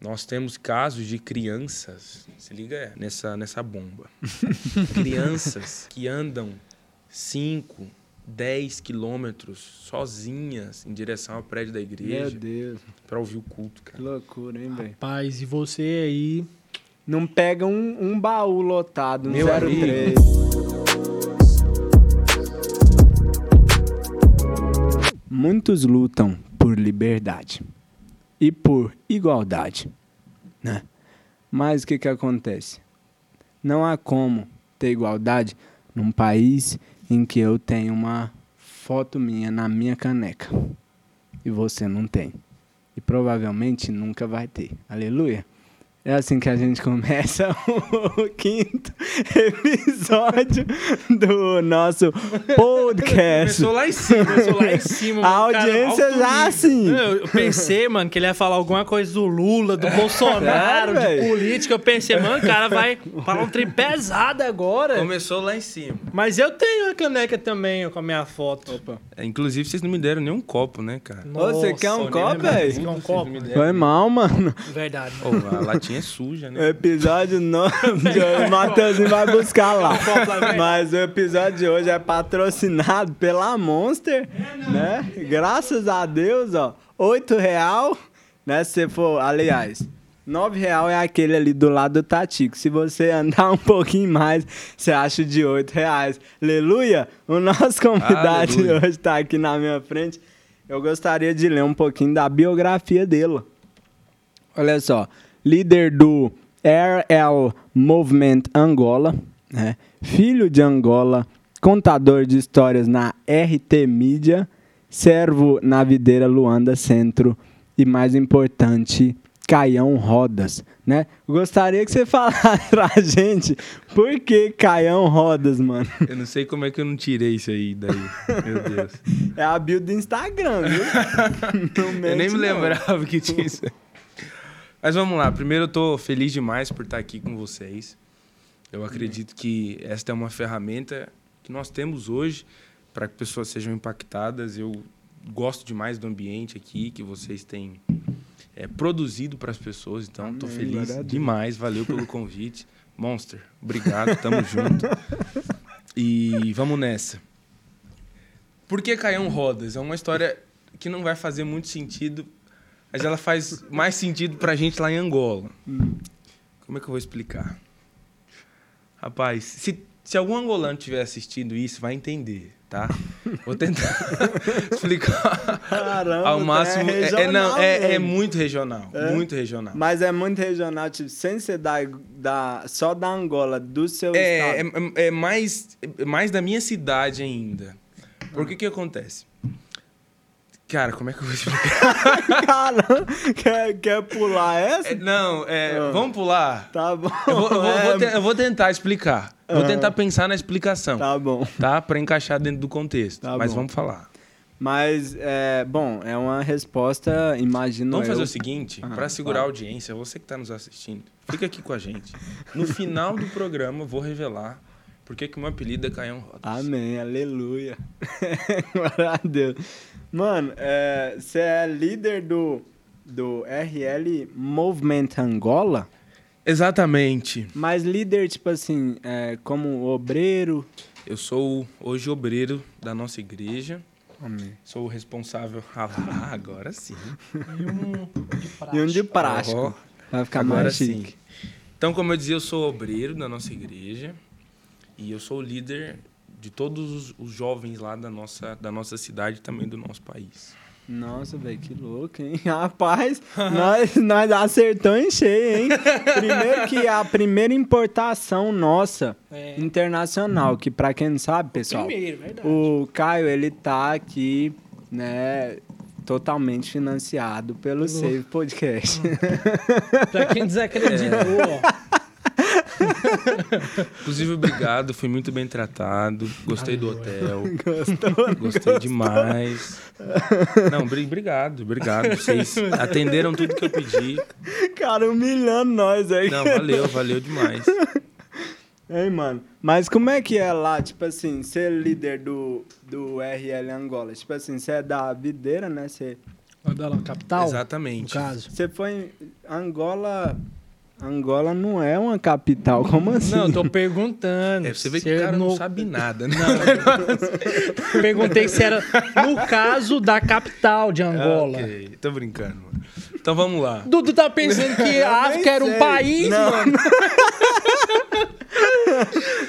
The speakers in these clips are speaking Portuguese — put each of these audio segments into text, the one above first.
nós temos casos de crianças, se liga nessa, nessa bomba. crianças que andam 5, 10 quilômetros sozinhas em direção ao prédio da Meu igreja Deus. pra ouvir o culto, Que cara. loucura, hein, velho? Rapaz, e você aí? Não pega um, um baú lotado, um Meu 03. Muitos lutam por liberdade e por igualdade, né? Mas o que que acontece? Não há como ter igualdade num país em que eu tenho uma foto minha na minha caneca e você não tem. E provavelmente nunca vai ter. Aleluia. É assim que a gente começa o quinto episódio do nosso podcast. Começou lá em cima. Começou lá em cima. A mano, cara, audiência alto já nível. assim. Eu eu pensei, mano, que ele ia falar alguma coisa do Lula, do Bolsonaro, Sério, de política. Eu pensei, mano, o cara vai falar um trem pesado agora. Começou lá em cima. Mas eu tenho a caneca também ó, com a minha foto. É, inclusive, vocês não me deram nenhum copo, né, cara? Ô, você quer um Nossa, copo, velho? Quer um copo? Foi mal, mano. Verdade. Ô, a latinha é suja, O né? episódio 9. o Matheusinho vai buscar lá. velho. Mas o episódio de hoje é patrocinado pela Monster, né? Graças a Deus, ó. 8 real, né? Se for, aliás. 9 real é aquele ali do lado do Tatico. Se você andar um pouquinho mais, você acha de 8 reais. Aleluia! O nosso convidado de Aleluia. hoje tá aqui na minha frente. Eu gostaria de ler um pouquinho da biografia dele. Olha só, líder do RL Movement Angola, né? filho de Angola, contador de histórias na RT Mídia, servo na videira Luanda Centro e, mais importante, Caião Rodas, né? Gostaria que você falasse pra gente por que Caião Rodas, mano. Eu não sei como é que eu não tirei isso aí daí. Meu Deus. É a bio do Instagram, viu? Não Eu mente, nem me não. lembrava que tinha isso. Mas vamos lá. Primeiro, eu tô feliz demais por estar aqui com vocês. Eu acredito que esta é uma ferramenta que nós temos hoje para que pessoas sejam impactadas. Eu gosto demais do ambiente aqui que vocês têm é, produzido para as pessoas. Então, estou feliz demais. Valeu pelo convite. Monster, obrigado. Tamo junto. E vamos nessa. Por que Caião Rodas? É uma história que não vai fazer muito sentido, mas ela faz mais sentido pra gente lá em Angola. Como é que eu vou explicar? Rapaz, se, se algum angolano estiver assistindo isso, vai entender, tá? Vou tentar explicar Caramba, ao máximo. é É, é- não, regional é, é muito regional. É? Muito regional. Mas é muito regional, tipo, sem ser da, da, só da Angola, do seu É, estado. é, é mais, é mais da minha cidade ainda. Por que que acontece? Cara, como é que eu vou explicar? Caramba, quer, quer pular essa? É, não, é, Ah. vamos pular. Tá bom. Eu vou, eu vou- é, vou te- eu vou tentar explicar. Vou tentar pensar na explicação, tá? Tá bom. Pra encaixar dentro do contexto. Tá Mas bom. vamos falar. Mas, é, bom, é uma resposta, imagino Vamos eu. fazer o seguinte, Ah, pra segurar a audiência, você que tá nos assistindo, fica aqui com a gente. No final do programa, eu vou revelar por que que o meu apelido é Caião Rodas. Amém, aleluia. Glória a Deus. Mano, é, você é líder do, do RL Movement Angola? Exatamente. Mas líder, tipo assim, é, como obreiro. Eu sou hoje obreiro da nossa igreja. Amém. Sou o responsável. Ah, lá, agora sim. E um de prática. E um de prático. Ó, Vai ficar agora mais sim. chique. Então, como eu dizia, eu sou obreiro da nossa igreja e eu sou o líder de todos os, os jovens lá da nossa, da nossa cidade e também do nosso país. Nossa, velho, que louco, hein? Rapaz, nós, nós acertamos em cheio, hein? Primeiro que a primeira importação nossa, É. internacional, que pra quem não sabe, pessoal, Primeiro, verdade. o Caio, ele tá aqui, né, totalmente financiado pelo Save Podcast. Pra quem desacreditou, ó. Inclusive, obrigado, fui muito bem tratado, gostei do hotel, Gostou? gostei demais. Não, bri- obrigado, obrigado. Vocês atenderam tudo que eu pedi. Cara, humilhando nós aí. Não, valeu, valeu demais. Hein, mano? Mas como é que é lá, tipo assim, ser líder do, do RL Angola? Tipo assim, você é da videira, né? Você Angola, capital? No Exatamente. caso. Você foi em Angola. Angola não é uma capital, como assim? Não, eu tô perguntando. É, você vê que o cara no- não sabe nada, né? Perguntei se era no caso da capital de Angola. Ah, ok, tô brincando. mano. Então vamos lá. Dudu tá pensando que a África era um país, Não. mano.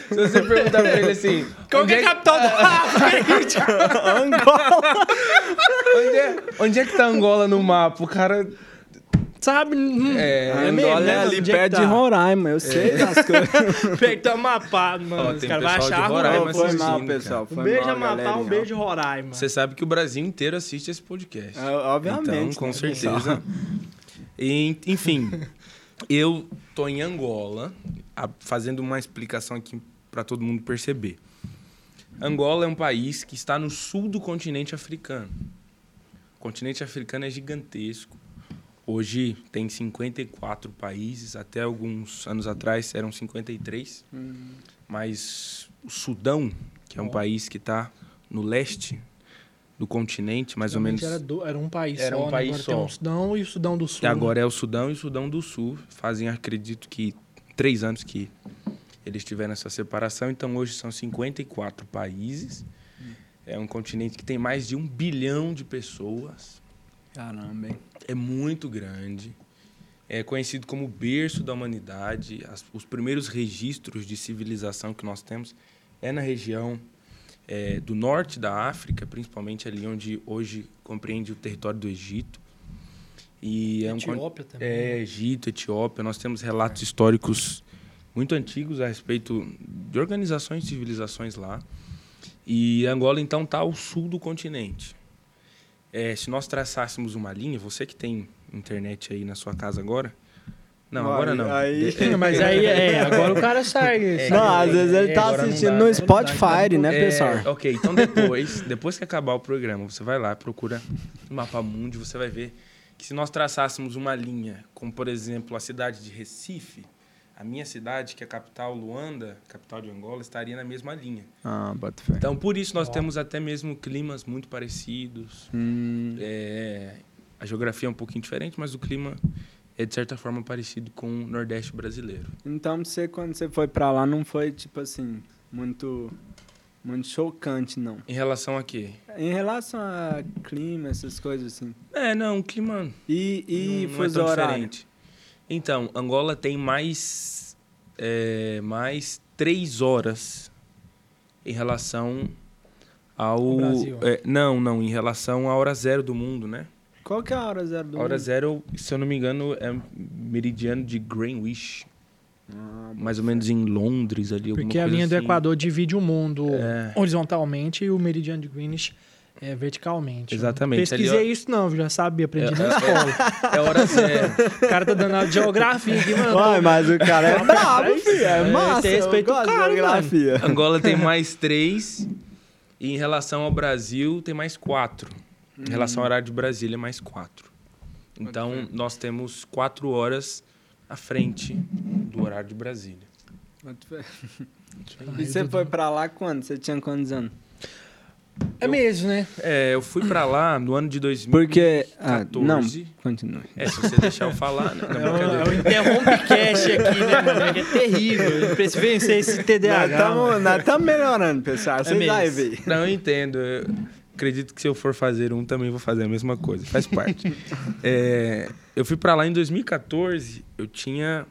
Se você perguntar pra ele assim, Qual é é, a capital da África? onde, é, onde é que tá Angola no mapa? O cara. Sabe? Hum, É, Angola mesmo, é né? ali é perto tá? de Roraima, eu sei das coisas. Pega tá Amapá, mano. Ó, Os tem caras vão pessoal de achar Roraima, foi assistindo, mal, pessoal. Um Foi beijo mal, Amapá, um beijo Roraima. Você sabe que o Brasil inteiro assiste esse podcast. É, Obviamente. Então, com né, certeza. E, enfim, eu tô em Angola, a- fazendo uma explicação aqui para todo mundo perceber. Angola é um país que está no sul do continente africano. O continente africano é gigantesco. Hoje tem 54 países, até alguns anos atrás eram 53. Mas o Sudão, que é um país que está no leste do continente, mais ou menos. Era, do- era um país Era só, um né? país Agora só. tem o Sudão e o Sudão do Sul. E agora é o Sudão e o Sudão do Sul. Fazem, acredito que, três anos que eles tiveram essa separação. Então, hoje são 54 países. É um continente que tem mais de um bilhão de pessoas. Caramba, hein? É muito grande. É conhecido como berço da humanidade. As- os primeiros registros de civilização que nós temos é na região é, do norte da África, principalmente ali onde hoje compreende o território do Egito. E é um Etiópia também. é, Egito, Etiópia. Nós temos relatos históricos muito antigos a respeito de organizações e civilizações lá. E Angola, então, está ao sul do continente. É, se nós traçássemos uma linha, você que tem internet aí na sua casa agora. Não, agora não. aí- Mas aí, é, agora o cara segue. É? Não, às vezes ele É, tá assistindo no né? Spotify, né, É, pessoal? ok, então depois, depois que acabar o programa, você vai lá, procura o mapa mundi, você vai ver que se nós traçássemos uma linha, como por exemplo a cidade de Recife, a minha cidade, que é a capital Luanda, capital de Angola, estaria na mesma linha. Ah, bota fé. Então, por isso nós Ó. temos até mesmo climas muito parecidos. Hum, É, a geografia é um pouquinho diferente, mas o clima é de certa forma parecido com o Nordeste brasileiro. então, você, quando você foi pra lá, não foi, tipo assim, muito, muito chocante, não. Em relação a quê? Em relação a clima, essas coisas assim. É, não, o clima E, e não, não é fuso tão horário? diferente. Então, Angola tem mais, é, mais três horas em relação ao... É, não, não, em relação à hora zero do mundo, né? Qual que é a hora zero do A hora mundo? zero, se eu não me engano, é meridiano de Greenwich. Ah, Mais ou menos em Londres ali, Porque a linha do assim. Equador divide o mundo É. horizontalmente e o meridiano de Greenwich é verticalmente. Exatamente. Pesquisei Ali, ó, isso não, já sabia, aprendi É, na é, escola. É hora zero. O cara tá dando aula de geografia aqui, mano. Uai, mas o cara é brabo, filho. É É, massa. tem respeito ao cara, geografia. Angola tem mais três. E em relação ao Brasil, tem mais quatro. Em relação ao horário de Brasília, é mais quatro. Então, nós temos quatro horas à frente do horário de Brasília. E você foi pra lá quando? Você tinha quantos anos? É mesmo, né? É, eu fui pra lá no ano de 2014. Porque. Ah, não, continue. É, se você deixar eu falar, né? Não, É é o interrompe-cast aqui, né, mano? É terrível. Ele precisa vencer esse TDAH. mano. Nós estamos melhorando, pessoal. Vocês mesmo. vão ver. Não, eu entendo. Eu acredito que se eu for fazer um, também vou fazer a mesma coisa. Faz parte. É, eu fui pra lá em 2014. Eu tinha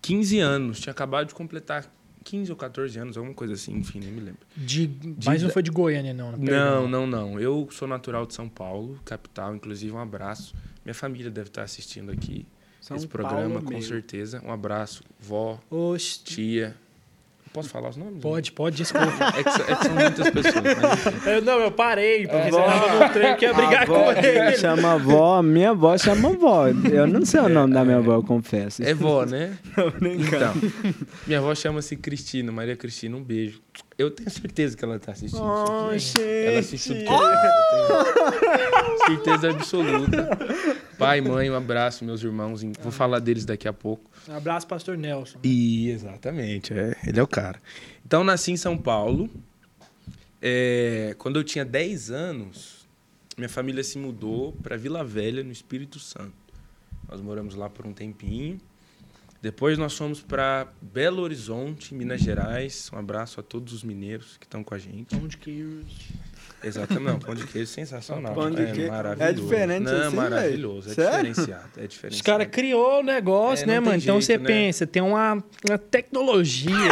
15 anos. Tinha acabado de completar 15 ou 14 anos, alguma coisa assim. Enfim, nem me lembro. De, mas não foi de Goiânia, não. né? Não, não, não. Eu sou natural de São Paulo, capital. Inclusive, um abraço. Minha família deve estar assistindo aqui São esse programa, Paulo com mesmo. certeza. Um abraço, vó, Oxe, tia. Posso falar os nomes? pode, pode, desculpa. É que, são- é que são muitas pessoas. Mas, enfim. Eu- não, eu parei, porque Vó. você tava no trem que ia brigar com avó ele. chama avó, minha avó chama avó. Eu não sei o nome da minha avó, eu confesso. É vó, né? Tô brincando. Então, minha avó chama-se Cristina, Maria Cristina, um beijo. Eu tenho certeza que ela tá assistindo Oh, isso aqui. gente. Ela assiste tudo que eu tenho certeza absoluta. Pai, mãe, um abraço, meus irmãos. Vou falar deles daqui a pouco. Um abraço, pastor Nelson. E exatamente, é, ele é o cara. Então, nasci em São Paulo. É, quando eu tinha 10 anos, minha família se mudou para Vila Velha, no Espírito Santo. Nós moramos lá por um tempinho. Depois nós fomos para Belo Horizonte, Minas Gerais. Um abraço a todos os mineiros que estão com a gente. Pão de queijo. Exatamente, não, pão de queijo sensacional. Pão de é queijo. maravilhoso. É diferente não, assim, maravilhoso, é? Sério? diferenciado, é diferenciado. Os caras criou o negócio, É, né, mano? Então jeito, você né? pensa, tem uma, uma tecnologia. né?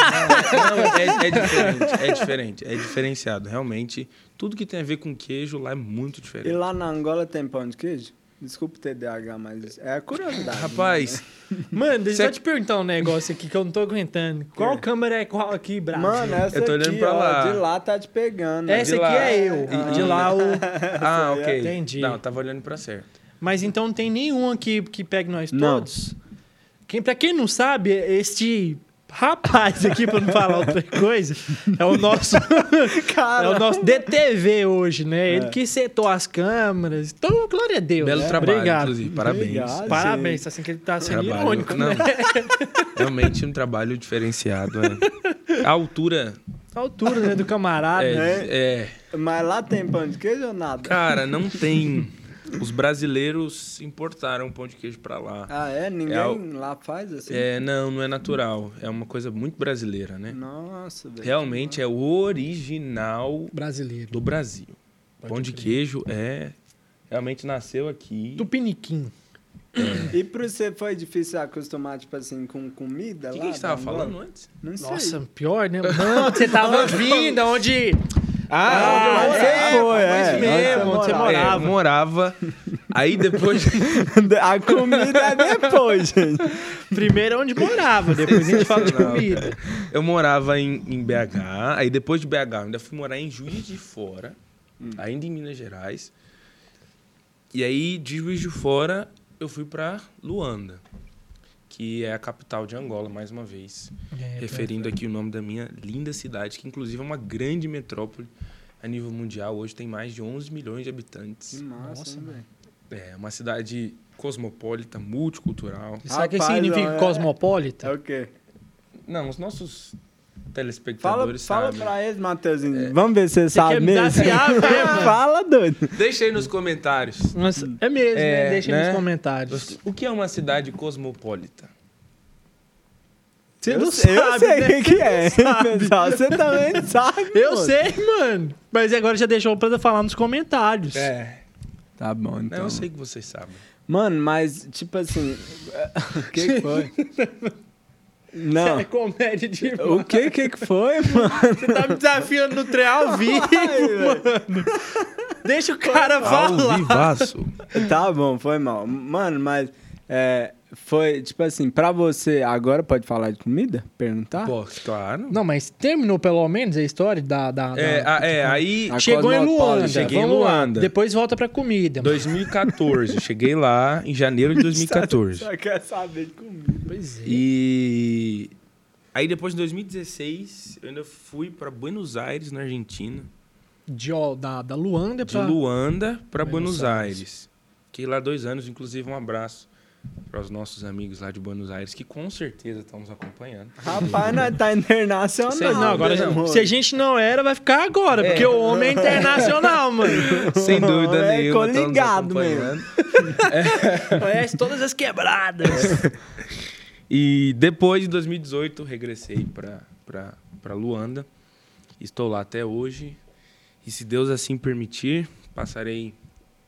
Não, é, é diferente, é diferente, é diferenciado. Realmente, tudo que tem a ver com queijo lá é muito E diferente. lá na Angola tem pão de queijo? Desculpa o TDAH, mas é a curiosidade. Rapaz, Mano, deixa eu te perguntar um negócio aqui que eu não tô aguentando. Qual câmera é qual aqui, né? Brasil? Mano, essa Eu tô olhando aqui, pra ó, lá. de lá tá te pegando. Essa de aqui lá. é eu. Ah. De lá o. ah, é- ok. Entendi. Não, eu tava olhando pra certo. Mas então não tem nenhum aqui que pegue nós Não. todos? Quem, pra quem não sabe, este rapaz aqui, pra não falar outra coisa, é o nosso, é o nosso DTV hoje, né? Ele É. que setou as câmeras. Então, glória a Deus. Belo né? trabalho, Obrigado. inclusive. Parabéns. Obrigado. Parabéns, assim que ele tá sendo Trabalho. irônico, Não, né? realmente um trabalho diferenciado. É. A altura A altura né, do camarada. é, né? é. Mas lá tem pão de queijo ou nada? Cara, não tem. Os brasileiros importaram pão de queijo pra lá. Ah, é? Ninguém É lá faz assim? É, não, não é natural. É uma coisa muito brasileira, né? Nossa, velho. Realmente é o original Brasileiro. do Brasil. Pode pão de crer. queijo é realmente nasceu aqui. Tupiniquim. E pra você foi difícil acostumar, tipo assim, com comida O que, lá? que a gente tava falando antes? Não sei. Nossa, pior, né? Não, você tava vindo onde... Ah, onde você eu foi, é. Mesmo, onde você Onde morava. É, eu morava. Aí depois. A comida é depois, gente. Primeiro é onde morava, depois a gente fala de comida. Eu morava em, em BH, aí depois de BH eu ainda fui morar em Juiz de Fora, ainda em Minas Gerais. E aí de Juiz de Fora eu fui para Luanda, que é a capital de Angola, mais uma vez. É, referindo aqui o nome da minha linda cidade, que inclusive é uma grande metrópole a nível mundial. Hoje tem mais de 11 milhões de Que habitantes. massa, Nossa, velho. É uma cidade cosmopolita, multicultural. E Sabe o que significa é- cosmopolita? É o quê? Não, os nossos Fala, telespectadores fala sabem. pra eles, Matheusinho. Vamos ver se você sabe mesmo. desafiar mesmo? fala, doido. Deixa aí nos comentários. Nossa, é mesmo, né? É, Deixa aí né? nos comentários. O que é uma cidade cosmopolita? Você eu, não sei- eu sabe, sei o né? que, que é, pessoal. Você também sabe. Eu pô. sei, mano. Mas agora já deixou pra falar nos comentários. É. Tá bom, então. Eu sei que vocês sabem. Mano, mas, tipo assim... O que foi? Não. É comédia de... O que que foi, mano? Você tá me desafiando no trem ao vivo, Ai, mano. Deixa o cara Ao falar. vivaço. Tá bom, foi mal. Mano, mas é, foi, tipo assim, pra você, agora pode falar de comida? Perguntar? Pô, claro. Não, mas terminou pelo menos a história da... da, da- É, a- é, aí... A Chegou em. Luanda. Cheguei em vamos lá. Luanda. Depois volta pra comida. 2014. Cheguei lá em janeiro de 2014. Só quer saber de comida. Pois é. E aí depois de 2016, eu ainda fui para Buenos Aires, na Argentina, De, ó, da, da Luanda de pra... Luanda para Buenos Buenos Aires. Aires. Fiquei lá dois anos, inclusive um abraço para os nossos amigos lá de Buenos Aires que com certeza estão nos acompanhando. Rapaz, nós tá internacional. Sei Não, agora se a gente não era, vai ficar agora, porque o homem é internacional, mano. Sem dúvida É, nenhuma. nos coligado acompanhando. Conhece todas as quebradas. E depois de 2018, regressei para Luanda. Estou lá até hoje. E se Deus assim permitir, passarei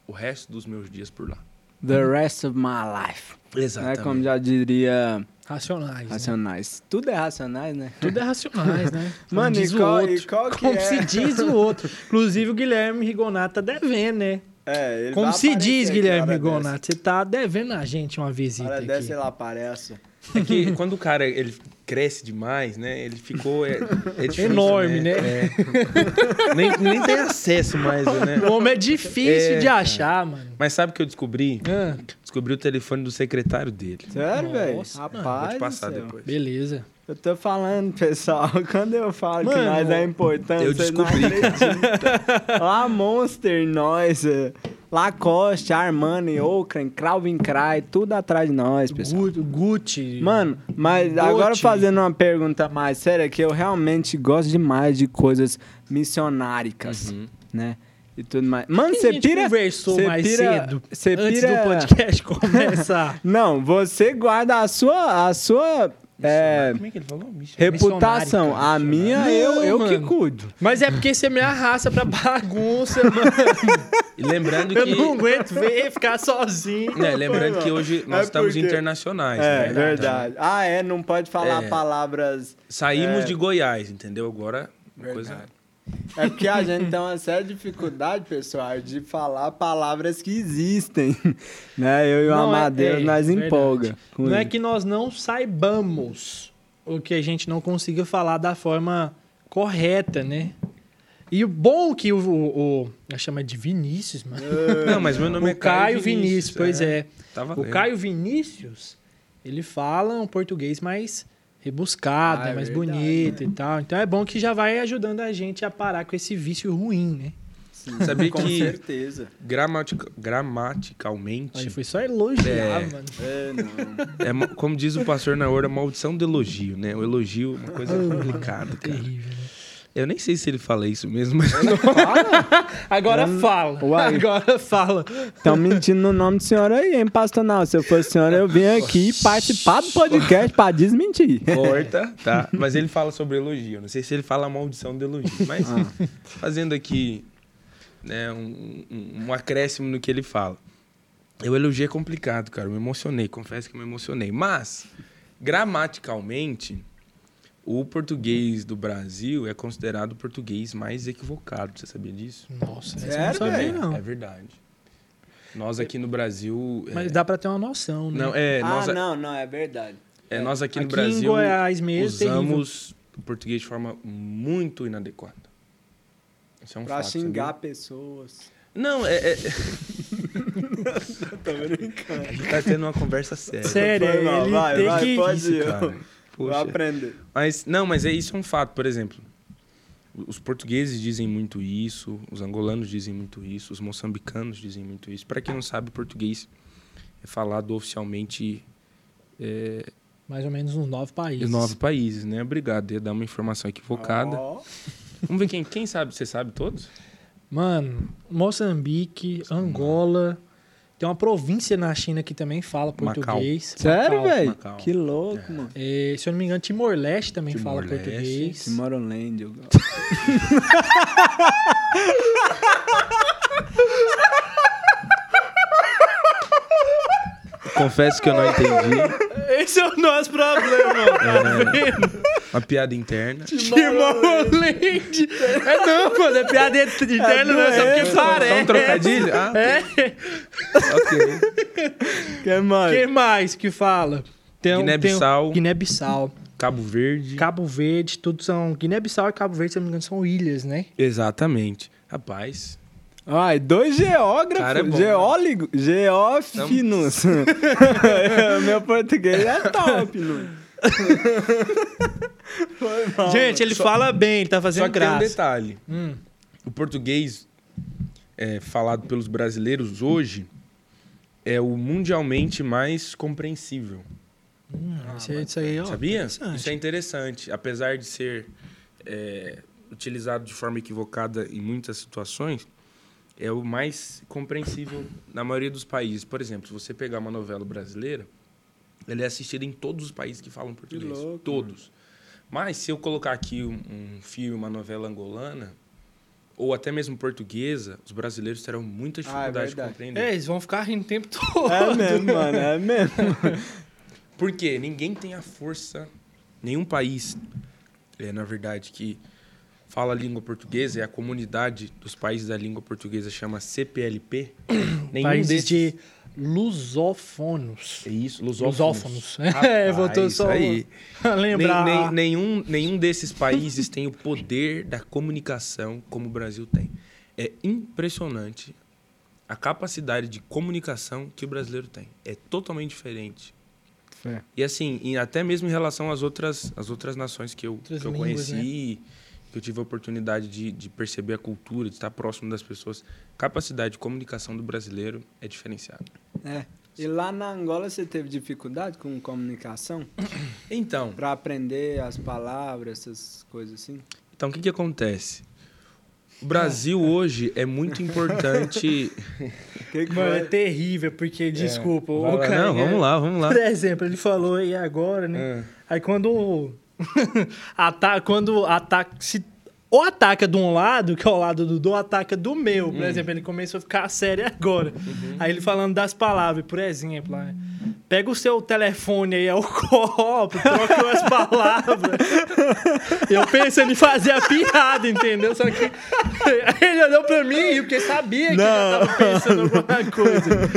o resto dos meus dias por lá. The rest of my life. Exatamente. É como já diria Racionais. né? Racionais. Tudo é racionais, né? Tudo é racionais, né? Como Mano, e diz o qual- outro. e qual que Como é? se diz o outro. Inclusive, o Guilherme Rigonato tá devendo, né? É, ele Como vai se diz, Guilherme Rigonato, você tá devendo a gente uma dessa. visita Hora dessa aqui. ele aparece. É que quando o cara ele cresce demais, né? Ele ficou. É, é difícil, Enorme, né? É. nem, nem tem acesso mais, né? O homem é difícil É, de cara. achar, mano. Mas sabe o que eu descobri? Ah, Descobri o telefone do secretário dele. Sério, velho? Rapaz, Vou te do passar céu. depois. beleza. Eu tô falando, pessoal, quando eu falo que Mano, nós é importante, eu descobri, não. Lá Monster, nós, é, Lacoste, Armani, Ocran, Calvin Klein, tudo atrás de nós, pessoal. Gu- Gucci. Mano, mas Gucci. agora fazendo uma pergunta mais séria, que eu realmente gosto demais de coisas missionáricas, Uhum. né? e tudo mais. Mano, você pira. conversou você mais pira- cedo, você antes pira- do podcast começar. Não, você guarda a sua, a sua é, Como é que ele falou? Missionário. reputação. Missionário, A minha, Não, eu, eu que mano. cuido. Mas é porque você me arrasta pra bagunça, mano. E lembrando Eu que. não aguento ver ficar sozinho. É, lembrando que hoje nós É estamos porque- internacionais. É, né? verdade. Ah, é, não pode falar É. palavras. Saímos É. de Goiás, entendeu? Agora, uma coisa. Verdade. É porque a gente tem uma séria dificuldade, pessoal, de falar palavras que existem. Né? Eu e o Não, é- Amadeus, é, nós verdade. empolga. Não é isso. que nós não saibamos o que a gente não consiga falar da forma correta, né? E o bom que o, o, o a chama de Vinícius, mano. Não, mas meu nome é o Caio Vinícius, pois é. Tá O. Caio Vinícius, ele fala um português mais rebuscado, Ah, é né? mais verdade, bonito e tal. Então é bom que já vai ajudando a gente a parar com esse vício ruim, né? Sim, Sabia com que- certeza. Gramatica- gramaticalmente, Aí foi só elogiar, É. mano. É, não. é, mo- como diz o pastor na hora, maldição do elogio, né? O elogio é uma coisa complicada, cara. Terrível. Eu nem sei se ele fala isso mesmo, mas Agora fala. Uai. Agora fala. Estão mentindo no nome do senhor aí, hein, pastor? Não, se eu fosse senhor, eu vim aqui participar do podcast pra desmentir. corta, tá? Mas ele fala sobre elogio. Não sei se ele fala maldição do elogio, mas Ah. fazendo aqui né, um, um, um acréscimo no que ele fala. Eu elogio é complicado, cara. Eu me emocionei, confesso que eu me emocionei. Mas, gramaticalmente, o português do Brasil é considerado o português mais equivocado. Você sabia disso? Nossa, Sério, não sabia, não. É verdade. Nós aqui no Brasil. é- Mas dá pra ter uma noção, né? Não, é, nós, ah, não, não, é verdade. é, nós aqui no Aqui Brasil em Goiás mesmo, terrível. usamos o português de forma muito inadequada. Isso é um Pra fato. xingar sabia? pessoas. Não, é. é... Tô brincando. A gente tá tendo uma conversa séria. Sério, mal, ele vai, tem vai, que... pode Isso, ir. cara. Vou Poxa. aprender. Mas, não, mas é isso é um fato, por exemplo. Os portugueses dizem muito isso, os angolanos dizem muito isso, os moçambicanos dizem muito isso. Para quem não sabe, português é falado oficialmente é, Mais ou menos uns nove países. nove países, né? Obrigado, ia dar uma informação equivocada. Ó, Vamos ver quem, quem sabe, você sabe todos? Mano, Moçambique, Angola. Tem uma província na China que também fala Macau. português. Sério, Macau. velho? Macau. Que louco, É. mano. É, se eu não me engano, Timor-Leste também fala Timor-Leste. português. Tomorrowland. Eu... gosto. Confesso que eu não entendi. Esse é o nosso problema, tá vendo? Uma piada interna. Timor-Leste. É não, mano, é piada interna, não é só porque doença, Só um trocadilho? Ah, É. ok. Que mais? que mais que fala? Tem, um- Guiné-Bissau. tem Guiné-Bissau. Cabo Verde. Cabo Verde, tudo são. Guiné-Bissau e Cabo Verde, se não me engano, são ilhas, né? Exatamente. Rapaz, Ai, dois geógrafos. Cara, é bom, geóligo, geófinos. Meu português é top, não? Mal. Gente, ele fala bem, ele tá fazendo só que tem um graça. detalhe. Hum. O português é, falado pelos brasileiros hoje é o mundialmente mais compreensível. Hum, isso, aí- isso aí, ó. Sabia? interessante. Isso é interessante. Apesar de ser é, utilizado de forma equivocada em muitas situações, é o mais compreensível na maioria dos países. Por exemplo, se você pegar uma novela brasileira, ela é assistida em todos os países que falam português. louco, todos. Mas se eu colocar aqui um, um filme, uma novela angolana, ou até mesmo portuguesa, os brasileiros terão muita dificuldade de verdade. compreender. É, eles vão ficar rindo o tempo todo. É mesmo, mano, é mesmo. Porque ninguém tem a força, nenhum país, é, na verdade, que fala a língua portuguesa, e a comunidade dos países da língua portuguesa chama CPLP. nenhum Países desses... de lusófonos. É isso, lusófonos. Lusófonos. É, voltou Rapaz, só aí. a Nem- lembrar. nem- nenhum, nenhum desses países tem o poder da comunicação como o Brasil tem. É impressionante a capacidade de comunicação que o brasileiro tem. É totalmente diferente. É. E assim, e até mesmo em relação às outras, às outras nações que eu, Outras que eu línguas, né? Que eu tive a oportunidade de, de perceber a cultura, de estar próximo das pessoas. Capacidade de comunicação do brasileiro é diferenciada. É. E lá na Angola você teve dificuldade com comunicação? Então, Pra aprender as palavras, essas coisas assim? Então, o que, que acontece? O Brasil hoje é muito importante. Que que Mano, é terrível, porque, desculpa, Vai o cara... Não, vamos lá, vamos lá. Por exemplo, ele falou aí agora, né? É. Aí quando ata quando ataca se ou ataca de um lado, que é o lado do Dudu, ataca do meu. Hum. Por exemplo, ele começou a ficar sério agora. Uhum. Aí ele falando das palavras, por exemplo, lá, pega o seu telefone aí, é o copo, troca as palavras. Eu pensando em fazer a piada, entendeu? Só que ele olhou pra mim porque sabia que Não. eu tava pensando alguma coisa.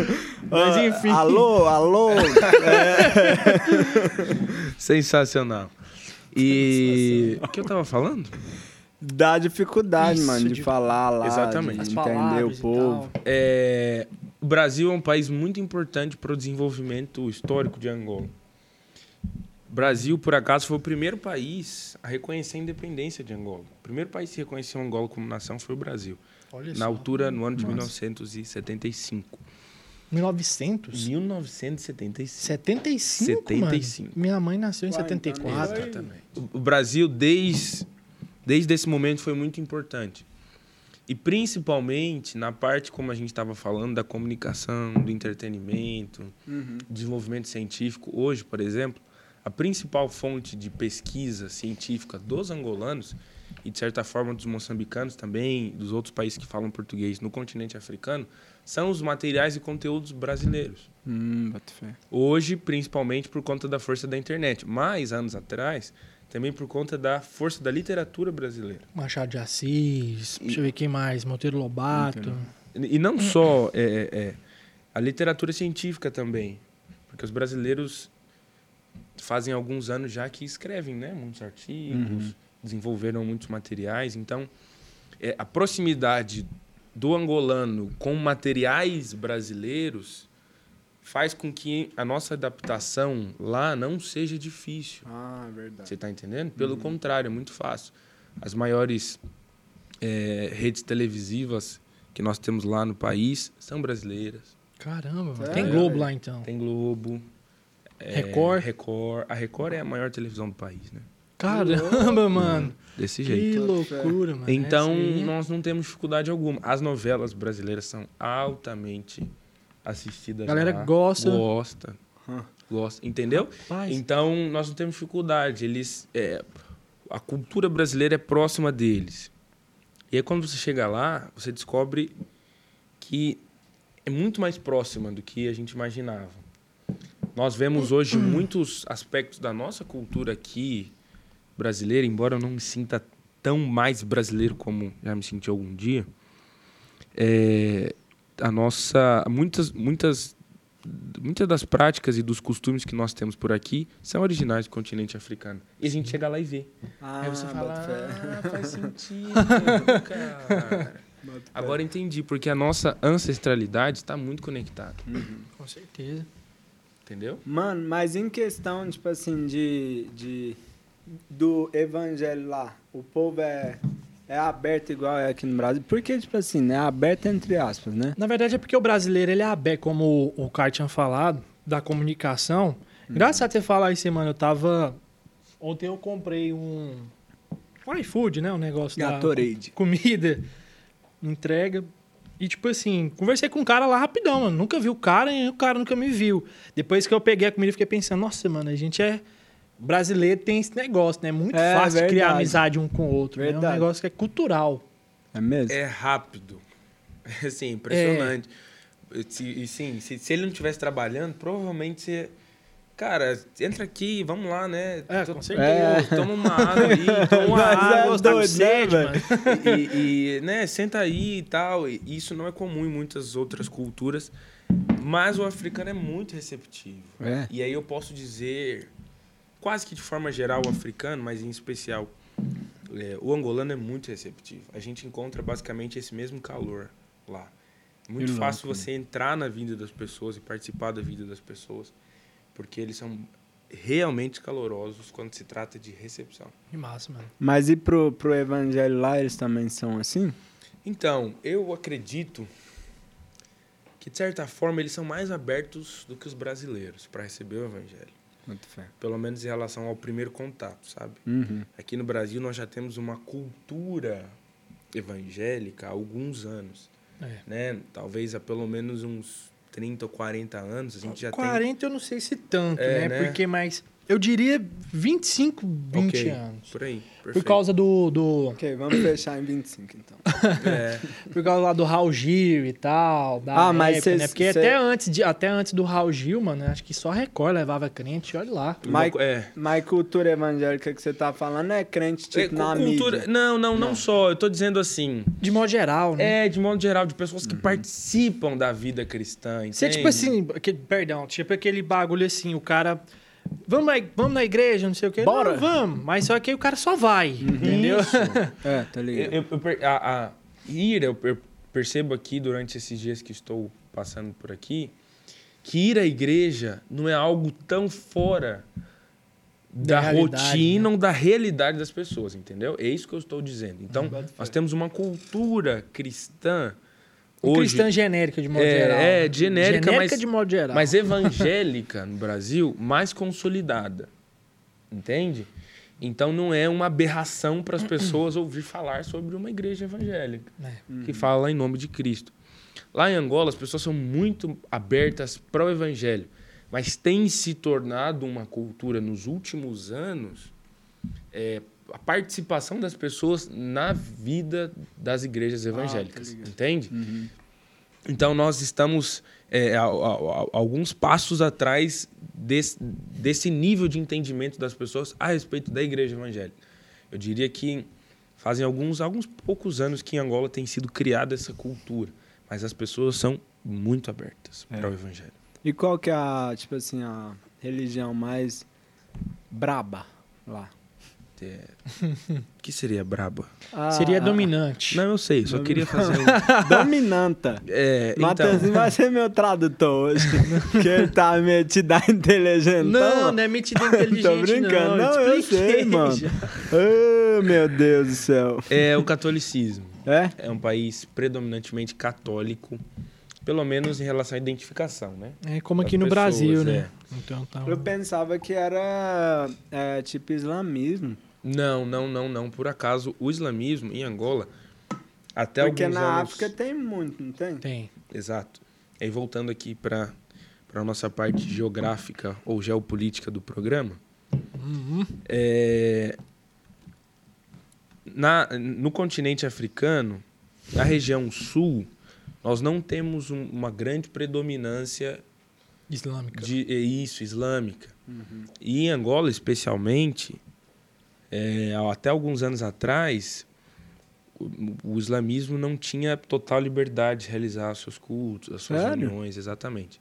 Mas Ah, enfim. Alô, alô. Sensacional. E o que eu tava falando? Dá dificuldade, Isso, mano, de, de- falar lá, Exatamente. de entender o povo. É, o Brasil é um país muito importante para o desenvolvimento histórico de Angola. O Brasil, por acaso, foi o primeiro país a reconhecer a independência de Angola. O primeiro país que reconheceu Angola como nação foi o Brasil. Olha Na só. altura, no ano de Nossa. 1975. 1900? 1975. 75, 75. mano. Minha mãe nasceu em então 74. foi- Exatamente. O o Brasil, desde, desde esse momento, foi muito importante. E principalmente na parte, como a gente estava falando, da comunicação, do entretenimento, Uhum. desenvolvimento científico. Hoje, por exemplo, a principal fonte de pesquisa científica dos angolanos e, de certa forma, dos moçambicanos também, dos outros países que falam português no continente africano, são os materiais e conteúdos brasileiros. Hum. Hoje, principalmente por conta da força da internet, mas anos atrás, também por conta da força da literatura brasileira. Machado de Assis, deixa eu ver quem mais, Monteiro Lobato. E não só é, é, é, a literatura científica também, porque os brasileiros fazem alguns anos já que escrevem, né, muitos artigos, desenvolveram muitos materiais, então é, a proximidade do angolano com materiais brasileiros faz com que a nossa adaptação lá não seja difícil. Ah, verdade. Você está entendendo? Pelo contrário, é muito fácil. As maiores eh, redes televisivas que nós temos lá no país são brasileiras. Caramba. Sério? Tem Globo lá então. Tem Globo. eh, Record? Record. A Record é a maior televisão do país, né? Caramba, mano. Desse Que jeito. loucura, mano. Então, Essa aí- nós não temos dificuldade alguma. As novelas brasileiras são altamente assistidas. A galera lá. gosta. Gosta. Hum. Gosta. Entendeu? Rapaz, Então, nós não temos dificuldade. Eles, é, a cultura brasileira é próxima deles. E aí, quando você chega lá, você descobre que é muito mais próxima do que a gente imaginava. Nós vemos hoje muitos aspectos da nossa cultura aqui brasileira, embora eu não me sinta tão mais brasileiro como já me senti algum dia. É, a nossa muitas muitas muitas das práticas e dos costumes que nós temos por aqui são originais do continente africano. E a gente chega lá e vê. Ah, Aí você fala, ah, faz sentido, cara. Agora entendi, porque a nossa ancestralidade está muito conectada, com certeza. entendeu? Mano, mas em questão, tipo assim, de, de do evangelho lá, o povo é, é aberto igual é aqui no Brasil. Porque, tipo assim, né? Aberto entre aspas, né? Na verdade é porque o brasileiro ele é aberto, como o, o Caio tinha falado, da comunicação. Graças a ter falado isso, mano, eu tava. Ontem eu comprei um. Um iFood, né? Um negócio da Gatorade. comida, entrega. E, tipo assim, conversei com o cara lá rapidão, mano. Nunca vi o cara e o cara nunca me viu. Depois que eu peguei a comida, eu fiquei pensando, nossa, mano, a gente é. Brasileiro tem esse negócio, né? É muito É, fácil de criar verdade. amizade um com o outro. né? É um Verdade. negócio que é cultural. É mesmo? É rápido. É assim, impressionante. Se, e sim, se, se ele não estivesse trabalhando, provavelmente você. Cara, entra aqui, vamos lá, né? É, com certeza. Toma uma água aí, toma uma é água. tá com doido, né, sede, mano. e, e, né, senta aí e tal. E isso não é comum em muitas outras culturas. Mas o africano é muito receptivo. É. E aí eu posso dizer, quase que de forma geral, o africano, mas em especial, é, o angolano é muito receptivo. A gente encontra basicamente esse mesmo calor lá. Muito fácil você entrar na vida das pessoas e participar da vida das pessoas, porque eles são realmente calorosos quando se trata de recepção. Que massa, mano. Mas e pro, pro evangelho lá, eles também são assim? Então, eu acredito que, de certa forma, eles são mais abertos do que os brasileiros para receber o evangelho. Muito fé. Pelo menos em relação ao primeiro contato, sabe? Uhum. Aqui no Brasil nós já temos uma cultura evangélica há alguns anos, É. né? Talvez há pelo menos uns 30 ou 40 anos, a gente já 40 eu não sei se tanto, É, né? né? Porque mais. Eu diria 25, 20 Ok, anos. Por aí, Por perfeito. causa do, do. Ok, vamos fechar em 25 então. É, Por causa lá do Raul Gil e tal. Da Ah, mas época, cês- né? Porque cê- até, antes de, até antes do Raul Gil, mano, acho que só Record levava crente, olha lá. co- é. Mas cultura evangélica que você tá falando é crente tipo É, na cultura... mídia. Não, não, não só. Eu tô dizendo assim. De modo geral, né? É, de modo geral, de pessoas que participam da vida cristã. Você, tipo assim, que- perdão, tipo aquele bagulho assim, o cara. Vamos na, vamos na igreja, não sei o quê. Bora. Não, vamos. Mas só que aí o cara só vai, entendeu? Isso. É, tá ligado? Eu, eu- a, a ir, eu, per- percebo aqui durante esses dias que estou passando por aqui, que ir à igreja não é algo tão fora da, Da rotina né? ou da realidade das pessoas, entendeu? É isso que eu estou dizendo. Então, nós temos uma cultura cristã hoje, cristã genérica de modo É, geral. é, né? genérica, genérica mas- de modo geral. mas evangélica no Brasil mais consolidada. Entende? Então não é uma aberração para as pessoas ouvir falar sobre uma igreja evangélica É. que fala em nome de Cristo. Lá em Angola as pessoas são muito abertas para o evangelho, mas tem se tornado uma cultura nos últimos anos é, a participação das pessoas na vida das igrejas evangélicas, ligado. entende? Uhum. Então nós estamos é, a- a- a- alguns passos atrás desse, desse nível de entendimento das pessoas a respeito da igreja evangélica. Eu diria que fazem alguns, alguns poucos anos que em Angola tem sido criada essa cultura, mas as pessoas são muito abertas É. para o evangelho. E qual que é a, tipo assim, a religião mais braba lá? É, O que seria braba? A- Seria a- dominante. Não, eu sei, só queria fazer um... Dominanta. É, então, Matheusinho vai ser meu tradutor hoje. que ele tá metido a inteligentão. Não, não é metida inteligente, Tô brincando. não. Não, eu expliquei sei, mano. Oh, meu Deus do céu. é o catolicismo. É? É um país predominantemente católico, pelo menos em relação à identificação, né? É como aqui no Brasil, né? é. Então tá. Eu pensava que era é, tipo islamismo. Não, não, não, não. Por acaso, o islamismo em Angola, até porque alguns na anos... África tem muito, não tem? Tem. Exato. Aí voltando aqui para a nossa parte geográfica ou geopolítica do programa, Uhum. é, na, no continente africano, na região sul, nós não temos um- uma grande predominância Islâmica. de é isso islâmica. E em Angola, especialmente, é, até alguns anos atrás, o, o islamismo não tinha total liberdade de realizar seus cultos, as suas Sério? reuniões, exatamente.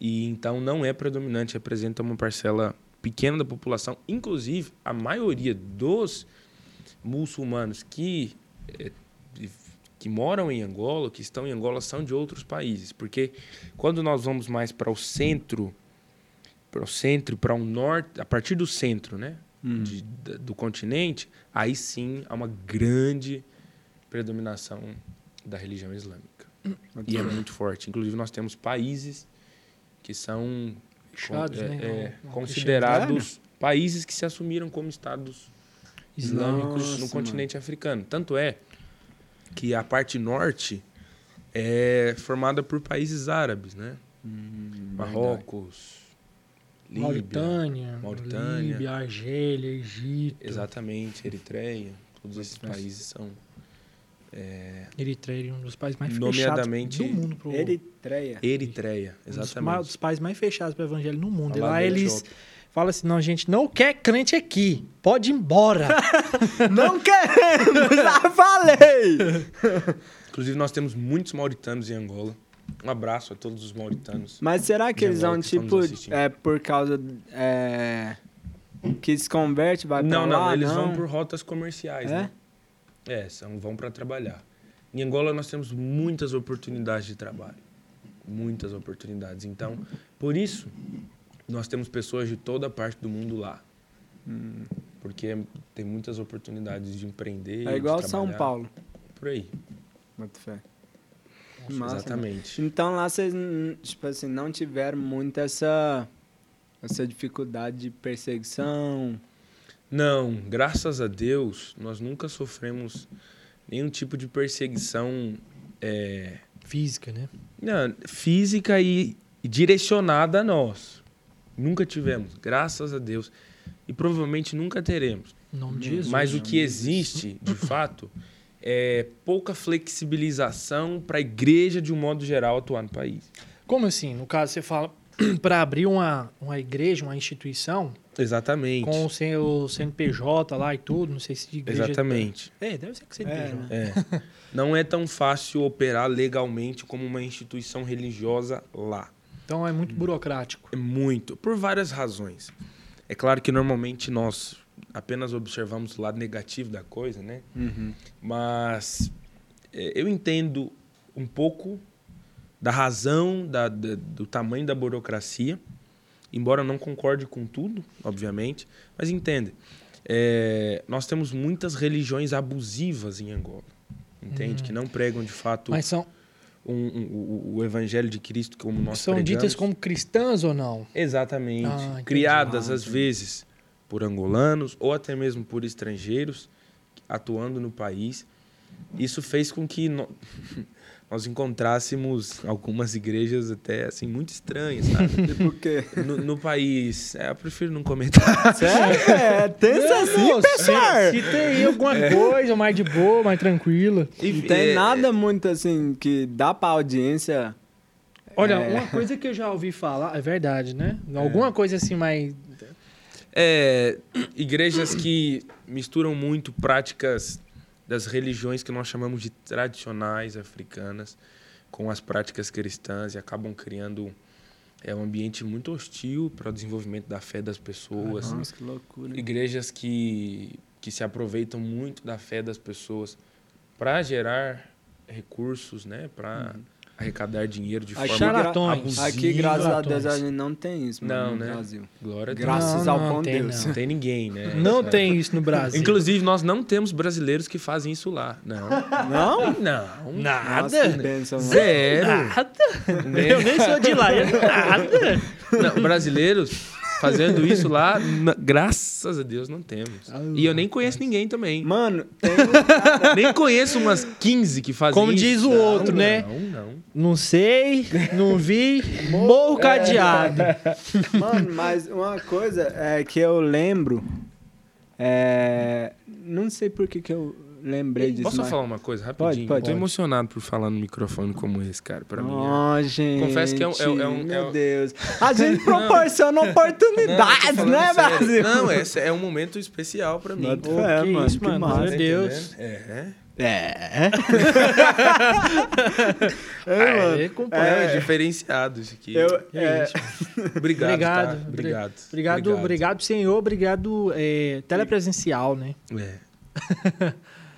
E então não é predominante, representa uma parcela pequena da população. Inclusive, a maioria dos muçulmanos que, eh, que moram em Angola, que estão em Angola, são de outros países. Porque quando nós vamos mais para o centro, para o centro, para o norte, a partir do centro, né, Hum. de- da- do continente, aí sim há uma grande predominação da religião islâmica. E é muito forte. Inclusive, nós temos países que são Fechados, con- é, né? é, Não- não considerados países que se assumiram como estados islâmicos Nossa, no continente africano. Tanto é que a parte norte é formada por países árabes, né? Hum, Marrocos, Líbia, Mauritânia, Mauritânia. Líbia, Argélia, Egito, exatamente, Eritreia, todos esses países são é, Eritreia, um dos países mais Nomeadamente, fechados do mundo. Pro, Eritreia. Eritreia, um dos, exatamente. dos países mais fechados para o evangelho no mundo. E lá eles Etiópia. Falam assim, não, gente, não quer crente aqui. Pode ir embora. Não queremos, já falei! Inclusive, nós temos muitos mauritanos em Angola. Um abraço a todos os mauritanos. Mas será que eles vão, tipo, é por causa. É, que se converte, vai pra Não, lá? não, eles não? vão por rotas comerciais, É? né? É, são, vão para trabalhar. Em Angola nós temos muitas oportunidades de trabalho. Muitas oportunidades. Então, por isso, nós temos pessoas de toda parte do mundo lá. Hum. Porque tem muitas oportunidades de empreender. É de igual São. Paulo. Por aí. Boto fé. Massa, mano. Exatamente. Então lá vocês, tipo assim, não tiveram muito essa, essa dificuldade de perseguição. Não, graças a Deus, nós nunca sofremos nenhum tipo de perseguição é, Física, né? não, física e direcionada a nós. Nunca tivemos, graças a Deus. E provavelmente nunca teremos. Em nome de Jesus. Mas o que existe, de fato, é pouca flexibilização para a igreja, de um modo geral, atuar no país. Como assim? No caso, você fala para abrir uma, uma igreja, uma instituição, Exatamente. com o seu CNPJ lá e tudo, não sei se de igreja... Exatamente. É, deve ser que CNPJ. É, É. Não é tão fácil operar legalmente como uma instituição religiosa lá. Então é muito burocrático. É muito, por várias razões. É claro que normalmente nós apenas observamos o lado negativo da coisa, né? Uhum. Mas é, eu entendo um pouco da razão, da, da- do tamanho da burocracia, embora eu não concorde com tudo, obviamente, mas entende. é, nós temos muitas religiões abusivas em Angola, entende? Que não pregam de fato Mas são, um- um- o, evangelho de Cristo como nós são pregamos. ditas como cristãs ou não? Exatamente. Ah. Criadas, Ah, às vezes, por angolanos ou até mesmo por estrangeiros atuando no país. Isso fez com que no- nós encontrássemos algumas igrejas até assim muito estranhas, sabe? Porque. no, no país. É, eu prefiro não comentar. Sério? É, tensa assim, pessoal. se, se tem aí alguma coisa mais de boa, mais tranquila. Não tem É, nada muito assim que dá pra audiência. Olha, É. uma coisa que eu já ouvi falar, é verdade, né? Alguma coisa assim mais. É, igrejas que misturam muito práticas das religiões que nós chamamos de tradicionais africanas com as práticas cristãs e acabam criando é, um ambiente muito hostil para o desenvolvimento da fé das pessoas. Nossa, que loucura. Igrejas que, que se aproveitam muito da fé das pessoas para gerar recursos, né? Para arrecadar dinheiro de Aqui, forma abusiva. Aqui, graças a. Deus, a gente não tem isso, mano, Não, no né? Brasil. Glória a Deus. Graças Não, ao não bom tem, Deus. não. Não tem ninguém, né? Não É. tem isso no Brasil. Inclusive, nós não temos brasileiros que fazem isso lá. Não. Não? Não. Nada. Nossa, mano. Zero. Nada. Eu nem sou de lá. eu- Nada. Não, brasileiros fazendo isso lá, na- graças a Deus, não temos. E eu nem conheço ninguém também. Mano, tem Nem conheço umas 15 que fazem Como isso. diz o Não, outro, né? Não, não. Não sei, não vi, morro cadeado. Mano, mas uma coisa é que eu lembro. É, não sei por que, que eu lembrei disso. Posso mas... falar uma coisa rapidinho? pode. Tô emocionado por falar no microfone como esse, cara. Pra mim. é- Oh, gente. Confesso que é um- é um- é um- Meu é um- Deus. A gente proporciona oportunidades, né, sério. Brasil? Não, esse é um momento especial pra mim. Pô, fé, que mano, isso, que mano, massa. meu Tá Deus. É. É. É, É, compadre. é diferenciado isso aqui. Eu, é, isso. Obrigado, Obrigado. tá? Obrigado. Obrigado, obrigado, senhor. Obrigado, é, telepresencial, né? É.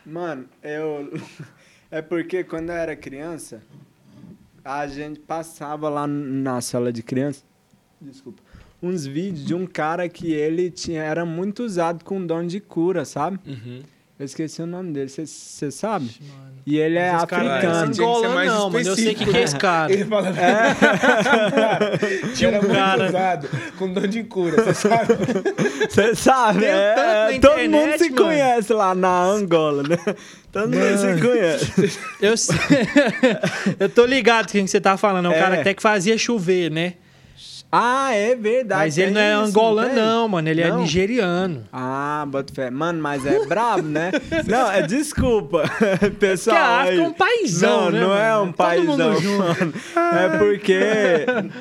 Mano, eu. É porque quando eu era criança, a gente passava lá na sala de criança. Desculpa. Uns vídeos de um cara que ele tinha, era muito usado com dom de cura, sabe? Uhum. Eu esqueci o nome dele, você sabe? Mano. E ele é Mas esse cara não é africano. ser Angola, mais não, mano. Eu sei que, que é esse cara. Ele fala. Tinha um cara usado com dom de cura, você sabe? Você sabe? É, tanto na todo mundo internet, se mano. conhece lá na Angola, né? Todo mundo se conhece. Eu, sei- eu tô ligado quem que você tá falando. É um É. cara até que fazia chover, né? Ah, é verdade. Mas ele tem não é isso, angolano, tem? não, mano. Ele é Não? nigeriano. Ah, bota fé. Mano, mas é brabo, né? Não, é desculpa, pessoal. Porque a África é um paizão, Não, né, não é mano? um paizão, mano. É porque...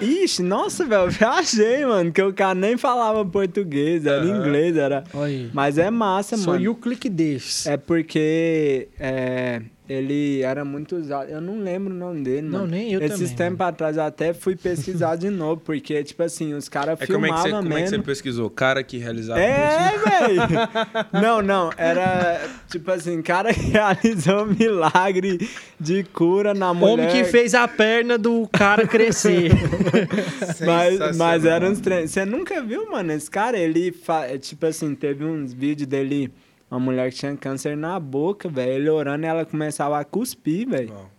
Ixi, nossa, velho, viajei, mano, que o cara nem falava português, era Aham. inglês, era... Aí. Mas é massa, Só mano. you click this. É porque é, ele era muito usado. Eu não lembro o nome dele, Não, mano. nem eu Esses também, tempos atrás eu até fui pesquisar de novo, porque, tipo assim, os caras É como é, que você, filmavam como é que você mesmo. pesquisou? Cara que realizava É, velho! Não, não, era tipo assim, cara que realizou um milagre de cura na mulher. Homem que fez a perna do cara crescer. Mas, mas era uns treinos. Você nunca viu, mano? Esse cara, ele, fa... é, tipo assim, teve uns vídeos dele, uma mulher que tinha câncer na boca, velho. Ele orando e ela começava a cuspir, velho.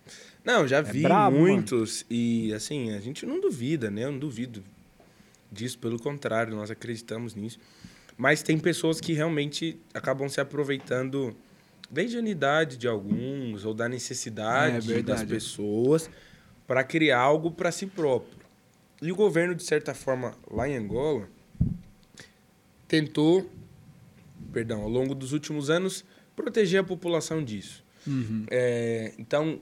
Não, já vi brabo, muitos e assim, a gente não duvida, né? Eu não duvido disso, pelo contrário, nós acreditamos nisso. Mas tem pessoas que realmente acabam se aproveitando da ingenuidade de alguns ou da necessidade É das pessoas para criar algo para si próprio. E o governo, de certa forma, lá em Angola, tentou, perdão, ao longo dos últimos anos, proteger a população disso. Uhum. É, então,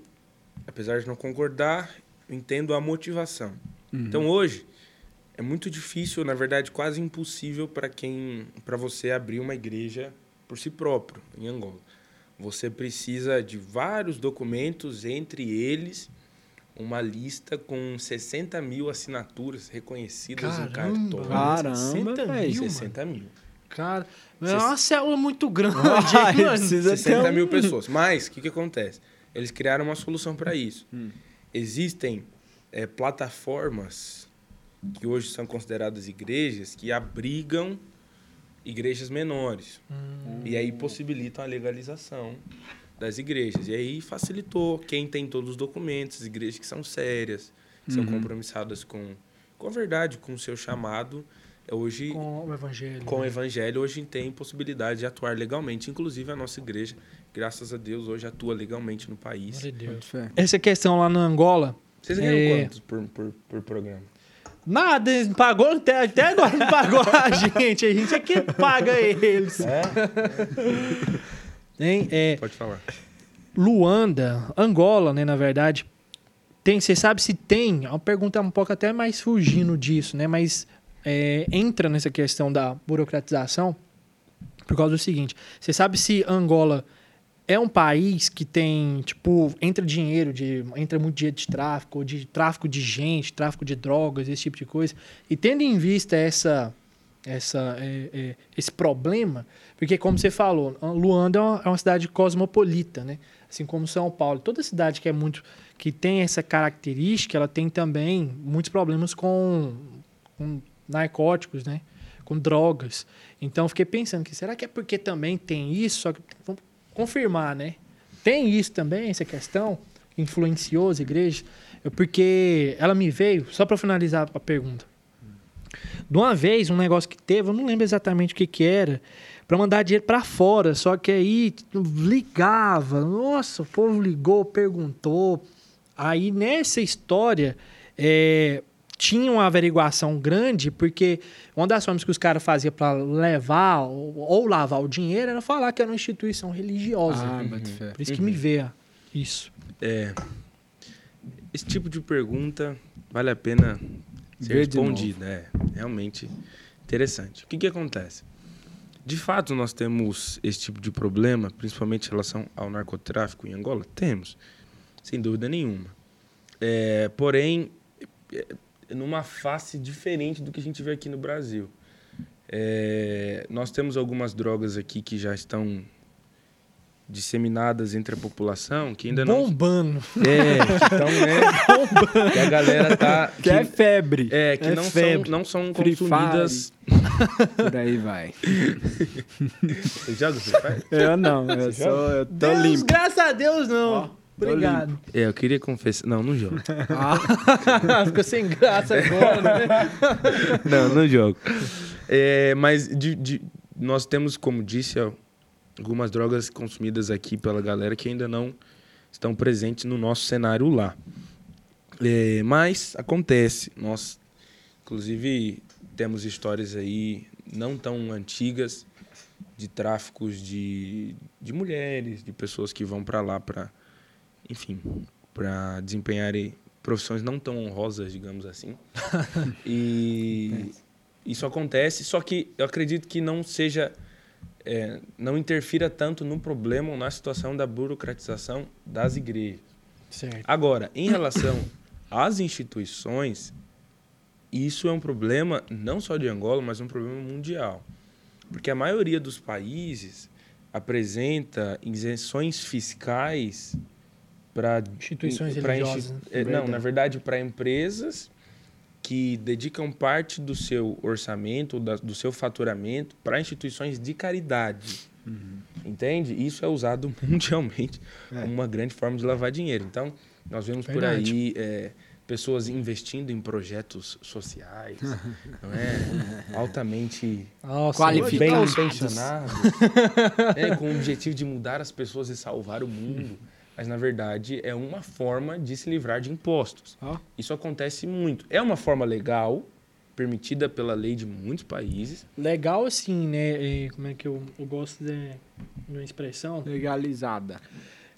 apesar de não concordar, eu entendo a motivação. Uhum. Então, hoje, é muito difícil, na verdade, quase impossível para quem, para você abrir uma igreja por si próprio em Angola. Você precisa de vários documentos, entre eles uma lista com 60 mil assinaturas reconhecidas em Caramba, cartório. Caramba, 60 véi. mil, mano. 60 mil. Cara, é uma célula muito grande, Ai, hein, mano? precisa ter 60 um- mil pessoas. Mas, o que, que acontece? Eles criaram uma solução para isso. Hum. Existem eh, plataformas que hoje são consideradas igrejas que abrigam igrejas menores. Hum. E aí possibilitam a legalização das igrejas. E aí facilitou quem tem todos os documentos, as igrejas que são sérias, que são Uhum. compromissadas com, com a verdade, com o seu chamado. É Hoje, Com o evangelho. com o né? evangelho, hoje tem possibilidade de atuar legalmente. Inclusive, a nossa igreja, graças a Deus, hoje atua legalmente no país. Deus. Essa questão lá na Angola, Vocês ganham É. quantos por, por, por programa? nada, eles pagou até, até agora não pagou a gente. A gente é que paga eles. É? Hein? É, Pode falar. Luanda, Angola, né, na verdade, tem, você sabe se tem, é uma pergunta um pouco até mais fugindo disso, né, mas é, entra nessa questão da burocratização por causa do seguinte, você sabe se Angola é um país que tem, tipo, entra dinheiro, de, entra muito dinheiro de tráfico, ou de tráfico de gente, tráfico de drogas, esse tipo de coisa, e tendo em vista essa, essa, é, é, esse problema, porque como você falou, Luanda é uma, é uma cidade cosmopolita, né? Assim como São Paulo, toda cidade que é muito que tem essa característica, ela tem também muitos problemas com, com narcóticos, né? Com drogas. Então fiquei pensando que será que é porque também tem isso? Só que vamos confirmar, né? Tem isso também, essa questão que influenciou as igrejas? Porque ela me veio, só para finalizar a pergunta. De uma vez, um negócio que teve, eu não lembro exatamente o que, que era, para mandar dinheiro para fora. Só que aí ligava, nossa, o povo ligou, perguntou. Aí nessa história, é, tinha uma averiguação grande, porque uma das formas que os caras faziam para levar ou, ou lavar o dinheiro era falar que era uma instituição religiosa. Ah, boto fé. Por isso que me vê isso. É, esse tipo de pergunta vale a pena ser Ver respondida. É realmente interessante. O que, que acontece? De fato, nós temos esse tipo de problema, principalmente em relação ao narcotráfico em Angola? Temos, sem dúvida nenhuma. É, porém, numa face diferente do que a gente vê aqui no Brasil. É, nós temos algumas drogas aqui que já estão disseminadas entre a população que ainda não Bombando. é, então, né? que a galera tá. Que é febre. é, que é não, são, febre. não são Free consumidas. Por aí vai. Você joga Free Fire? Eu não, eu sou. Eu tô Deus, limpo. graças a Deus, não. Ó, Obrigado. É, eu queria confessar. Não, não jogo. Ah, ficou sem graça agora, né? não, não jogo. É, mas de, de- nós temos, como disse, algumas drogas consumidas aqui pela galera que ainda não estão presentes no nosso cenário lá. É, mas acontece. Nós, inclusive, temos histórias aí não tão antigas de tráficos de, de mulheres, de pessoas que vão para lá para, enfim, para desempenharem profissões não tão honrosas, digamos assim. e isso acontece, só que eu acredito que não seja, é, não interfira tanto no problema ou na situação da burocratização das igrejas. Certo. Agora, em relação às instituições, isso é um problema não só de Angola, mas um problema mundial. Porque a maioria dos países apresenta isenções fiscais para Instituições religiosas, né? não, na verdade, para empresas que dedicam parte do seu orçamento, da- do seu faturamento para instituições de caridade. Entende? Isso é usado mundialmente É. como uma grande forma de lavar dinheiro. Então, nós vemos por Verdade. aí é, pessoas investindo em projetos sociais, não é? Altamente bem Qualificados. intencionados, é, com o objetivo de mudar as pessoas e salvar o mundo. Mas, na verdade, é uma forma de se livrar de impostos. Ó. Isso acontece muito. É uma forma legal, permitida pela lei de muitos países. Legal assim, né? é, como é que eu, eu gosto de, de uma expressão? Legalizada.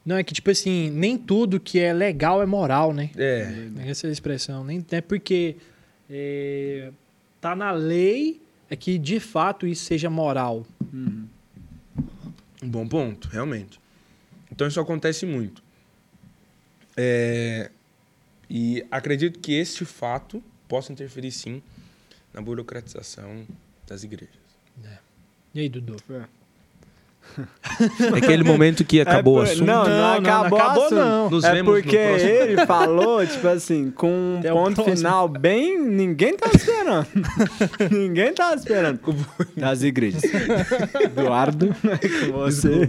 Não, é que tipo assim, nem tudo que é legal é moral, né? É, Essa é a expressão. Nem é porque é, tá na lei é que de fato isso seja moral. Uhum. Um bom ponto, realmente. Então isso acontece muito. É, e acredito que este fato possa interferir sim na burocratização das igrejas. E aí, Dudu? É aquele momento que acabou É o por- assunto. Não, não, Não, não, acabou, não acabou, o assunto. não. Nos é vemos no porque próximo. ele falou, tipo assim, com um Até o ponto final bem. Ninguém tá esperando. ninguém tá esperando. Das igrejas. Eduardo, com você.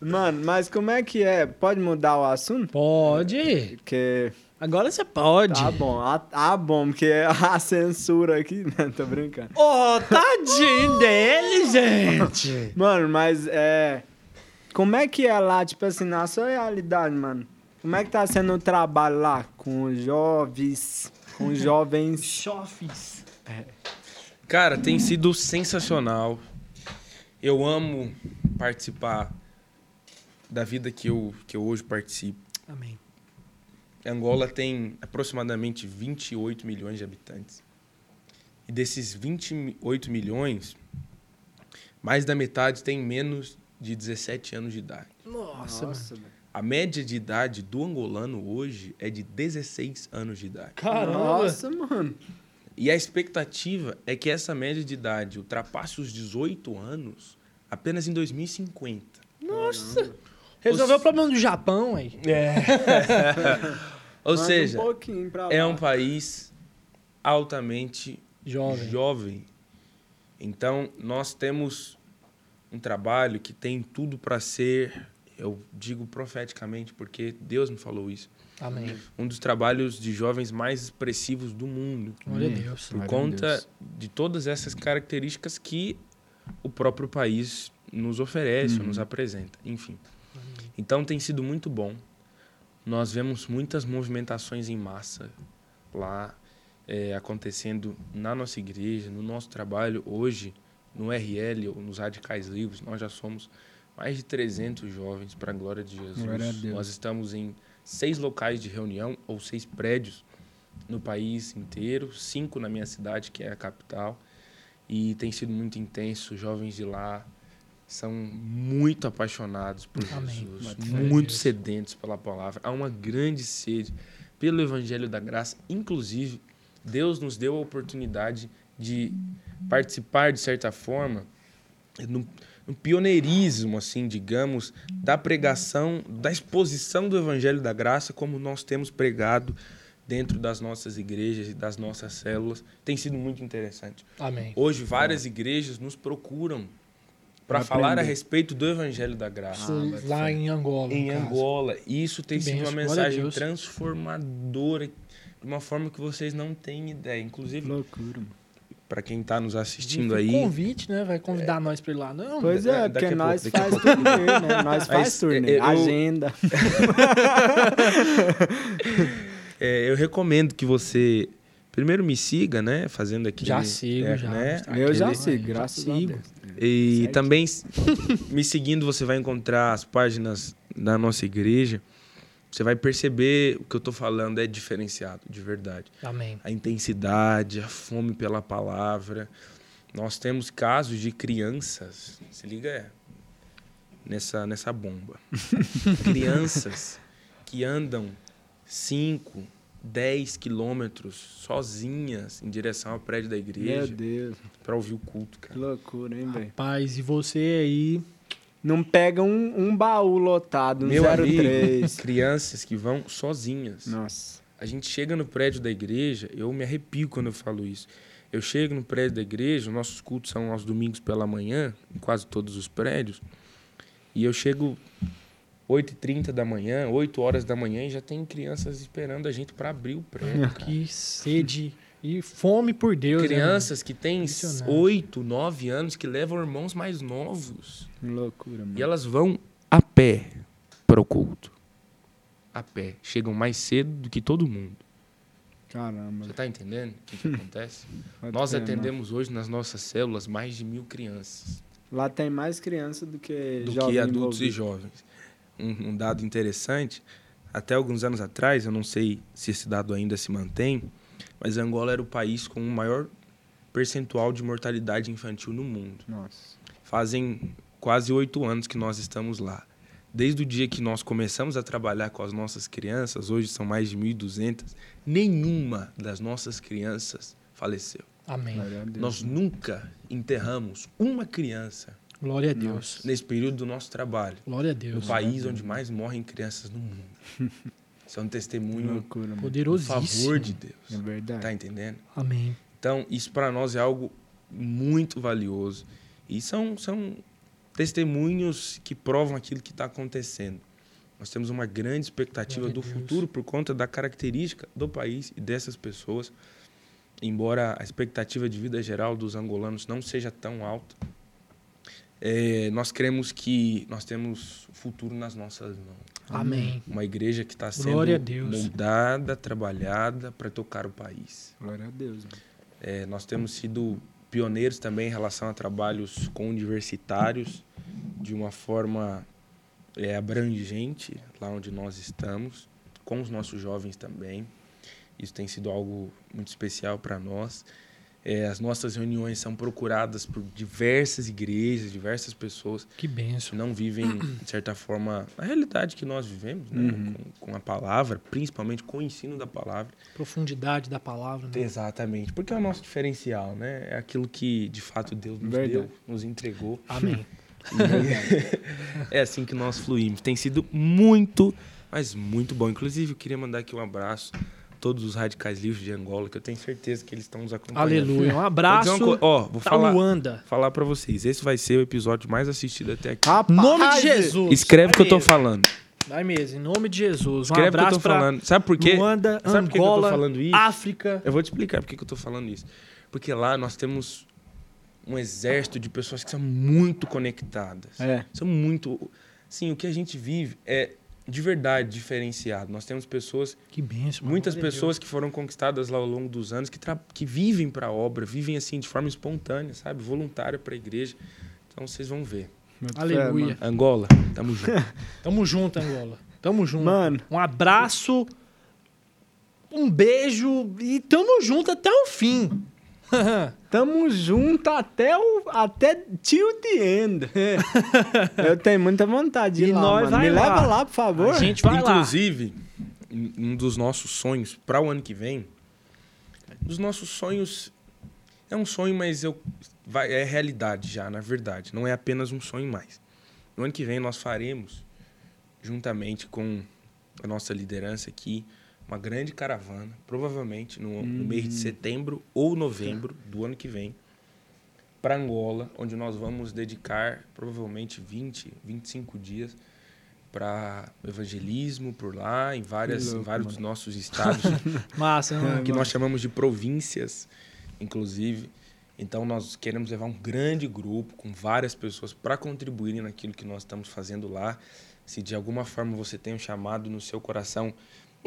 Mano, mas como é que é? Pode mudar o assunto? Pode. Porque. Agora você pode. Tá bom, ah, tá bom, porque a censura aqui. Não, tô brincando. Ô, tadinho dele, gente. Mano, mas é. Como é que é lá, tipo assim, na sua realidade, mano? Como é que tá sendo o trabalho lá com os jovens? Com os jovens. Chofes. Cara, tem sido sensacional. Eu amo participar da vida que eu, que eu hoje participo. Amém. Angola tem aproximadamente 28 milhões de habitantes. E desses 28 milhões, mais da metade tem menos de 17 anos de idade. Nossa, mano. velho. A média de idade do angolano hoje é de 16 anos de idade. Caramba. Nossa, mano. E a expectativa é que essa média de idade ultrapasse os 18 anos apenas em 2050. Nossa. Resolveu o problema do Japão, aí. Ou seja, um é um país altamente Jovem. jovem. Então, nós temos um trabalho que tem tudo para ser, eu digo profeticamente, porque Deus me falou isso, Amém. um dos trabalhos de jovens mais expressivos do mundo. Glória a Deus. Por conta Deus. de todas essas características que o próprio país nos oferece, ou nos apresenta, enfim. Então tem sido muito bom. Nós vemos muitas movimentações em massa lá é, acontecendo na nossa igreja, no nosso trabalho hoje, no RL ou nos Radicais Livres. Nós já somos mais de 300 jovens para a glória de Jesus. Glória. Nós estamos em seis locais de reunião ou seis prédios no país inteiro, cinco na minha cidade, que é a capital. E tem sido muito intenso. Jovens de lá são muito apaixonados por Amém. Jesus, muito sedentos pela palavra. Há uma grande sede pelo Evangelho da Graça. Inclusive, Deus nos deu a oportunidade de participar, de certa forma, no, no pioneirismo, assim, digamos, da pregação, da exposição do Evangelho da Graça, como nós temos pregado dentro das nossas igrejas e das nossas células. Tem sido muito interessante. Amém. Hoje, várias igrejas nos procuram para Pra falar a respeito do Evangelho da Graça. Isso lá em Angola. em caso. Angola. E isso tem Que sido uma benção, mensagem transformadora de uma forma que vocês não têm ideia. Inclusive, Loucura, mano. para quem está nos assistindo Fica aí, o convite, né? Vai convidar nós pra ir lá. Não, Pois da- é, daqui porque nós pouco, a faz turnê, né? Nós Mas, faz turnê. é, eu- Agenda. é, eu recomendo que você primeiro me siga, né? Fazendo aqui. Já sigo, já. Né? Eu já sei, graças a sigo. Deus. E Certo. também me seguindo, você vai encontrar as páginas da nossa igreja. Você vai perceber o que eu tô falando é diferenciado, de verdade. Amém. a intensidade, a fome pela palavra. Nós temos casos de crianças, se liga é, nessa, nessa bomba. crianças que andam 5, 10 quilômetros sozinhas em direção ao prédio da Meu igreja Deus, para ouvir o culto, que cara. loucura, hein, velho? Rapaz, e você aí? Não pega um, um baú lotado, um Meu 03. amigo, crianças que vão sozinhas. Nossa. A gente chega no prédio da igreja, eu me arrepio quando eu falo isso. Eu chego no prédio da igreja, nossos cultos são aos domingos pela manhã, em quase todos os prédios, e eu chego 8h30 da manhã, 8 horas da manhã, e já tem crianças esperando a gente para abrir o prédio. Que sede e fome por Deus. né, Crianças que têm Impressionante. 8, 9 anos que levam irmãos mais novos. Que loucura, mano. E elas vão a pé para o culto. A pé. Chegam mais cedo do que todo mundo. Caramba. Você tá entendendo o que, que acontece? Nós mano. atendemos hoje nas nossas células mais de mil crianças. Lá tem mais criança do que do jovem que adultos e envolvido. jovens. Um, um dado interessante, até alguns anos atrás, eu não sei se esse dado ainda se mantém, mas Angola era o país com o maior percentual de mortalidade infantil no mundo. Nossa. Fazem quase oito anos que nós estamos lá. Desde o dia que nós começamos a trabalhar com as nossas crianças, hoje são mais de 1.200, nenhuma das nossas crianças faleceu. Amém. Nós nunca enterramos uma criança Glória a Deus. nesse período do nosso trabalho. Glória a No Deus. país onde mais morrem crianças no mundo. Isso é um testemunho loucura, mano. do Poderosíssimo. favor de Deus. É verdade. Tá entendendo? Amém. Então, isso para nós é algo muito valioso. E são, são testemunhos que provam aquilo que está acontecendo. Nós temos uma grande expectativa Glória do futuro por conta da característica do país e dessas pessoas. Embora a expectativa de vida geral dos angolanos não seja tão alta, é, nós cremos que nós temos futuro nas nossas mãos. Amém. Uma igreja que está sendo Glória a Deus. moldada, trabalhada para tocar o país. Glória a Deus. É, nós temos sido pioneiros também em relação a trabalhos com universitários de uma forma é, abrangente lá onde nós estamos, com os nossos jovens também. Isso tem sido algo muito especial para nós. É, as nossas reuniões são procuradas por diversas igrejas, diversas pessoas Que benção. não vivem, de certa forma, a realidade que nós vivemos, né? Uhum. com, com a palavra, principalmente com o ensino da palavra. Profundidade da palavra. Né? Exatamente, porque é o nosso diferencial, né? É aquilo que de fato Deus nos Verdade. deu, nos entregou. Amém. é assim que nós fluímos. Tem sido muito, mas muito bom. Inclusive, eu queria mandar aqui um abraço todos os radicais livres de Angola, que eu tenho certeza que eles estão nos acompanhando. Aleluia. Um Vou abraço uma co- Ó, vou da falar, Luanda. falar para vocês. Esse vai ser o episódio mais assistido até aqui. Rapaz, Nome de Jesus. Escreve o que eu tô falando. Vai mesmo, em nome de Jesus. Um Escreve o que eu abraço tô falando. Sabe por quê? Luanda, Sabe por que que eu tô Angola, falando isso? África. Eu vou te explicar por que que eu tô falando isso. Porque lá nós temos um exército de pessoas que são muito conectadas. É. São muito. Sim, o que a gente vive é de verdade diferenciado. Nós temos pessoas, Que benção. muitas pessoas que foram conquistadas lá ao longo dos anos, que, tra- que vivem para a obra, vivem assim de forma espontânea, sabe? Voluntária para a igreja. Então vocês vão ver. Aleluia. Angola, tamo junto. Tamo junto, Angola. Tamo junto. Mano, Um abraço, um beijo e tamo junto até o fim. tamo junto até o até till the end. Eu tenho muita vontade de ir E lá, nós mano. vai Me lá. leva lá, por favor. A gente vai lá. Inclusive, um um dos nossos sonhos para o ano que vem, dos nossos sonhos é um sonho, mas eu vai, é realidade já, na verdade. Não é apenas um sonho mais. No ano que vem nós faremos, juntamente com a nossa liderança aqui, uma grande caravana, provavelmente no, no mês de setembro ou novembro do ano que vem, para Angola, onde nós vamos dedicar provavelmente 20, 25 dias para evangelismo por lá, em, várias, louco, em vários mano. dos nossos estados, Massa, né? que nós chamamos de províncias, inclusive. Então, nós queremos levar um grande grupo com várias pessoas para contribuírem naquilo que nós estamos fazendo lá. Se de alguma forma você tem um chamado no seu coração,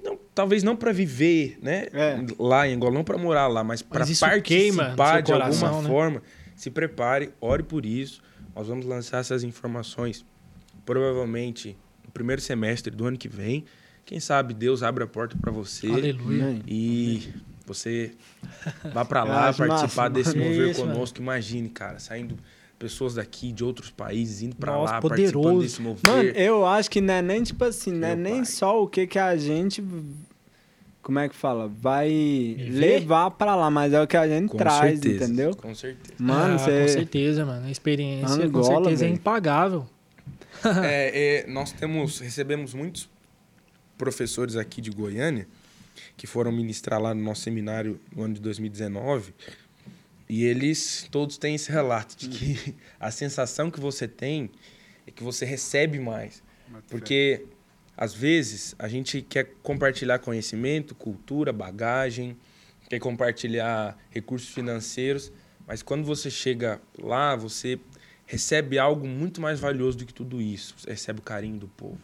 não- talvez não para viver né, É. lá em Angola, não para morar lá, mas para participar de coração, alguma né? forma, se prepare, ore por isso. Nós vamos lançar essas informações provavelmente no primeiro semestre do ano que vem. Quem sabe Deus abre a porta para você Aleluia. Amém. e você vá para lá acho participar massa, desse mano. mover Isso, conosco. Imagine, cara, saindo pessoas daqui de outros países indo para lá poderoso. participando desse mover. Mano, eu acho que não é nem tipo assim, não é Meu nem pai. só o que que a gente como é que fala, vai levar pra lá, mas é o que a gente com traz, certeza, entendeu? Com certeza. Mano, Ah, você Com certeza, mano. A experiência com Angola, certeza é velho. impagável. É, é, nós temos, recebemos muitos professores aqui de Goiânia que foram ministrar lá no nosso seminário no ano de 2019 e eles todos têm esse relato de que a sensação que você tem é que você recebe mais. Porque, às vezes, a gente quer compartilhar conhecimento, cultura, bagagem, quer compartilhar recursos financeiros, mas quando você chega lá, você recebe algo muito mais valioso do que tudo isso. Você recebe o carinho do povo.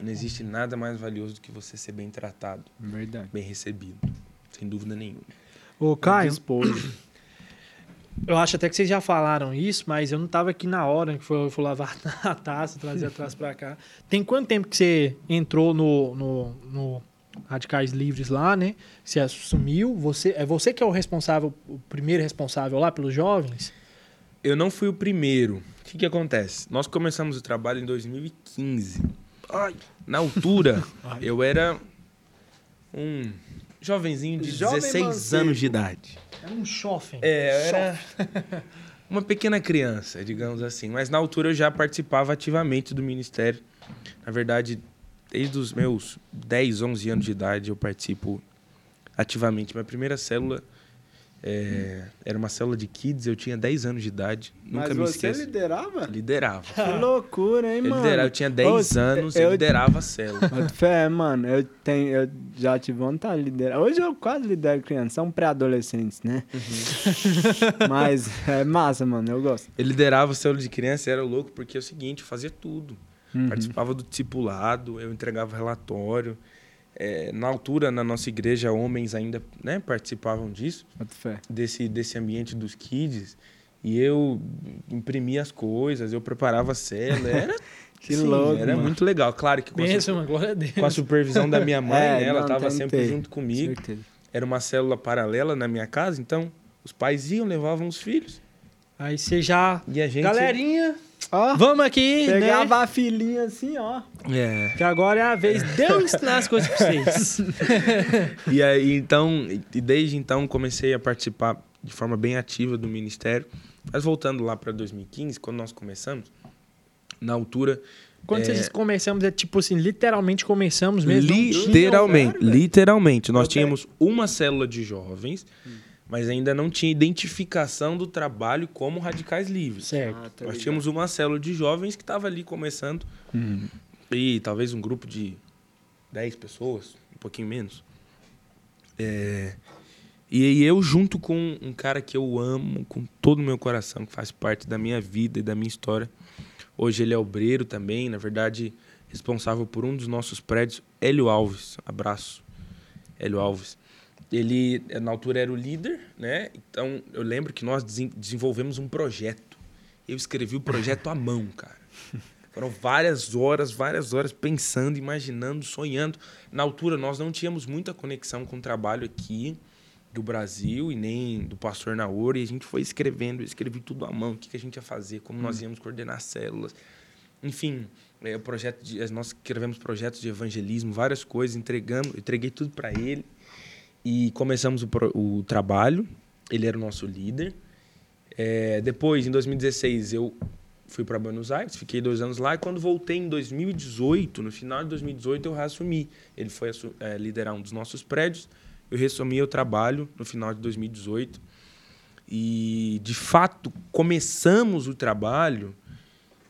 E não existe nada mais valioso do que você ser bem tratado, Verdade. bem recebido. Sem dúvida nenhuma. Ô, Caio. Eu acho até que vocês já falaram isso, mas eu não tava aqui na hora que foi, eu fui lavar a taça, trazer a taça pra cá. Tem quanto tempo que você entrou no, no, no Radicais Livres lá, né? Você assumiu, você, é você que é o responsável, o primeiro responsável lá pelos jovens? Eu não fui o primeiro. O que, que acontece? Nós começamos o trabalho em 2015. Na altura, eu era um jovenzinho de Jovem 16 mancebo. anos de idade. É um chofem. É, era uma pequena criança, digamos assim. Mas na altura eu já participava ativamente do ministério. Na verdade, desde os meus 10, 11 anos de idade eu participo ativamente. Minha primeira célula é, era uma célula de kids, eu tinha 10 anos de idade. Nunca Mas me você esqueço. liderava? Liderava. Que loucura, hein, Eu, mano? liderava, eu tinha 10 Ô, anos, eu- eu liderava a célula. Fé, mano, eu, tenho, eu já tive vontade de liderar. Hoje eu quase lidero crianças, são pré-adolescentes, né? Uhum. Mas é massa, mano, eu gosto. Eu liderava a célula de criança e era louco, porque é o seguinte, eu fazia tudo. Uhum. Participava do discipulado, eu entregava relatório. É, na altura, na nossa igreja, homens ainda né, participavam disso, desse, desse ambiente dos kids. E eu imprimia as coisas, eu preparava a célula. Era, Que sim, louco, Era mano. muito legal. Claro que com a, su- Benção, mano, glória a Deus. com a supervisão da minha mãe, É, né, ela estava sempre junto comigo. Certeza. Era uma célula paralela na minha casa, então os pais iam, levavam os filhos. Aí você já... E a gente... Galerinha, Ó, vamos aqui, né? pegava a filhinha assim, ó. É. Que agora é a vez de eu ensinar as coisas pra vocês. E aí, então, e desde então comecei a participar de forma bem ativa do ministério. Mas voltando lá para 2015, quando nós começamos, na altura, Quando É. vocês começamos, é tipo assim, literalmente começamos mesmo. literalmente, literalmente, nós Ok. tínhamos uma célula de jovens, mas ainda não tinha identificação do trabalho como radicais livres. Certo. Ah, tô Nós tínhamos uma célula de jovens que estava ali começando Uhum. e talvez um grupo de 10 pessoas, um pouquinho menos. É, e aí eu, junto com um cara que eu amo com todo o meu coração, que faz parte da minha vida e da minha história. Hoje ele é obreiro também, na verdade, responsável por um dos nossos prédios, Hélio Alves. Abraço, Hélio Alves. Ele, na altura, era o líder, né? Então, eu lembro que nós desen- desenvolvemos um projeto. Eu escrevi o projeto à mão, cara. Foram várias horas, várias horas pensando, imaginando, sonhando. Na altura, nós não tínhamos muita conexão com o trabalho aqui do Brasil e nem do pastor Naor. E a gente foi escrevendo, eu escrevi tudo à mão, o que, que a gente ia fazer, como nós íamos coordenar células. Enfim, é, o projeto de, nós escrevemos projetos de evangelismo, várias coisas, entregamos, entreguei tudo para ele. E começamos o, o trabalho. Ele era o nosso líder. É, depois, em 2016, eu fui para Buenos Aires, fiquei dois anos lá. E quando voltei em 2018, no final de 2018, eu reassumi. Ele foi é, liderar um dos nossos prédios. Eu reassumi o trabalho no final de 2018. E, de fato, começamos o trabalho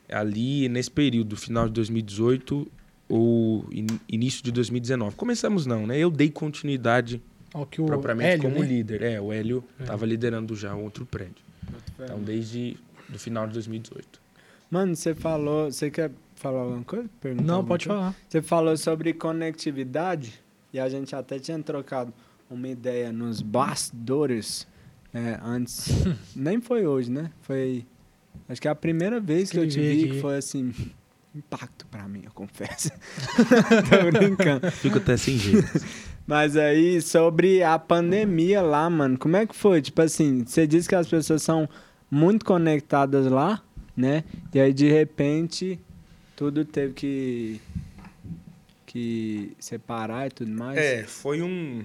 ali nesse período, final de 2018 ou in- início de 2019. Começamos não, né? Eu dei continuidade Ó, que o propriamente Hélio, como né? líder. É, o Hélio É. estava liderando já outro prédio. Então, desde do final de 2018. Mano, você falou. Você quer falar alguma coisa? Perguntar Não, alguma pode coisa? falar. Você falou sobre conectividade e a gente até tinha trocado uma ideia nos bastidores é, antes. Nem foi hoje, né? Foi. Acho que é a primeira vez que eu te vi que foi assim. Impacto pra mim, eu confesso. Tô brincando. Fico até sem jeito. Mas aí, sobre a pandemia lá, mano, como é que foi? Tipo assim, você disse que as pessoas são muito conectadas lá, né? E aí, de repente, tudo teve que, que separar e tudo mais. É, foi um.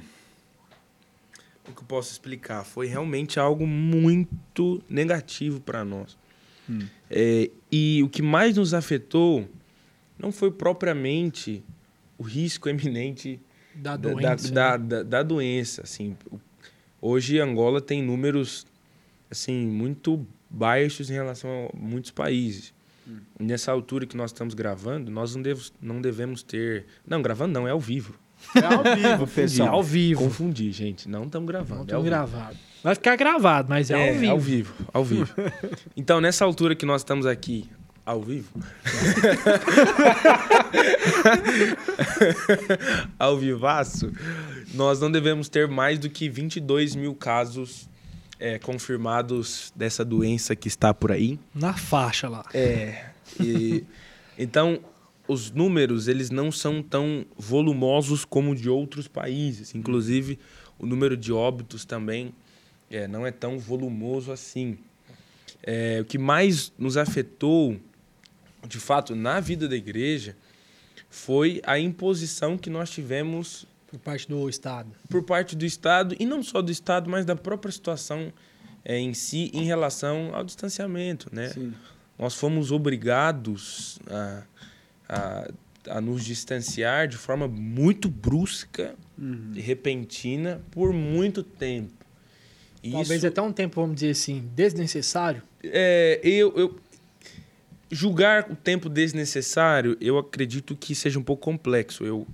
O que eu posso explicar? Foi realmente algo muito negativo para nós. Hum. É, e o que mais nos afetou não foi propriamente o risco eminente Da doença. da, né? da, da doença. Assim. Hoje, Angola tem números assim muito baixos em relação a muitos países. nessa altura que nós estamos gravando, nós não, devo, não devemos ter. Não, gravando não, é ao vivo. É ao vivo, É pessoal. ao vivo. Confundi, gente. Não estamos gravando. Não é ao vivo. gravado. Vai ficar gravado, mas é, É, ao vivo. Ao vivo, ao vivo. então, nessa altura que nós estamos aqui, ao vivo. ao vivaço, nós não devemos ter mais do que 22 mil casos é, confirmados dessa doença que está por aí. Na faixa lá. É. E, então, os números, eles não são tão volumosos como de outros países. Inclusive, o número de óbitos também é, não é tão volumoso assim. É, o que mais nos afetou, de fato, na vida da igreja, foi a imposição que nós tivemos Por parte do Estado. por parte do Estado, e não só do Estado, mas da própria situação é, em si, em relação ao distanciamento, né? Sim. Nós fomos obrigados a, a, a nos distanciar de forma muito brusca Uhum. e repentina por muito tempo. E Talvez isso, até um tempo, vamos dizer assim, desnecessário. é, eu, eu julgar o tempo desnecessário, eu acredito que seja um pouco complexo. Eu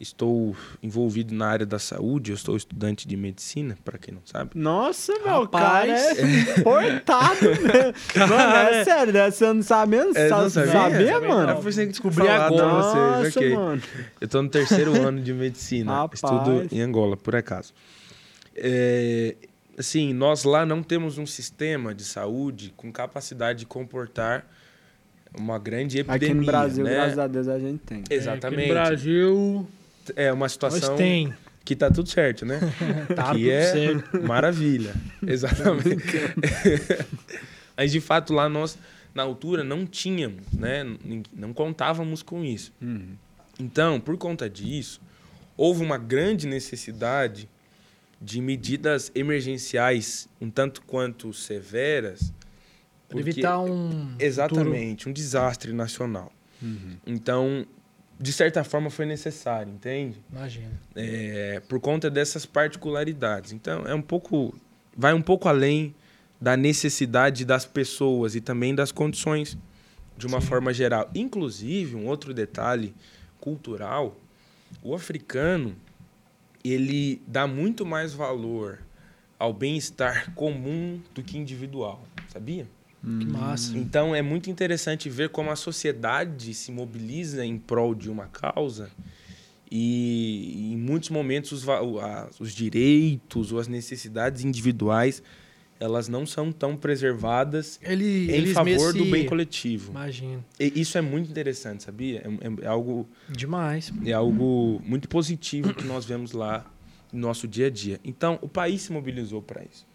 estou envolvido na área da saúde, eu sou estudante de medicina, para quem não sabe. Nossa, meu, o cara é portado. né? mano, é sério, né? Você não sabe mesmo? É, não sabia? sabia, Eu mano? pensei que Descobri agora. Nossa, vocês, mano. Eu tô no terceiro ano de medicina. Rapaz. Estudo em Angola, por acaso. É, assim, nós lá não temos um sistema de saúde com capacidade de comportar uma grande epidemia. Aqui no Brasil, né? graças a Deus, a gente tem. Exatamente. É, aqui no Brasil, É uma nós situação tem. que tá tudo certo, né? Tá que tudo é certo. maravilha. Exatamente. Mas de fato lá nós na altura não tínhamos, né? Não contávamos com isso. Uhum. Então, por conta disso, houve uma grande necessidade de medidas emergenciais um tanto quanto severas porque- evitar um. exatamente um desastre nacional. Uhum. Então, de certa forma foi necessário, entende? futuro- Imagina. é, por conta dessas particularidades. Então, é um pouco. Vai um pouco além da necessidade das pessoas e também das condições de uma Sim. forma geral. Inclusive, um outro detalhe cultural: o africano ele dá muito mais valor ao bem-estar comum do que individual, sabia? Que massa. Então é muito interessante ver como a sociedade se mobiliza em prol de uma causa e em muitos momentos os, os direitos ou as necessidades individuais elas não são tão preservadas Ele, em eles favor do bem coletivo. Imagina. E isso é muito interessante, sabia? É, é- é algo Demais. é algo muito positivo que nós vemos lá no nosso dia a dia. Então, o país se mobilizou para isso.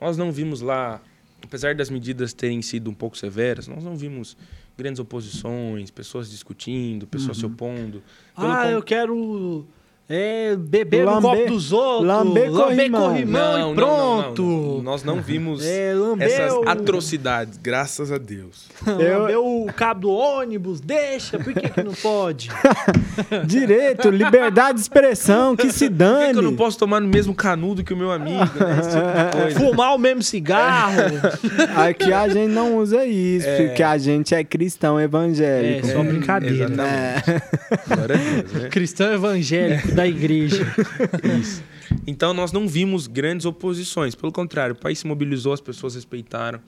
Nós não vimos lá, apesar das medidas terem sido um pouco severas, nós não vimos grandes oposições, pessoas discutindo, pessoas se opondo. Pelo ah, con- eu quero é, beber no Lamber- copo dos outros. lamber corrimão. corrimão e pronto. não, não. Nós não vimos É, essas o- atrocidades, graças a Deus. Lamber o cabo do ônibus, deixa, por que, que não pode? Direito, liberdade de expressão, que se Por que, dane. que eu não posso tomar no mesmo canudo que o meu amigo? Né? Tipo coisa. Fumar o mesmo cigarro. Aqui a gente não usa isso, porque a gente é cristão evangélico. É, só brincadeira. Exatamente. Glória a Deus, né? Cristão evangélico da igreja. Isso. Então nós não vimos grandes oposições. Pelo contrário, o país se mobilizou, as pessoas respeitaram.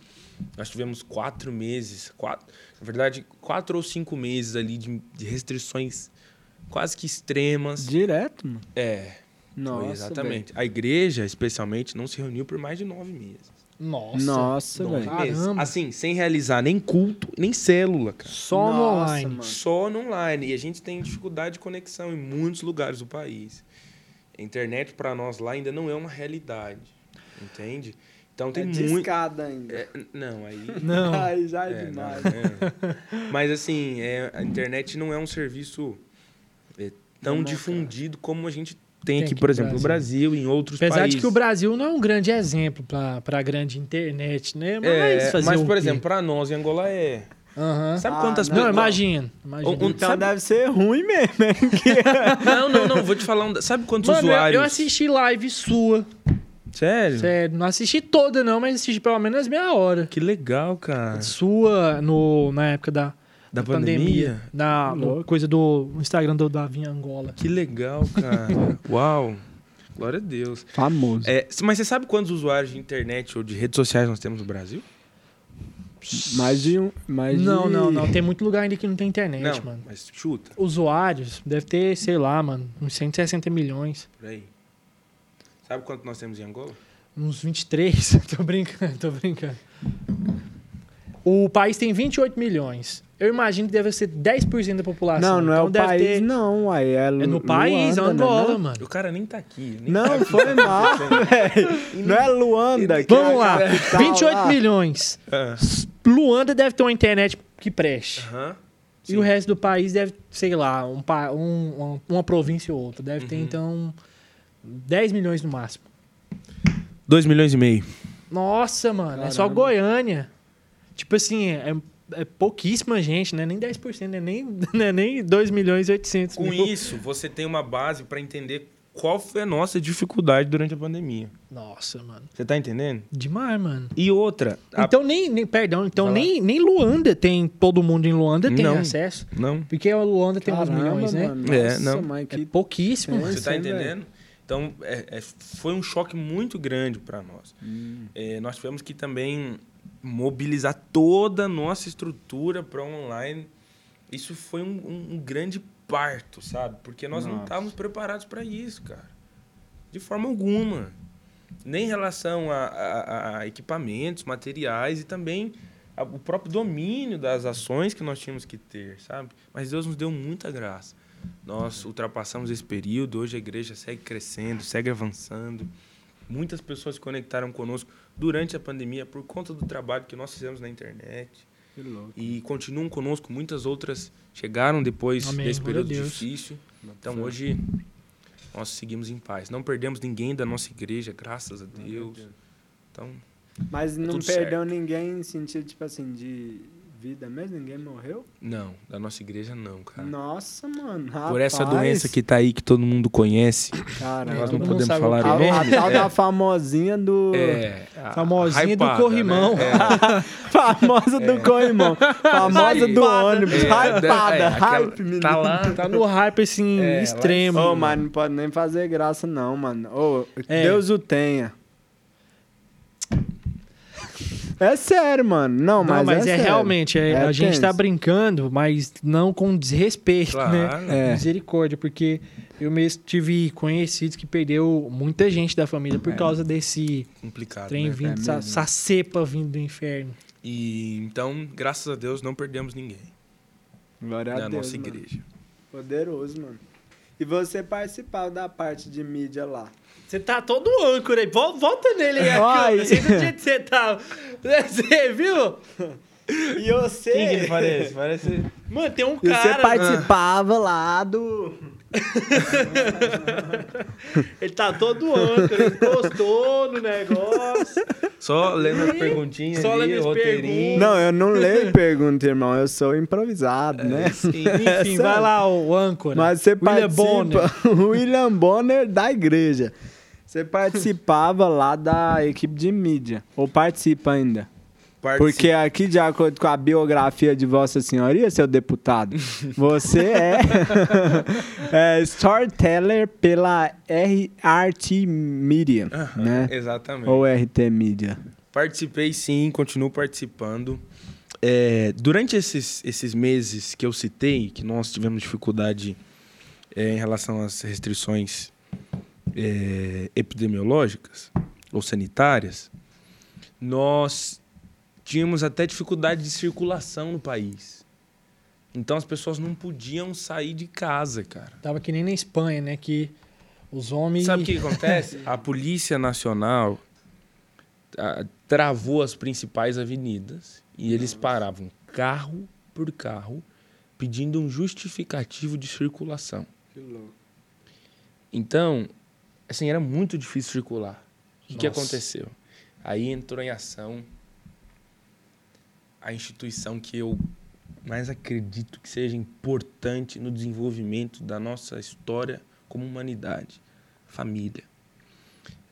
Nós tivemos quatro meses, quatro, na verdade, quatro ou cinco meses ali de, de restrições quase que extremas. Direto, mano. É, Nossa, exatamente. A igreja, especialmente, não se reuniu por mais de nove meses. Nossa. Nossa, velho. Caramba. Assim, sem realizar nem culto, nem célula, cara. Só no Nossa, online. mano. Só no online. E a gente tem dificuldade de conexão em muitos lugares do país. A internet para nós lá ainda não é uma realidade. Entende? Então tem é muito. discada ainda. É, não, aí. Não. Ai, já é, É, não, demais. é. Mas assim, é, a internet não é um serviço é, tão Não, difundido como a gente Tem tem, aqui, aqui por exemplo, no Brasil e em outros Apesar países. de que o Brasil não é um grande exemplo para a grande internet, né? Mas, É, fazer mas por exemplo, para nós em Angola é. Aham. Sabe Ah, quantas Não, pessoas- imagina. imagina. Um- Então sabe- deve ser ruim mesmo? Não, não, não, vou te falar um. Sabe quantos Mano, eu- usuários? eu assisti live sua. Sério? Sério, não assisti toda não, mas assisti pelo menos meia hora. Que legal, cara. Sua no, na época da, Da pandemia? na no- Louco. coisa do Instagram do Davi Angola. Que legal, cara. Uau. Glória a Deus. Famoso. É, mas você sabe quantos usuários de internet ou de redes sociais nós temos no Brasil? Mais de um. Mais Não, de... não, não. Tem muito lugar ainda que não tem internet, Não, mano. mas chuta. Usuários, deve ter, sei lá, mano, uns 160 milhões. Por aí. Sabe quanto nós temos em Angola? Uns 23. tô brincando, tô brincando. O país tem 28 milhões. Eu imagino que deve ser 10% da população. Não, não é Então o deve país, ter- não. Aí é, É no país, Luanda, né, Angola, não? mano. O cara nem tá aqui. nem Não, sabe foi o tá mal, velho. Não é Luanda. que Vamos é a lá, capital 28 lá. milhões. Luanda deve ter uma internet que preste. E Sim. o resto do país deve, sei lá, um, pa- um- uma, província ou outra. Deve ter, Uhum. então, 10 milhões no máximo. 2 milhões e meio. Nossa, mano, é só Caramba. Goiânia. Tipo assim, é, é pouquíssima gente, né? Nem 10%, né? Nem, né? Nem 2 milhões e 800 Com mil. isso, você tem uma base pra entender qual foi a nossa dificuldade durante a pandemia. Nossa, mano. Você tá entendendo? Demais, mano. E outra. a- Então nem, nem perdão, então nem, nem Luanda tem, todo mundo em Luanda tem Não. acesso. Não. Porque a Luanda tem uns Caramba, milhões, né? mano, É, não. mas É que pouquíssimo, É, mano. Você tá entendendo? Então, é- é- foi um choque muito grande para nós. Hum. É, nós tivemos que também mobilizar toda a nossa estrutura para online. Isso foi um, um- um grande parto, sabe? Porque nós não Nossa. estávamos preparados para isso, cara. De forma alguma. Nem em relação a, a- a equipamentos, materiais e também a- o próprio domínio das ações que nós tínhamos que ter, sabe? Mas Deus nos deu muita graça. Nós ultrapassamos esse período, hoje a igreja segue crescendo, segue avançando. Muitas pessoas se conectaram conosco durante a pandemia por conta do trabalho que nós fizemos na internet. Que louco. E continuam conosco, muitas outras chegaram depois Amém, desse período difícil. Então hoje nós seguimos em paz. Não perdemos ninguém da nossa igreja, graças a Deus. Então, Mas não tudo perdeu certo. ninguém em sentido, tipo assim, de vida mesmo? Ninguém morreu? não, da nossa igreja não, cara. Nossa, mano. Por essa rapaz. doença que tá aí, que todo mundo conhece, Cara, nós não podemos sabe falar o o a, é. nome. a tal É. da famosinha do. É, a- Famosinha do hypada, corrimão. né? É. Famosa do corrimão. Famosa do ônibus. É, Hypada. é, aquela- hype, menino. Tá lá, Tá no hype, assim, É, extremo. Ô, mas não pode nem fazer graça, não, mano. Ô, É. Deus o tenha. É sério, mano. Não, Não, mas, mas, é, sério. realmente, é- É a gente tá brincando, mas não com desrespeito, Claro. né? É. Misericórdia, porque eu mesmo tive conhecidos que perdeu muita gente da família por É. causa desse complicado. trem né? vindo, É essa, essa cepa vindo do inferno. E então, graças a Deus, não perdemos ninguém Glória a na Deus, nossa mano. igreja. Poderoso, mano. E você participava da parte de mídia lá. Você tá todo âncora aí. Vol- Volta nele aí, Ai. Sei do jeito que você tava. Você viu? E você... Quem que ele parece? Parece. Mano, tem um E você cara. participava lá do... Ele tá todo âncora. Ele encostou no negócio. Só lendo as perguntinhas Só ali, lendo as roteirinho. Não, eu não leio pergunta, irmão. Eu sou improvisado, né? Sim. Enfim, vai lá, o âncora. Mas você William participa... William Bonner da igreja. Você participava lá da equipe de mídia. Ou participa ainda? Porque aqui, de acordo com a biografia de Vossa Senhoria, seu deputado, você é, é storyteller pela RT Media, Aham, né? Exatamente. Ou RT Media. Participei sim, continuo participando. É, durante esses, esses meses que eu citei, que nós tivemos dificuldade é, em relação às restrições é, epidemiológicas ou sanitárias, nós tínhamos até dificuldade de circulação no país. Então as pessoas não podiam sair de casa, cara. Tava que nem na Espanha, né? Que os homens. Sabe o que acontece? A Polícia Nacional ah, travou as principais avenidas e eles paravam carro por carro pedindo um justificativo de circulação. Que louco. Então, assim, era muito difícil circular. O que, que aconteceu? Aí entrou em ação a instituição que eu mais acredito que seja importante no desenvolvimento da nossa história como humanidade, família.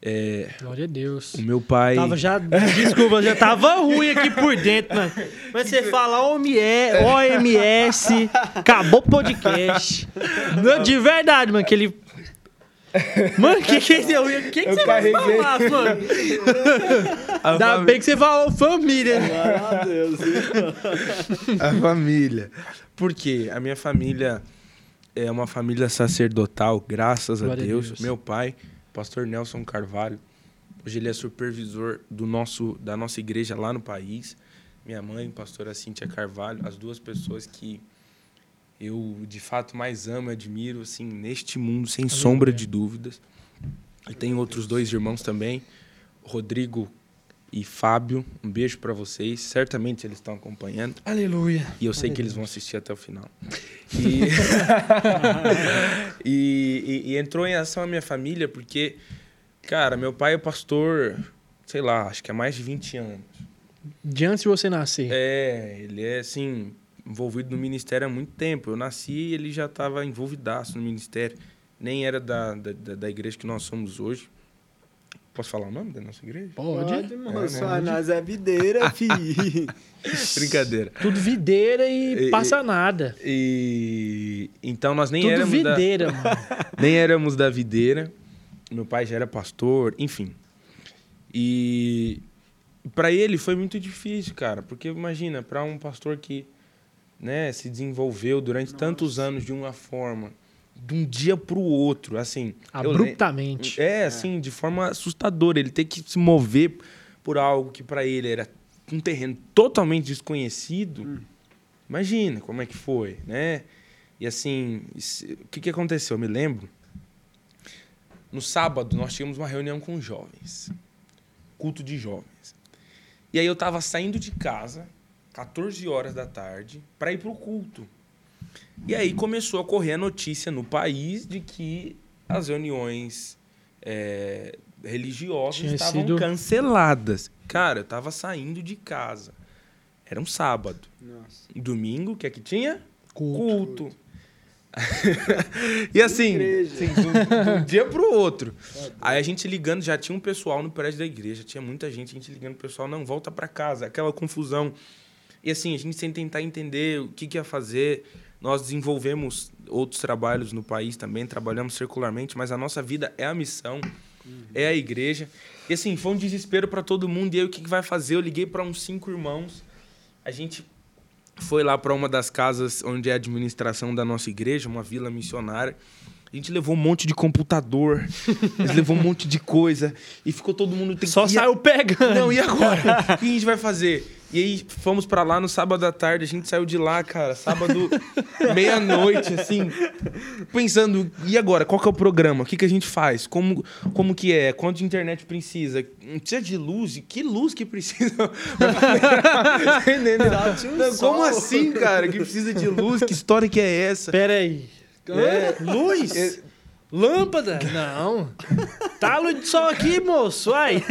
É, Glória a Deus. o meu pai. Tava já, desculpa, já tava ruim aqui por dentro, mano. Mas você fala OMS, OMS, acabou o podcast. Não, de verdade, mano, que ele. Mano, que que deu? O que, que Eu você vai carreguei. falar, mano? a, Ainda fami- bem que você falou família. Ah, Deus. a família. Por quê? A minha família é uma família sacerdotal, graças a Glória a Deus. Deus. Meu pai, pastor Nelson Carvalho, hoje ele é supervisor do nosso, da nossa igreja lá no país. Minha mãe, pastora Cíntia Carvalho, as duas pessoas que eu de fato mais amo e admiro assim neste mundo, sem sombra de dúvidas. E tem outros dois irmãos também, Rodrigo e Fábio. Um beijo para vocês. Certamente eles estão acompanhando. Aleluia. E eu sei que eles vão assistir até o final. E, e, e- e entrou em ação a minha família porque, cara, meu pai é pastor, sei lá, acho que há mais de 20 anos. De antes de você nascer. É, ele é, assim, envolvido no ministério há muito tempo. Eu nasci e ele já estava envolvidaço no ministério. Nem era da, da, da- da igreja que nós somos hoje. Posso falar o nome da nossa igreja? Pode. Pode, moço. É, né? Nós é videira, fi. Brincadeira. Tudo videira e, E- passa nada. E então nós nem Tudo éramos da, videira, mano. nem éramos da videira. Meu pai já era pastor, enfim. E para ele foi muito difícil, cara, porque imagina, para um pastor que, né, se desenvolveu durante tantos anos de uma forma, de um dia para o outro, assim, eu le- Abruptamente. é, assim, de forma assustadora. Ele ter que se mover por algo que para ele era um terreno totalmente desconhecido. Imagina como é que foi, né? E assim, isso- o que, que aconteceu? Eu me lembro. No sábado, nós tínhamos uma reunião com jovens. Culto de jovens. E aí eu tava saindo de casa, 14 horas da tarde, para ir pro culto. E aí começou a correr a notícia no país de que as reuniões é, religiosas Tinha estavam sido- canceladas. Cara, eu tava saindo de casa. Era um sábado. Nossa. Domingo, o que é que tinha? Culto. Culto. e assim, assim, de um, dia pro outro. Aí a gente ligando, já tinha um pessoal no prédio da igreja, tinha muita gente, a gente ligando pro pessoal, não, volta pra casa, aquela confusão. E assim, a gente sem tentar entender o que, que ia fazer. Nós desenvolvemos outros trabalhos no país também, trabalhamos circularmente, mas a nossa vida é a missão, é a igreja. E assim, foi um desespero para todo mundo. E aí, o que, que vai fazer? Eu liguei para uns cinco irmãos. A gente foi lá para uma das casas onde é a administração da nossa igreja, uma vila missionária. A gente levou um monte de computador, levou um monte de coisa e ficou todo mundo tem Só saiu pegando. Não, e agora? o que a gente vai fazer? E aí fomos pra lá no sábado à tarde, a gente saiu de lá, cara, sábado meia-noite, assim, pensando, e agora? Qual que é o programa? O que, que a gente faz? Como, como que é? Quanto de internet precisa? Precisa de luz? Que luz que precisa? Não, Como assim, cara? Que precisa de luz? Que história que é essa? Pera aí. É, Luz? é, Lâmpada? Não. Tá a luz de sol aqui, moço. Vai.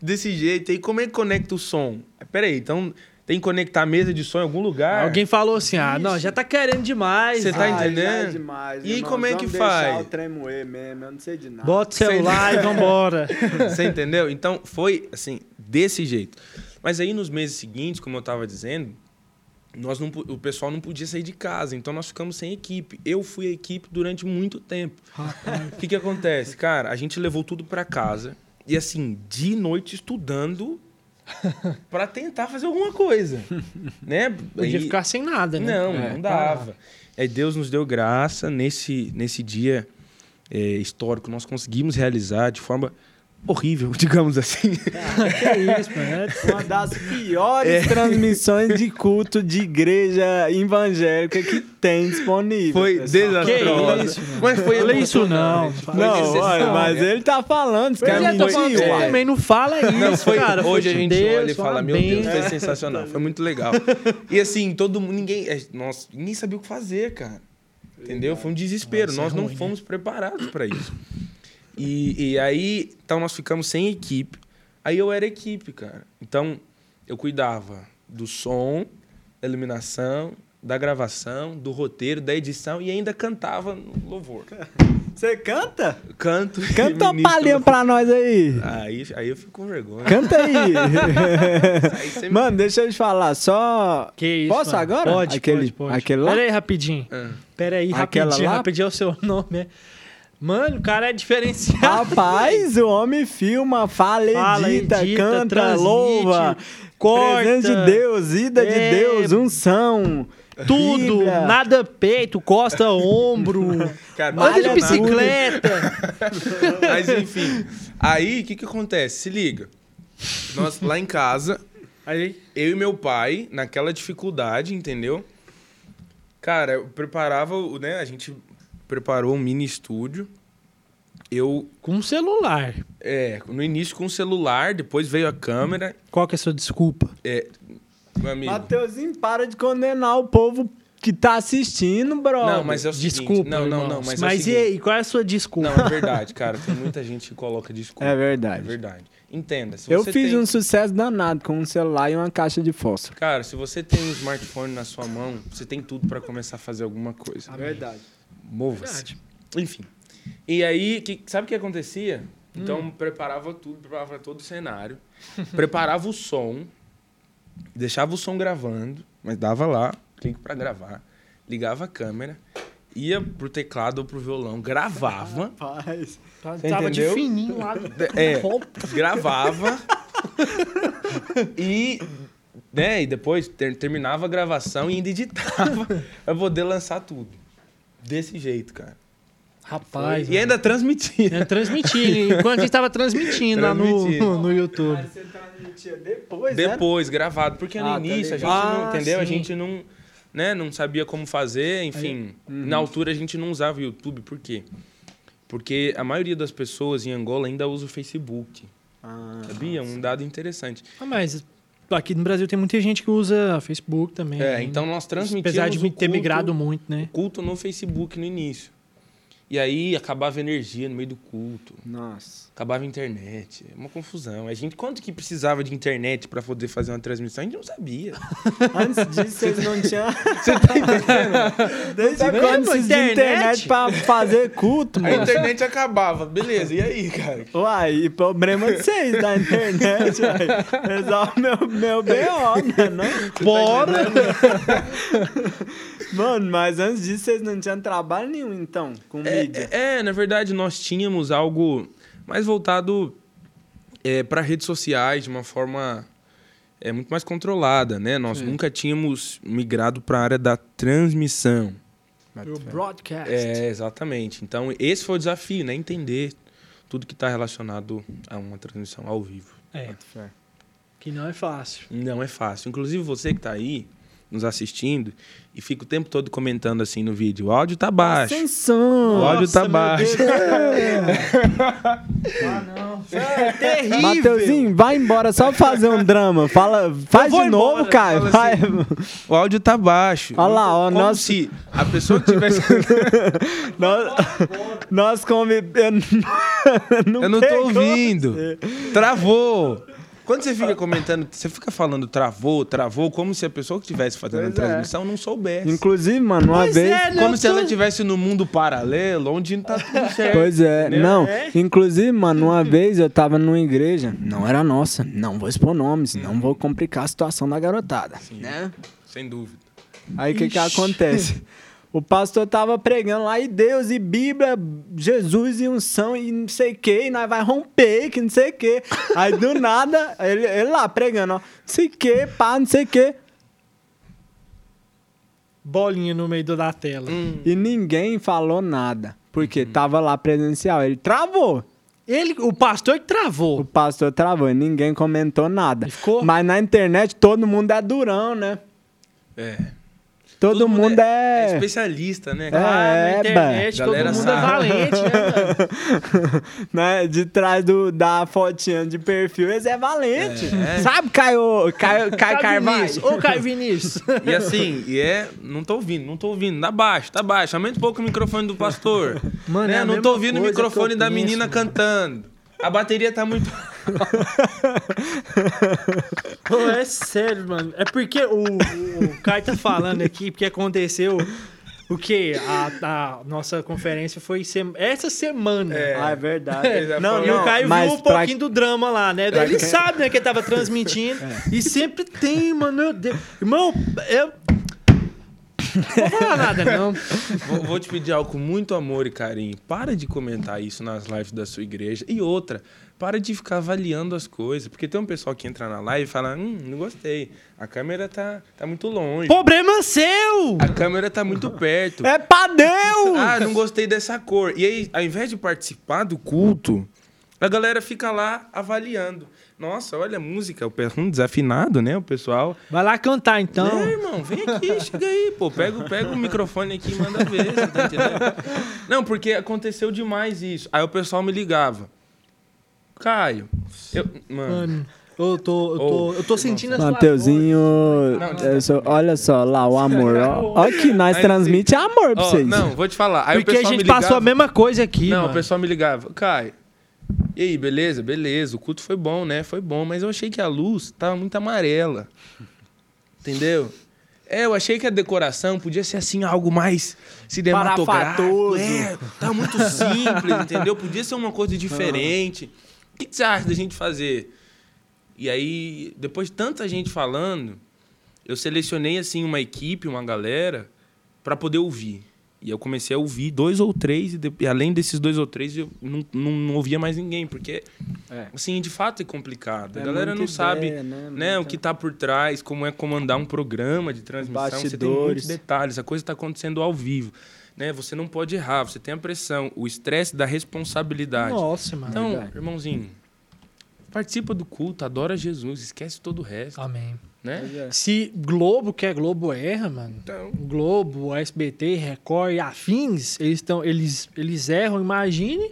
desse jeito. E como é que conecta o som? Pera aí, então tem que conectar a mesa de som em algum lugar? Alguém falou assim: ah, não, já tá querendo demais. Você tá já entendendo? É demais, E aí, irmãos. como é que faz? o trem moer mesmo, eu não sei de nada. Bota o celular e vambora. Você entendeu? Então foi assim, desse jeito. Mas aí nos meses seguintes, como eu estava dizendo, nós não, o pessoal não podia sair de casa, então nós ficamos sem equipe. Eu fui a equipe durante muito tempo. O que, que acontece? Cara, a gente levou tudo para casa e assim, de noite estudando para tentar fazer alguma coisa, né? Podia Aí- ficar sem nada, né? não, É. não dava. Aí Deus nos deu graça nesse, nesse dia é, histórico. Nós conseguimos realizar de forma horrível, digamos assim. Ah, que isso, mano. É- Uma das piores É. transmissões de culto de igreja evangélica que tem disponível. Foi pessoal. desastrosa. Que isso, mano. Mas foi Fala isso não. Não, olha, mas ele tá falando, esse cara mentiu, falando uai. também não fala isso, Não, foi, cara. hoje Foi a gente Deus, olha e fala, meu Deus, bênção. foi sensacional, foi muito legal. E assim, todo mundo, ninguém, é, nós, ninguém sabia o que fazer, cara. Entendeu? Foi um desespero, Nossa, nós é não ruim, né? fomos preparados para isso. E, e aí, então nós ficamos sem equipe. Aí eu era equipe, cara. Então, eu cuidava do som, da iluminação, da gravação, do roteiro, da edição e ainda cantava no louvor. Você canta? Canto. Canta uma palhinha pra nós aí. Aí, aí eu fico com vergonha. Canta aí. Aí você me- Mano, deixa eu te falar, só. Que isso, Posso mano? agora? Pode, Aquele- pode, pode. aquele lá? Pera aí, rapidinho. Ah. Pera aí, Aquela rapidinho. lá? Rapidinho é o seu nome, né? Mano, o cara é diferenciado. Rapaz, o homem filma, fala, Fala, edita, edita, canta, transmite, louva. corta. Presença de Deus, ida de É. Deus, unção. Tudo, nada peito, costa, ombro. Cara, Anda de bicicleta. Mas enfim. Aí, o que que acontece? Se liga. Nós lá em casa, Aí, eu e meu pai, naquela dificuldade, entendeu? Cara, eu preparava, o- né? A gente preparou um mini estúdio. Eu, com um celular. é, no início com o celular, depois veio a câmera. Qual que é a sua desculpa? É, meu amigo. Mateuzinho, para de condenar o povo que tá assistindo, bro. Não, mas é o seguinte. Desculpa, Não, não, irmãos. não. Mas, Mas, é o e seguinte. aí, qual é a sua desculpa? Não, é verdade, cara. Tem muita gente que coloca desculpa. É É verdade. verdade. Entenda. Se Eu você fiz tem- um sucesso danado com um celular e uma caixa de fósforo. Cara, se você tem um smartphone na sua mão, você tem tudo pra começar a fazer alguma coisa. Verdade. Mova-se. Enfim. E aí, que- sabe o que acontecia? Então, Hum. preparava tudo, preparava todo o cenário, preparava o som, deixava o som gravando, mas dava lá, clique pra gravar, ligava a câmera, ia pro teclado ou pro violão, gravava, Rapaz. Tava de entendeu? fininho lá. é, gravava e, né, e depois ter- terminava a gravação e ainda editava pra poder lançar tudo. Desse jeito, cara. Rapaz. e ainda transmitia. É, transmitindo. Enquanto a gente tava transmitindo, lá no, Transmitindo. no YouTube. Você transmitia depois, né? Depois, gravado. Porque no Ah, tá início a gente ligado. não, Ah, entendeu? A sim. gente não, né, não sabia como fazer, enfim. Uhum. Na altura a gente não usava o YouTube, por quê? Porque a maioria das pessoas em Angola ainda usa o Facebook. Ah, Sabia? Um dado interessante. Ah, mas aqui no Brasil tem muita gente que usa Facebook também. É, né? então nós transmitimos Apesar de o ter culto- migrado muito, né? culto no Facebook no início. E aí acabava a energia no meio do culto. Nossa. Acabava a internet. É uma confusão. A gente, quanto que precisava de internet para poder fazer uma transmissão? A gente não sabia. Antes disso, vocês não tinham. Você tá entendendo? Desde Tá quando vocês tinham Internet? internet pra fazer culto, A mano? internet acabava. Beleza, e aí, cara? Uai, e problema de vocês da internet, uai. Resolve meu, meu BO, né? Não? Bora! Mano, mas antes disso, vocês não tinham trabalho nenhum, então, com mídia. É, é, na verdade, nós tínhamos algo mais voltado é, para redes sociais de uma forma é, muito mais controlada, né? Nós nunca tínhamos migrado para a área da transmissão. O broadcast. É, exatamente. Então, esse foi o desafio, né? Entender tudo que está relacionado a uma transmissão ao vivo. É, que não é fácil. Não é fácil. Inclusive, você que está aí nos assistindo e fica o tempo todo comentando assim no vídeo, o áudio tá baixo. Som. O áudio tá meu baixo. Deus. ah, não. É terrível. Mateuzinho, vai embora, só fazer um drama. Fala, faz de novo, embora. Caio. Fala Vai. O áudio tá baixo. Olha lá, ó, Como nós- se a pessoa que tivesse... Nós, nós convivemos. Eu não tô ouvindo. Travou. Quando você fica comentando, você fica falando travou, travou, como se a pessoa que estivesse fazendo Pois a é. transmissão não soubesse. Inclusive, mano, uma Pois vez. é, né? Como eu se ela tô- estivesse no mundo paralelo, onde tá tudo certo. Pois é, entendeu? não. É. Inclusive, mano, uma vez eu tava numa igreja, não era nossa, não vou expor nomes, não vou complicar a situação da garotada. Né? Sem dúvida. Aí o que que acontece? O pastor tava pregando lá, e Deus, e Bíblia, Jesus e unção, e não sei o que, e nós vai romper, que não sei o que. Aí do nada, ele, ele lá pregando, ó, não sei o que, pá, não sei o que. Bolinha no meio da tela. Hum. E ninguém falou nada, porque tava lá presencial. Ele travou. Ele, o pastor que O travou. pastor travou e ninguém comentou nada. Ficou? Mas na internet todo mundo é durão, né? É. Todo, Todo mundo, é. é especialista, né? É, cara? Ah, na internet todo Galera mundo sabe. é valente, né, né? De trás do, da fotinha de perfil, eles é valente. É. Sabe, Caio, Caio, Caio Carvalho? Ô, Caio Vinícius. E assim, e é. Não tô ouvindo, não tô ouvindo. Tá baixo, tá baixo. Aumenta um pouco o microfone do pastor. Mano, né? é Não tô ouvindo o microfone da penso, menina mano. cantando. A bateria tá muito. Pô, é sério, mano. É porque o, o Caio tá falando aqui, porque aconteceu Porque a, a nossa conferência foi sem- essa semana. É. Ah, é verdade. É, Não, e Não, o Caio viu um pra- pouquinho do drama lá, né? Ele sabe, né, que ele tava transmitindo. E sempre tem, mano. Meu Deus. Irmão, eu. Não vou falar nada, não. Vou, vou te pedir algo com muito amor e carinho. Para de comentar isso nas lives da sua igreja. E outra, para de ficar avaliando as coisas. Porque tem um pessoal que entra na live e fala: Hum, não gostei. A câmera tá, tá muito longe. Problema seu! A câmera tá muito perto. É pra Deus! Ah, não gostei dessa cor. E aí, ao invés de participar do culto, a galera fica lá avaliando. Nossa, olha a música, o hum, desafinado, né? O pessoal. Vai lá cantar, então. É, irmão, vem aqui, chega aí, pô. Pega, o- pega o microfone aqui e manda ver, você tá entendendo? Não, porque aconteceu demais isso. Aí o pessoal me ligava. Caio, eu. Mano. Mano, eu tô, eu tô, eu tô sentindo a sua Mateuzinho, Não, sou- olha só lá o amor. ó. Olha que nós Aí, transmite amor pra Ó, vocês. não, vou te falar. Aí Porque a gente me ligava, passou a mesma coisa aqui, Não, mano. o pessoal me ligava, Caio. E aí, beleza? Beleza. O culto foi bom, né? Foi bom, mas eu achei que a luz tava muito amarela. Entendeu? É, eu achei que a decoração podia ser assim, algo mais cinematográfico. É, tá muito simples, entendeu? Podia ser uma coisa diferente. O que, que você acha da gente fazer? E aí, depois de tanta gente falando, eu selecionei assim uma equipe, uma galera, para poder ouvir. E eu comecei a ouvir dois ou três, e, de- e além desses dois ou três, eu não, não, não ouvia mais ninguém, porque, É. assim, de fato é complicado. É a galera não sabe ideia, né? né, o que tá por trás, como é comandar um programa de transmissão. Você tem muitos Bastidores. detalhes, a coisa está acontecendo ao vivo. Né? Você não pode errar, você tem a pressão, o estresse da responsabilidade. Nossa, mano. então, verdade. irmãozinho, participa do culto, adora Jesus, esquece todo o resto. Amém. Né? É. Se Globo, que é Globo, erra, mano. Então, Globo, SBT, Record e afins, eles, tão, eles, eles erram, imagine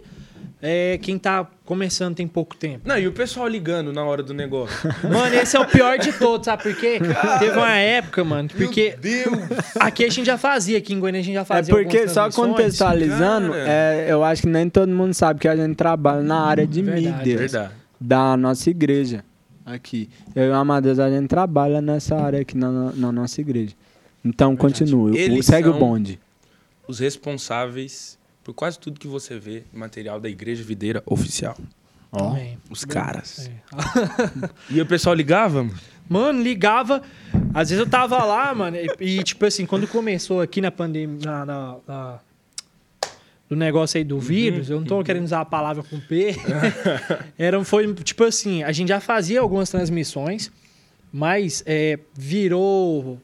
é, quem tá começando tem pouco tempo. Não, e o pessoal ligando na hora do negócio. Mano, esse é o pior de todos, sabe por quê? Teve uma época, mano, porque Deus! aqui a gente já fazia, aqui em Goiânia a gente já É fazia porque, algumas só contextualizando, Cara. é, eu acho que nem todo mundo sabe que a gente trabalha na área de Verdade, mídia Verdade. da nossa igreja. Aqui. Eu e o Amadeus, a gente trabalha nessa área aqui na, na- nossa igreja. Então, continue. Eles segue o bonde. Os responsáveis por quase tudo que você vê material da Igreja Videira Oficial. Ó. Os caras. É. E o pessoal ligava? mano? Mano, ligava. Às vezes eu tava lá, mano, e, e, tipo assim, quando começou aqui na pandemia, na, na- na- do negócio aí do vírus, eu não tô querendo usar a palavra com P. Era, foi tipo assim, a gente já fazia algumas transmissões, mas é, virou.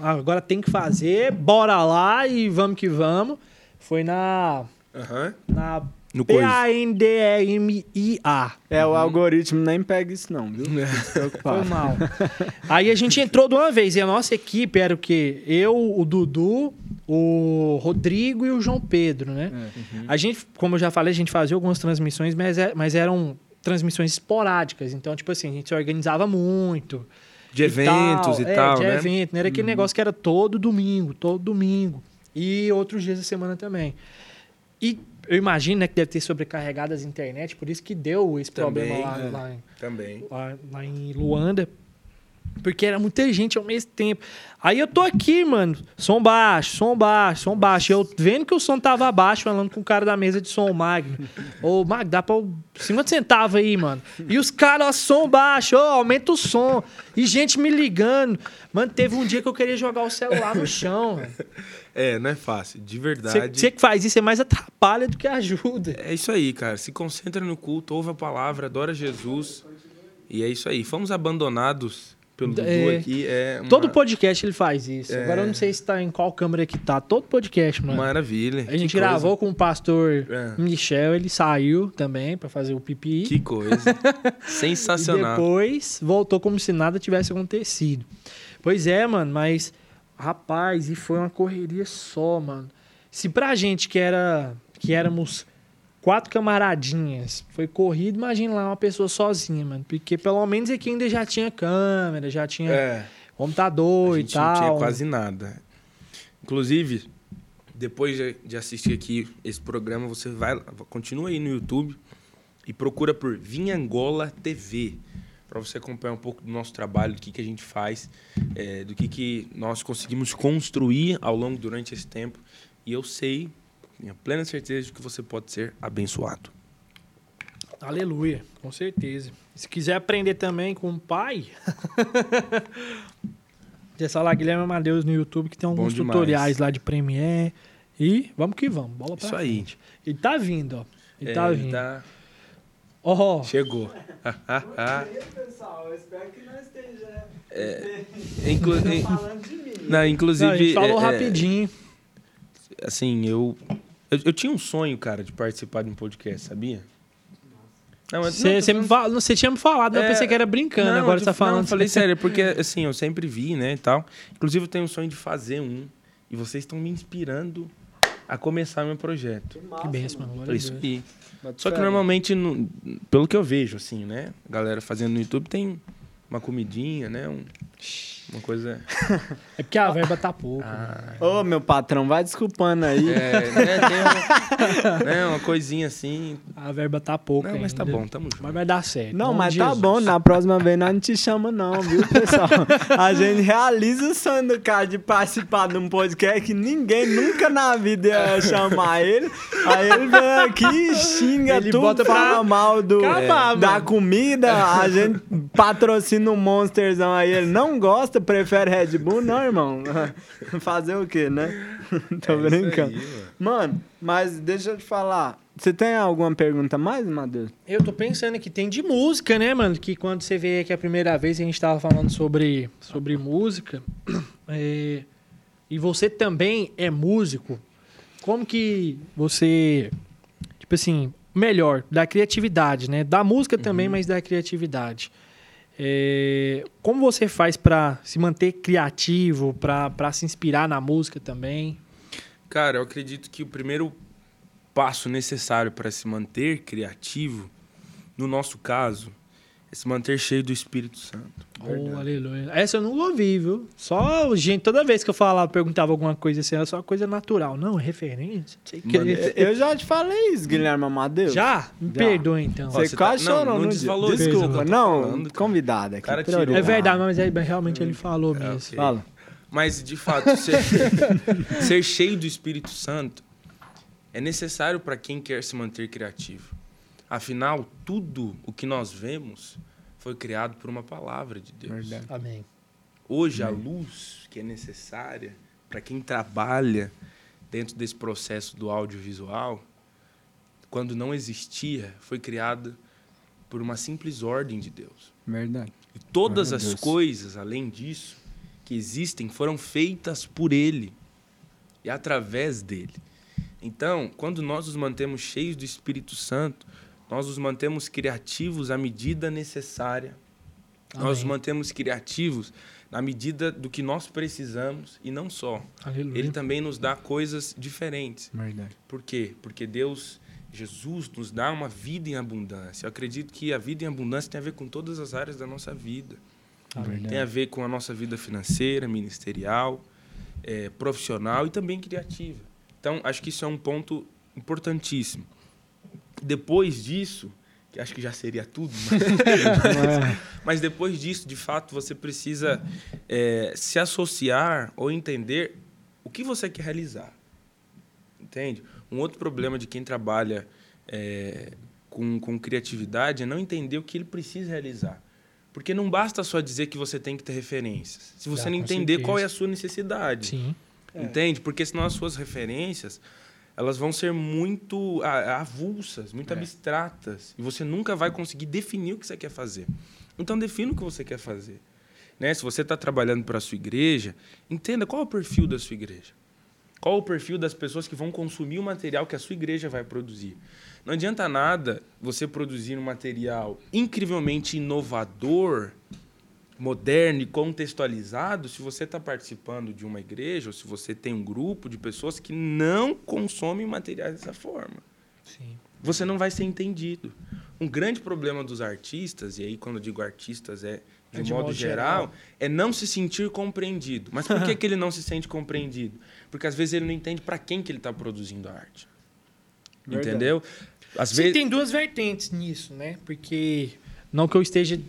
"Ah, Agora tem que fazer, bora lá e vamos que vamos. Foi na. Aham. na No. P-A-N-D-E-M-I-A. É, o algoritmo nem pega isso não, viu? Se Foi mal. Aí a gente entrou de uma vez e a nossa equipe era o quê? Eu, o Dudu, o Rodrigo e o João Pedro, né? A gente, como eu já falei, a gente fazia algumas transmissões, mas, é- mas eram transmissões esporádicas. Então, tipo assim, a gente se organizava muito. De eventos e É, tal, de né? evento. Não era aquele negócio que era todo domingo, todo domingo. E outros dias da semana também. E eu imagino né, que deve ter sobrecarregado as internet, por isso que deu esse Também, problema lá, é. lá em Também. lá, lá em Luanda. Porque era muita gente ao mesmo tempo. Aí eu tô aqui, mano. Som baixo, som baixo, som baixo. Eu vendo que o som tava baixo, falando com o cara da mesa de som, o Magno. Ô, Magno, dá pra. 50 centavos aí, mano. E os caras, ó, som baixo, ó, aumenta o som. E gente me ligando. Mano, teve um dia que eu queria jogar o celular no chão. É, não é fácil. De verdade. você que faz isso, você mais atrapalha do que ajuda. É isso aí, cara. Se concentra no culto, ouve a palavra, adora Jesus. E é isso aí. Fomos abandonados pelo Dudu É. aqui. É uma Todo podcast ele faz isso. É. Agora eu não sei se tá em qual câmera que tá. Todo podcast, mano. maravilha. A gente Que coisa. gravou com o pastor É. Michel, ele saiu também pra fazer o pipi. Que coisa. E Sensacional. depois voltou como se nada tivesse acontecido. Pois é, mano, mas rapaz, e foi uma correria só, mano. Se pra gente que era que éramos quatro camaradinhas, foi corrido, imagina lá uma pessoa sozinha, mano, porque pelo menos aqui ainda já tinha câmera, já tinha É. computador e gente não tal. tinha quase nada. Inclusive, depois de- assistir aqui esse programa, você vai, continua aí no YouTube e procura por Vinhangola TV. para você acompanhar um pouco do nosso trabalho, do que, que a gente faz, é, do que, que nós conseguimos construir ao longo durante esse tempo. E eu sei, tenho plena certeza de que você pode ser abençoado. Aleluia, com certeza. Se quiser aprender também com o pai, acessa lá Guilherme Amadeus no YouTube, que tem alguns demais. tutoriais lá de Premiere. E vamos que vamos, bola pra Isso aí. frente. Ele tá vindo, ó. Ele É, tá ele vindo. tá- Ó, Chegou. pessoal, eu espero que não esteja Inclu- in- falando de mim. não, não, a inclusive, gente falou é, é, rapidinho. assim, eu, eu eu tinha um sonho, cara, de participar de um podcast, sabia? Não, não, Você falando- você tinha me falado, eu É, pensei que era brincando, Não, agora eu você tá não, falando. eu falei sério, porque assim, eu sempre vi, né, e tal. Inclusive eu tenho um sonho de fazer um e vocês estão me inspirando a começar meu projeto. Que benção, mano. Glória Por a isso que Só que normalmente, no- pelo que eu vejo, assim, né? A galera fazendo no YouTube tem uma comidinha, né? um- uma coisa. É porque a verba tá pouco. Ah, Ô, meu patrão, vai desculpando aí. é, né? Tem uma, né, uma coisinha assim. A verba tá pouco Não, mas tá bom, tamo junto. Mas vai dar certo. Não, mas tá Jesus. bom, na próxima vez nós não te chama não, viu, pessoal? A gente realiza o sonho do cara de participar de um podcast que ninguém nunca na vida ia chamar ele. Aí ele vem aqui, xinga Ele tudo, bota pra fala mal do, acabar, da mano. comida, a gente patrocina um Monsterzão aí, ele não gosta, prefere Red Bull, não, irmão. Fazer o quê, né? Tô É isso brincando. aí, mano. Mano, mas deixa eu te falar, você tem alguma pergunta mais, Matheus? Eu tô pensando que tem de música, né, mano? Que quando você veio aqui a primeira vez, a gente tava falando sobre, sobre música. É, e você também é músico. Como que você. Tipo assim, melhor, da criatividade, né? Da música também, mas da criatividade. É, como você faz pra se manter criativo, pra se inspirar na música também? Cara, eu acredito que o primeiro passo necessário para se manter criativo, no nosso caso, é se manter cheio do Espírito Santo. Oh, aleluia. Essa eu não ouvi, viu? Só, gente, toda vez que eu falava, perguntava alguma coisa assim, era só uma coisa natural. Não, referência, não sei o que. Mano, Eu já te falei isso, Guilherme Amadeus. Já? Me Já. perdoa, então. Você você quase tá- não, chorou não desvaloriza Desculpa, não, convidado aqui. É verdade, mas é- realmente ele falou mesmo. ok. Fala. Mas, de fato, ser, ser cheio do Espírito Santo é necessário para quem quer se manter criativo. Afinal, tudo o que nós vemos foi criado por uma palavra de Deus. Verdade. Amém. Hoje, a luz que é necessária para quem trabalha dentro desse processo do audiovisual, quando não existia, foi criada por uma simples ordem de Deus. Verdade. E todas a as coisas, além disso, que existem, foram feitas por Ele e através dele. Então, quando nós nos mantemos cheios do Espírito Santo, nós nos mantemos criativos à medida necessária. Nós nos Amém. mantemos criativos na medida do que nós precisamos e não só. Aleluia. Ele também nos dá coisas diferentes. Verdade. Por quê? Porque Deus, Jesus, nos dá uma vida em abundância. Eu acredito que a vida em abundância tem a ver com todas as áreas da nossa vida. Amém. Tem a ver com a nossa vida financeira, ministerial, eh, profissional e também criativa. Então, acho que isso é um ponto importantíssimo. Depois disso, que acho que já seria tudo, mas, mas depois disso, de fato, você precisa eh, se associar ou entender o que você quer realizar. Entende? Um outro problema de quem trabalha eh, com, com criatividade é não entender o que ele precisa realizar. Porque não basta só dizer que você tem que ter referências. Se você Ah, não entender certeza. qual é a sua necessidade. Sim. Entende? Porque senão as suas referências elas vão ser muito ah, avulsas, muito É. abstratas. E você nunca vai conseguir definir o que você quer fazer. Então, defina o que você quer fazer. Né? Se você está trabalhando para a sua igreja, entenda qual é o perfil da sua igreja. Qual é o perfil das pessoas que vão consumir o material que a sua igreja vai produzir. Não adianta nada você produzir um material incrivelmente inovador, moderno e contextualizado se você está participando de uma igreja ou se você tem um grupo de pessoas que não consomem materiais dessa forma. Sim. Você não vai ser entendido. Um grande problema dos artistas, e aí quando eu digo artistas é de, É de modo, modo geral, geral. é não se sentir compreendido. Mas por que, que ele não se sente compreendido? Porque às vezes ele não entende para quem que ele está produzindo a arte. Verdade. Entendeu? Às Sim, vezes tem duas vertentes nisso, né? Porque não que eu esteja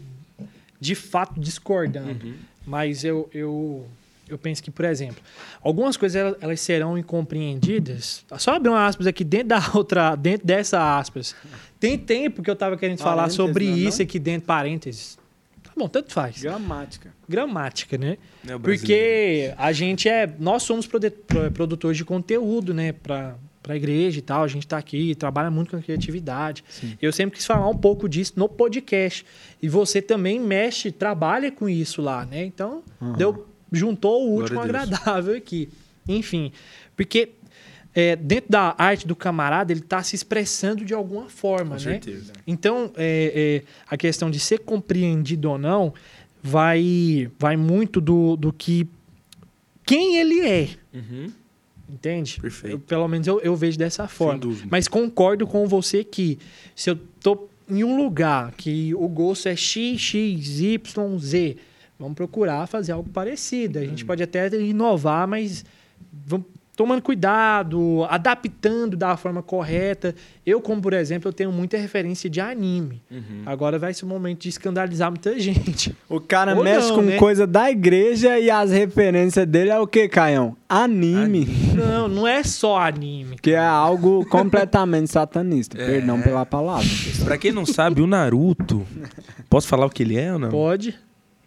de fato discordando. Uhum. Mas eu, eu, eu penso que, por exemplo, algumas coisas elas, serão incompreendidas. Só abrir uma aspas aqui dentro da outra, dentro dessa aspas. Tem tempo que eu estava querendo falar Parênteses, sobre não é isso não? aqui dentro, parênteses. Tá bom, tanto faz. Gramática. Gramática, né? Brasileiro. Porque a gente é. Nós somos produtores de conteúdo, né? Pra, pra igreja e tal. A gente tá aqui, trabalha muito com a criatividade. Eu sempre quis falar um pouco disso no podcast. E você também mexe, trabalha com isso lá, né? Então, deu, juntou o último a agradável aqui. Enfim, porque é, dentro da arte do camarada, ele tá se expressando de alguma forma, Com né? certeza. Então, é, é, a questão de ser compreendido ou não vai, vai muito do, do que. Quem ele é, Uhum. Entende? Perfeito. Eu, pelo menos eu, eu vejo dessa forma. dúvida. Mas concordo com você que se eu tô em um lugar que o gosto é X, X, Y, Z, vamos procurar fazer algo parecido. A gente Uhum. pode até inovar, mas vamos tomando cuidado, adaptando da forma correta. Eu, como por exemplo, eu tenho muita referência de anime. Uhum. Agora vai ser o momento de escandalizar muita gente. O cara Ou mexe não, com né? coisa da igreja e as referências dele é o que, Caião? Anime. Não, não é só anime. Que é algo completamente satanista. É. Perdão pela palavra. Pra quem não sabe, o Naruto. Posso falar o que ele é ou não? Pode.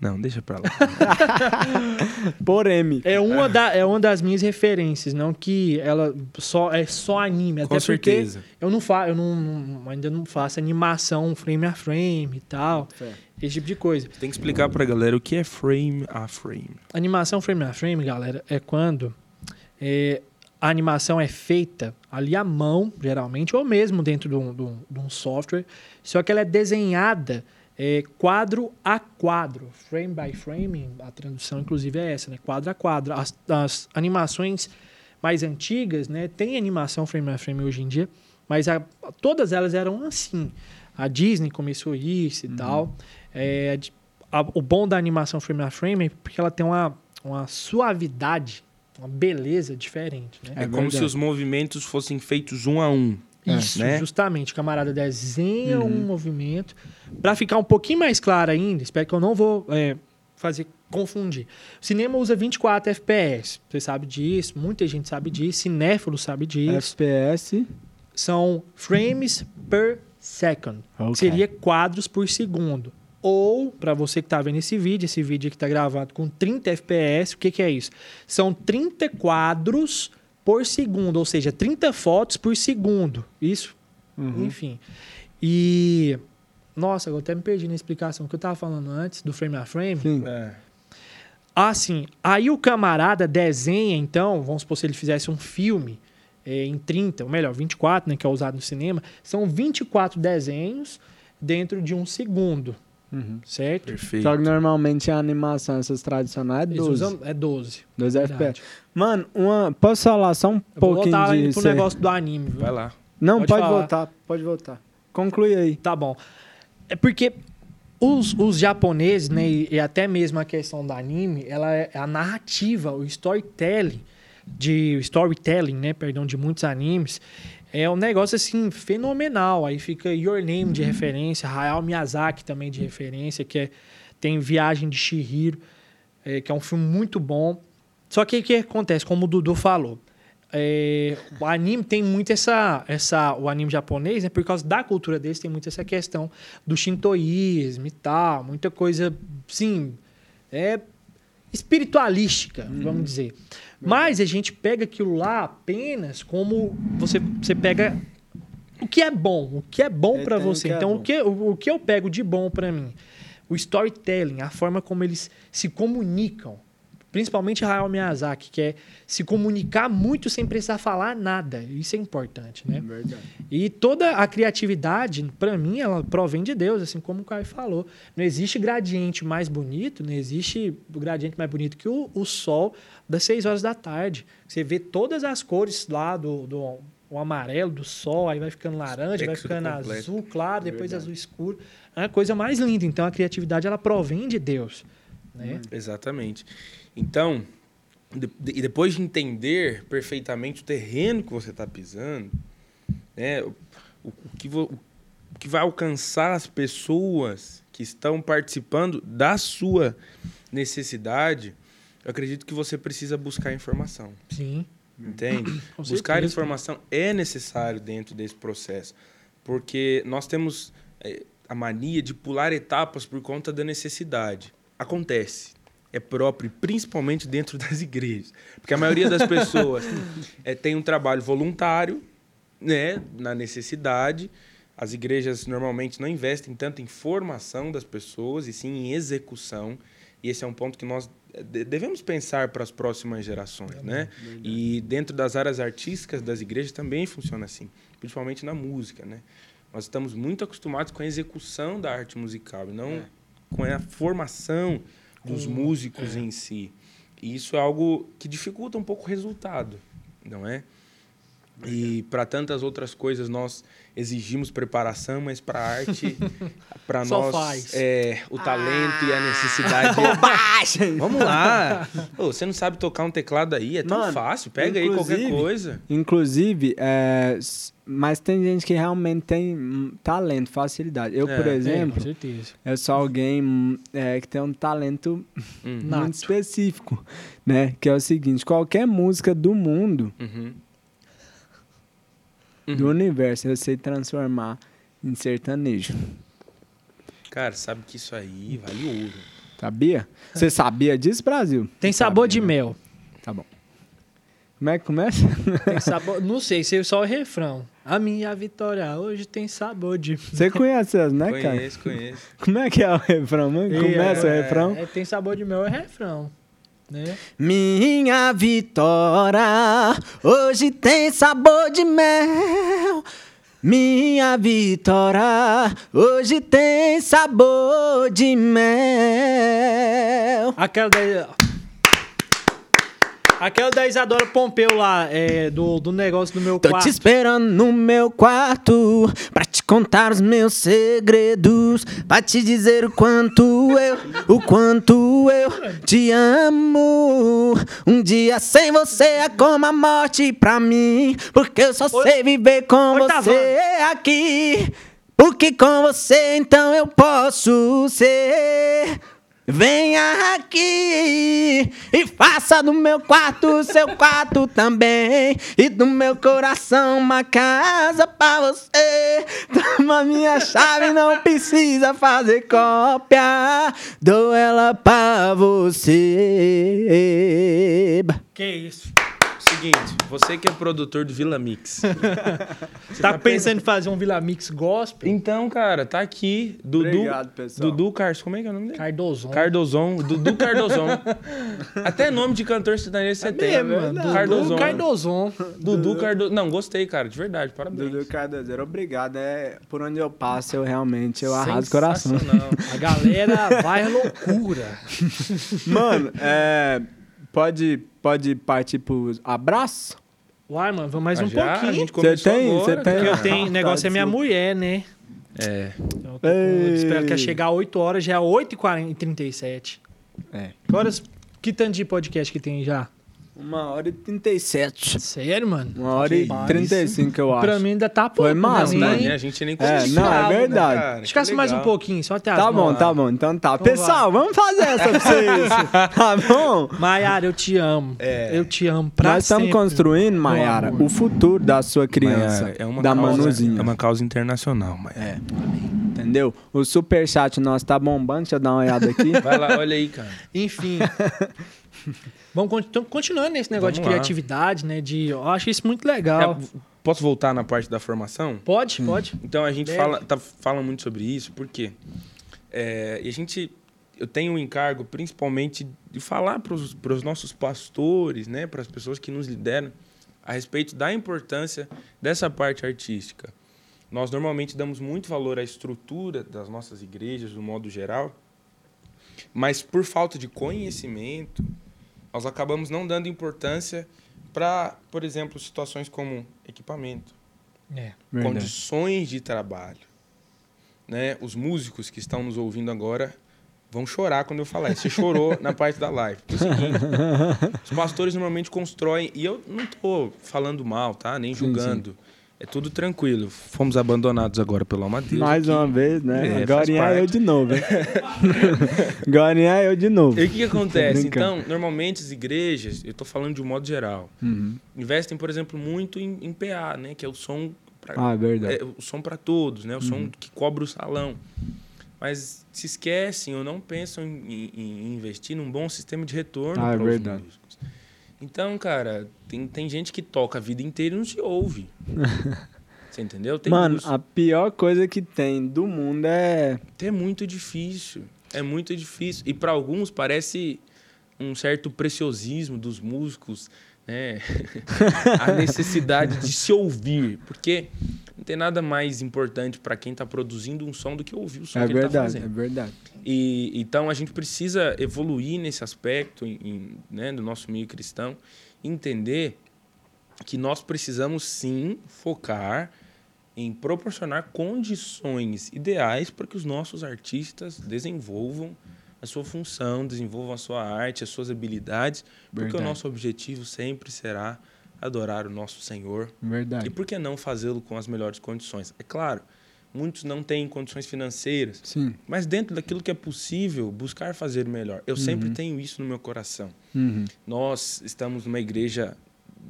Não, deixa pra lá. Polêmica. É uma, da, é uma das minhas referências, não que ela só é só anime. Com até porque certeza. eu não faço, eu não, não- ainda não faço animação frame a frame e tal, esse tipo de coisa. Tem que explicar pra galera o que é frame a frame. Animação frame a frame, galera, é quando é, a animação é feita ali à mão, geralmente, ou mesmo dentro de um, de um- de um software, só que ela é desenhada é, quadro a quadro, frame by frame, a tradução inclusive é essa, né? Quadro a quadro. As, as animações mais antigas, né? Tem animação frame a frame hoje em dia, mas a- todas elas eram assim. A Disney começou isso e tal. É, a- o bom da animação frame a frame é porque ela tem uma, uma suavidade, uma beleza diferente, né? É, É como verdade. se os movimentos fossem feitos um a um. Isso, né? justamente. O camarada desenha um movimento. Para ficar um pouquinho mais claro ainda, espero que eu não vou é, fazer confundir. O cinema usa 24 FPS. Você sabe disso, muita gente sabe disso, cinéfilo sabe disso. FPS. São frames per second. Ok. Seria quadros por segundo. Ou, para você que está vendo esse vídeo, esse vídeo aqui está gravado com 30 FPS, o que, que é isso? São 30 quadros por segundo, ou seja, 30 fotos por segundo. Isso, Uhum. enfim. E. Nossa, eu até me perdi na explicação que eu estava falando antes, do frame a frame. Sim. É. Ah, sim. Aí o camarada desenha, então, vamos supor se ele fizesse um filme eh, em 30, ou melhor, 24, né, que é usado no cinema, são 24 desenhos dentro de um segundo, Uhum. certo? Perfeito. Só que normalmente a animação, essas tradicionais, é Eles 12. usam, é 12. 12 verdade. FPS. Mano, uma, posso falar só um Eu vou pouquinho voltar de... indo pro ser- negócio do anime, viu? Vai lá. Não, Pode pode, voltar, pode voltar. Conclui aí. Tá bom. É porque os, os japoneses, né, e, e até mesmo a questão do anime, ela é a narrativa, o storytelling, de o storytelling, né, perdão, de muitos animes, é um negócio assim fenomenal. Aí fica Your Name de referência, Hayao Miyazaki também de referência, que é, tem Viagem de Chihiro, é, que é um filme muito bom. Só que o que acontece, como o Dudu falou, é, o anime tem muito essa, essa. O anime japonês, né, por causa da cultura deles, tem muito essa questão do shintoísmo e tal, muita coisa, sim, é espiritualística, vamos dizer. Mas a gente pega aquilo lá apenas como você, você pega o que é bom, o que é bom É, para você. que é então, bom. o, que, o, o que eu pego de bom para mim? O storytelling, a forma como eles se comunicam. Principalmente Hayao Miyazaki, que é se comunicar muito sem precisar falar nada. Isso é importante, né? Verdade. E toda a criatividade, para mim, ela provém de Deus, assim como o Caio falou. Não existe gradiente mais bonito, não existe o gradiente mais bonito que o, o sol das 6 horas da tarde. Você vê todas as cores lá do, do o amarelo do sol, aí vai ficando laranja, vai ficando completo. azul claro, depois Verdade. azul escuro. É a coisa mais linda. Então a criatividade ela provém de Deus. Né? Exatamente. Então, de- e depois de entender perfeitamente o terreno que você está pisando, né, o, o- o que vo- que vai alcançar as pessoas que estão participando da sua necessidade, eu acredito que você precisa buscar informação. Sim. Entende? Com Buscar certeza. informação é necessário dentro desse processo. Porque nós temos eh, a mania de pular etapas por conta da necessidade. Acontece. É próprio, principalmente dentro das igrejas. Porque a maioria das pessoas eh, tem um trabalho voluntário, né, na necessidade. As igrejas normalmente não investem tanto em formação das pessoas, e sim em execução. E esse é um ponto que nós de- devemos pensar para as próximas gerações, né? E dentro das áreas artísticas das igrejas também funciona assim, principalmente na música, né? Nós estamos muito acostumados com a execução da arte musical, e não com a formação dos músicos em si. E isso é algo que dificulta um pouco o resultado, não é? E para tantas outras coisas nós exigimos preparação, mas para arte, para nós faz. é o talento e a necessidade. Bobagem! Vamos lá. Ô, você não sabe tocar um teclado aí, é tão Mano, fácil. Pega aí qualquer coisa. Inclusive, é, mas tem gente que realmente tem hum, talento, facilidade. Eu, É, por tem, Com exemplo, certeza. eu sou alguém hum, é, que tem um talento Hum. Nato. muito específico, né? Que é o seguinte, qualquer música do mundo, Uhum. Do universo, eu sei transformar em sertanejo. Cara, sabe que isso aí vale ouro. Sabia? Você sabia disso, Brasil? Tem sabor de mel. Tá bom. Como é que começa? Tem sabor. Não sei, sei só o refrão. A minha vitória hoje tem sabor de. Você conhece as, né, cara? conheço, conheço. Como é que é o refrão? mano? Começa o É, refrão. é, tem sabor de mel é refrão. Né? Minha vitória hoje tem sabor de mel. Minha vitória hoje tem sabor de mel. Aquela da. Aquela da Isadora Pompeu lá, é, do, do negócio do meu Tô quarto. te esperando no meu quarto pra te contar os meus segredos, pra te dizer o quanto eu, o quanto eu te amo. Um dia sem você é como a morte pra mim, porque eu só sei viver com Oi, você aqui. Porque com você então eu posso ser. Venha aqui e faça do meu quarto seu quarto também. E do meu coração uma casa pra você. Toma minha chave, não precisa fazer cópia. Dou ela pra você. Que isso? Seguinte, você que é produtor do Vila Mix. Tá pensando em fazer um Vila Mix gospel? Então, cara, tá aqui. Dudu. Obrigado, pessoal. Dudu Carlos. Como é que é o nome dele? Cardozon. Cardozon. Dudu Cardozon. Até nome de cantor sertanejo você tem. É mesmo, mano. Cardozon. Dudu Cardozon. Dudu Cardoso. Não, gostei, cara, de verdade. Parabéns. Dudu Cardozeiro, obrigado. É, por onde eu passo, eu realmente eu arraso o coração. A galera vai à loucura. Mano, é, pode, pode partir pro abraço? Uai, mano, vamos mais Ah, um já? Pouquinho. começou tem? Você tem? cara. Porque eu tenho Ah, negócio tá, é minha desculpa. mulher, né? É. Eu tô com- eu espero que ela chegar às 8 horas, já é 8h37. É. Que horas. Que tanto de podcast que tem já? Uma hora e 37. Sério, mano? Uma hora e Rapaz, 35, eu acho. Pra mim ainda tá pouco. Foi massa, pra né? mim. Né? A gente nem É, começou, não, é né, verdade. Escasse Que mais um pouquinho, só até as Tá bom, tá bom. Então tá. Então Pessoal, vamos fazer essa pra vocês. tá bom? Maiara, eu te amo. É. Eu te amo pra Nós estamos construindo, Mayara, amor. o futuro da sua criança. Maiara, é uma da causa, Manuzinha. É uma causa internacional, Maiara. É. Entendeu? O superchat nosso tá bombando. Deixa eu dar uma olhada aqui. Vai lá, olha aí, cara. Enfim. Vamos então, continuando nesse negócio Vamos de lá. criatividade, né? De, eu acho isso muito legal. É, posso voltar na parte da formação? Pode, pode. Então a gente Deve. fala, tá, fala muito sobre isso, porque é, e a gente eu tenho um encargo principalmente de falar para os nossos pastores, né, para as pessoas que nos lideram, a respeito da importância dessa parte artística. Nós normalmente damos muito valor à estrutura das nossas igrejas, do modo geral, mas por falta de conhecimento, nós acabamos não dando importância para, por exemplo, situações como equipamento, É. Condições de trabalho. Né? Os músicos que estão nos ouvindo agora vão chorar quando eu falar. Você chorou na parte da live. É seguinte, os pastores normalmente constroem, e eu não estou falando mal, tá? Nem julgando. É tudo tranquilo. Fomos abandonados agora pelo Amadeus. Mais aqui. uma vez, né? É, Agora é eu de novo? Agora é eu de novo. E o que, que acontece? Então, normalmente as igrejas, eu tô falando de um modo geral, Uhum. investem, por exemplo, muito em, em PA, né? Que é o som pra, Ah, verdade. é, o som para todos, né? O Uhum. som que cobre o salão. Mas se esquecem ou não pensam em, em- em investir num bom sistema de retorno Ah, é para os verdade. músicos. Então, cara, tem, tem gente que toca a vida inteira e não se ouve. Você entendeu? Tem Mano, isso. a pior coisa que tem do mundo é. É muito difícil. É muito difícil. E para alguns parece um certo preciosismo dos músicos, né? a necessidade de se ouvir. Porque não tem nada mais importante para quem está produzindo um som do que ouvir o som É que ele está verdade, é fazendo. verdade. E, então a gente precisa evoluir nesse aspecto em, em, né, do nosso meio cristão, entender que nós precisamos sim focar em proporcionar condições ideais para que os nossos artistas desenvolvam a sua função, desenvolvam a sua arte, as suas habilidades, porque Verdade. o nosso objetivo sempre será adorar o nosso Senhor e Verdade. por que não fazê-lo com as melhores condições? É claro, muitos não têm condições financeiras, Sim. mas dentro daquilo que é possível, buscar fazer o melhor. Eu sempre tenho isso no meu coração. Uhum. Nós estamos numa igreja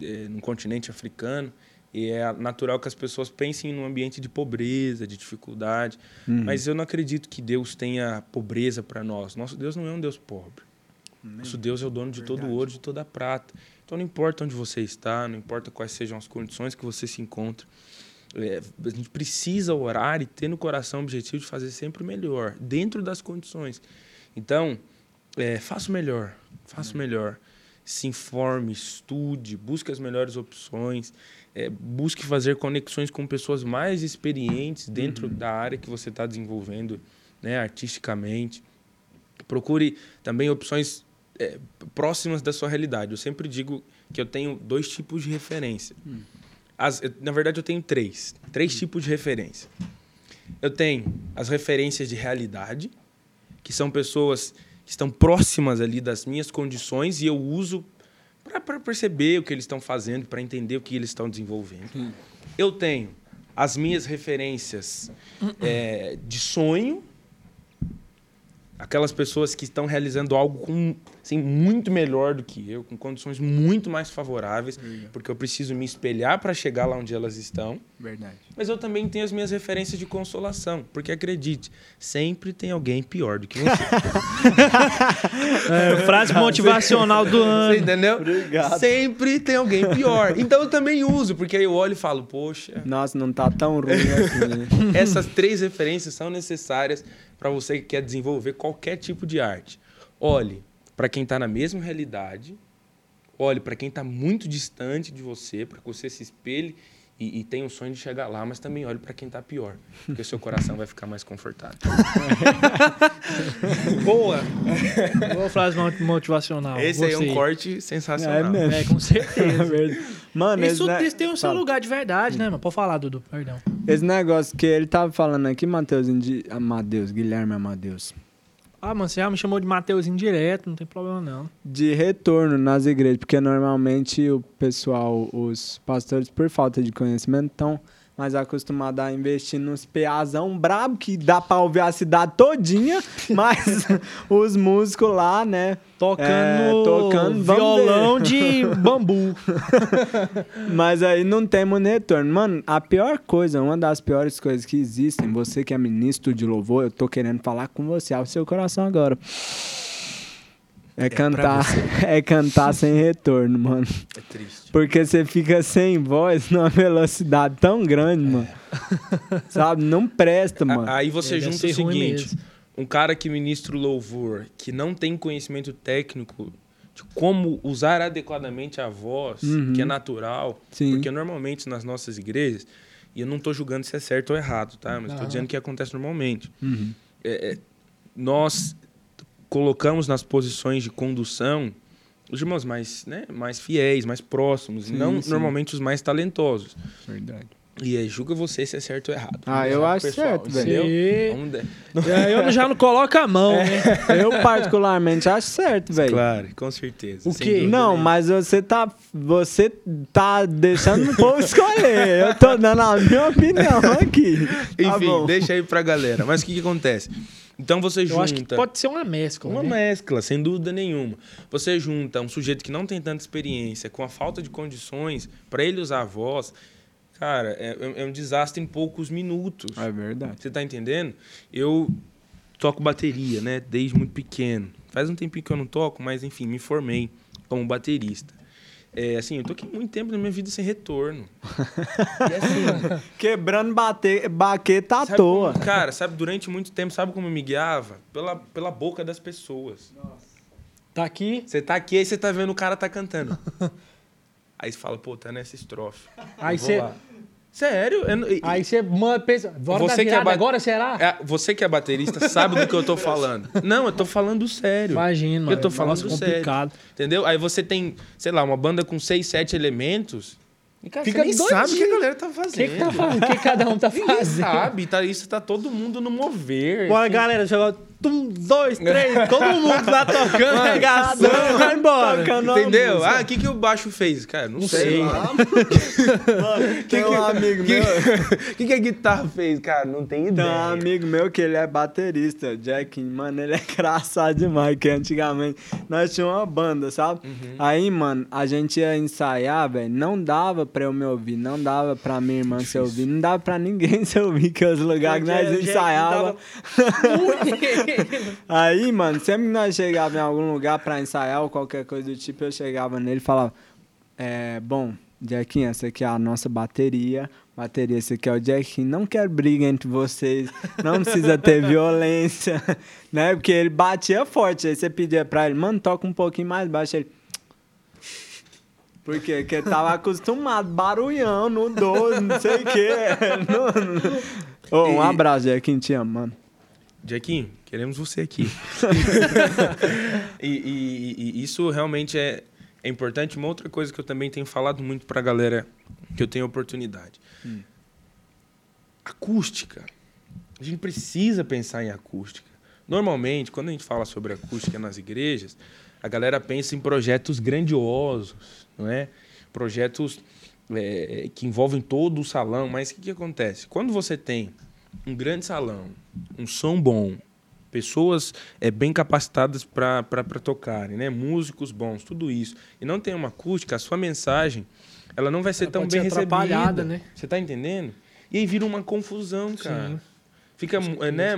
eh, no continente africano e é natural que as pessoas pensem num ambiente de pobreza, de dificuldade, Uhum. mas eu não acredito que Deus tenha pobreza para nós. Nosso Deus não é um Deus pobre. Nosso Deus é o dono de todo o ouro, de toda a prata. Então não importa onde você está, não importa quais sejam as condições que você se encontra. É, a gente precisa orar e ter no coração o objetivo de fazer sempre o melhor, dentro das condições. Então, é, faça o melhor, faça o melhor. Se informe, estude, busque as melhores opções, é, busque fazer conexões com pessoas mais experientes dentro da área que você está desenvolvendo né, artisticamente. Procure também opções é, próximas da sua realidade. Eu sempre digo que eu tenho dois tipos de referência. As- eu- na verdade, eu tenho três. Três tipos de referência. Eu tenho as referências de realidade, que são pessoas que estão próximas ali das minhas condições e eu uso para perceber o que eles estão fazendo, para entender o que eles estão desenvolvendo. Eu tenho as minhas referências é, de sonho, aquelas pessoas que estão realizando algo com, assim, muito melhor do que eu, com condições muito mais favoráveis, porque eu preciso me espelhar para chegar lá onde elas estão. Verdade. Mas eu também tenho as minhas referências de consolação, porque acredite, sempre tem alguém pior do que você. É, frase motivacional do Você ano. entendeu? Obrigado. Sempre tem alguém pior. Então eu também uso, porque aí eu olho e falo, poxa, Nossa, não tá tão ruim assim. essas três referências são necessárias para você que quer desenvolver qualquer tipo de arte. Olhe para quem está na mesma realidade, olhe para quem está muito distante de você, para que você se espelhe e, e tenha o sonho de chegar lá, mas também olhe para quem está pior, porque o seu coração vai ficar mais confortável. Boa. Boa frase mo- motivacional. Esse aí é um corte É sensacional. mesmo. É, com certeza. É. Mano, Isso, esse, ne- isso tem o seu Fala. lugar de verdade, né, mano? Pode falar, Dudu. Perdão. esse negócio que ele tava falando aqui, Matheus, Indi... Amadeus, Guilherme Amadeus. Ah, mano, você já me chamou de Mateuzinho direto, não tem problema não. De retorno nas igrejas, porque normalmente o pessoal, os pastores, por falta de conhecimento, estão mais acostumados a investir nos PAzão brabo, que dá pra ouvir a cidade todinha, mas os músicos lá, né? Tocando, É, tocando, violão de bambu. Mas aí não temos retorno. Mano, a pior coisa, uma das piores coisas que existem, você que é ministro de louvor, eu tô querendo falar com você, abre seu coração agora. É cantar, é cantar sem retorno, mano. É triste. Porque você fica sem voz numa velocidade tão grande, mano. Sabe? Não presta, mano. Aí você É, junta o seguinte: um cara que ministra o louvor, que não tem conhecimento técnico de como usar adequadamente a voz, Uhum. que é natural, Sim. porque normalmente nas nossas igrejas, e eu não estou julgando se é certo ou errado, tá? Mas estou dizendo que acontece normalmente. Uhum. É, é, nós colocamos nas posições de condução os irmãos mais, né, mais fiéis, mais próximos, Sim, não sim. normalmente os mais talentosos. Verdade. E aí julga você se é certo ou errado. Ah, Vamos eu acho pessoal, certo, velho. entendeu? Vamos É, eu já não coloco a mão, né? Eu particularmente acho certo, velho. Claro, com certeza. O dúvida Não, mas você tá. Você tá deixando o povo escolher. Eu tô dando a minha opinião aqui. Tá Enfim, bom. deixa aí pra galera. Mas o que, que acontece? Então você Eu junta. acho que pode ser uma mescla. Uma né? mescla, sem dúvida nenhuma. Você junta um sujeito que não tem tanta experiência, com a falta de condições, para ele usar a voz, cara, é, é um desastre em poucos minutos. É verdade. Você tá entendendo? Eu toco bateria, né? Desde muito pequeno. Faz um tempinho que eu não toco, mas enfim, me formei como baterista. É, assim, eu toquei muito tempo na minha vida sem retorno. E assim, Quebrando bate, baqueta à sabe toa. como- cara, sabe, durante muito tempo, sabe como eu me guiava? Pela, pela boca das pessoas. Tá aqui. Você tá aqui, aí você tá vendo o cara tá cantando. aí você fala, pô, tá nessa estrofe. Aí você. Sério? Eu não- e- Aí você manda, pensa, bora Você dar que é virada ba- agora, será? é, você que é baterista sabe do que eu tô falando. Não, eu tô falando sério. Imagina, mano. Eu tô é falando negócio sério. complicado. Entendeu? Aí você tem, sei lá, uma banda com seis, sete elementos. E, cara, Fica você nem doidinho. sabe o que a galera tá O fazendo. que, que tá fazendo? O que cada um tá Ninguém fazendo? sabe, tá, isso tá todo mundo no mover. Bora, assim. galera, chegou. Um, dois, três, todo mundo lá tocando, Mano, arregaçando, vai embora. Tocando Entendeu? música. Ah, o que, que o baixo fez? Cara, não, Não sei. sei. Mano, tem um amigo que, meu. O que, que a guitarra fez? Cara, não tem Tem ideia. um amigo meu que ele é baterista, Jack, mano, ele é engraçado demais, que antigamente nós tínhamos uma banda, sabe? Uhum. Aí, mano, a gente ia ensaiar, velho, não dava pra eu me ouvir, não dava pra minha irmã se ouvir, não dava pra ninguém se ouvir, que os lugares que nós Jack- Aí, mano, sempre que nós chegávamos em algum lugar pra ensaiar ou qualquer coisa do tipo, eu chegava nele e falava, é, bom, Jackinho, essa aqui é a nossa bateria, bateria, esse aqui é o Jackinho, não quero briga entre vocês, não precisa ter violência, né? Porque ele batia forte, aí você pedia pra ele, mano, toca um pouquinho mais baixo, ele... Por quê? Porque ele tava acostumado, barulhão, no 12, não sei o quê. Ô, um abraço, Jackinho, te amo, mano. Jacquinho, queremos você aqui. e, e- e isso realmente é, é importante. Uma outra coisa que eu também tenho falado muito pra galera que eu tenho oportunidade. Acústica. A gente precisa pensar em acústica. Normalmente, quando a gente fala sobre acústica nas igrejas, a galera pensa em projetos grandiosos, não é? Projetos é, que envolvem todo o salão. Mas o que, que acontece? Quando você tem um grande salão, um som bom, pessoas é, bem capacitadas para tocarem, né? músicos bons, tudo isso, e não tem uma acústica, a sua mensagem ela não vai ser Ela tão bem ser recebida. atrapalhada, né? Você tá entendendo? E aí vira uma confusão, cara. Sim. Fica é, né,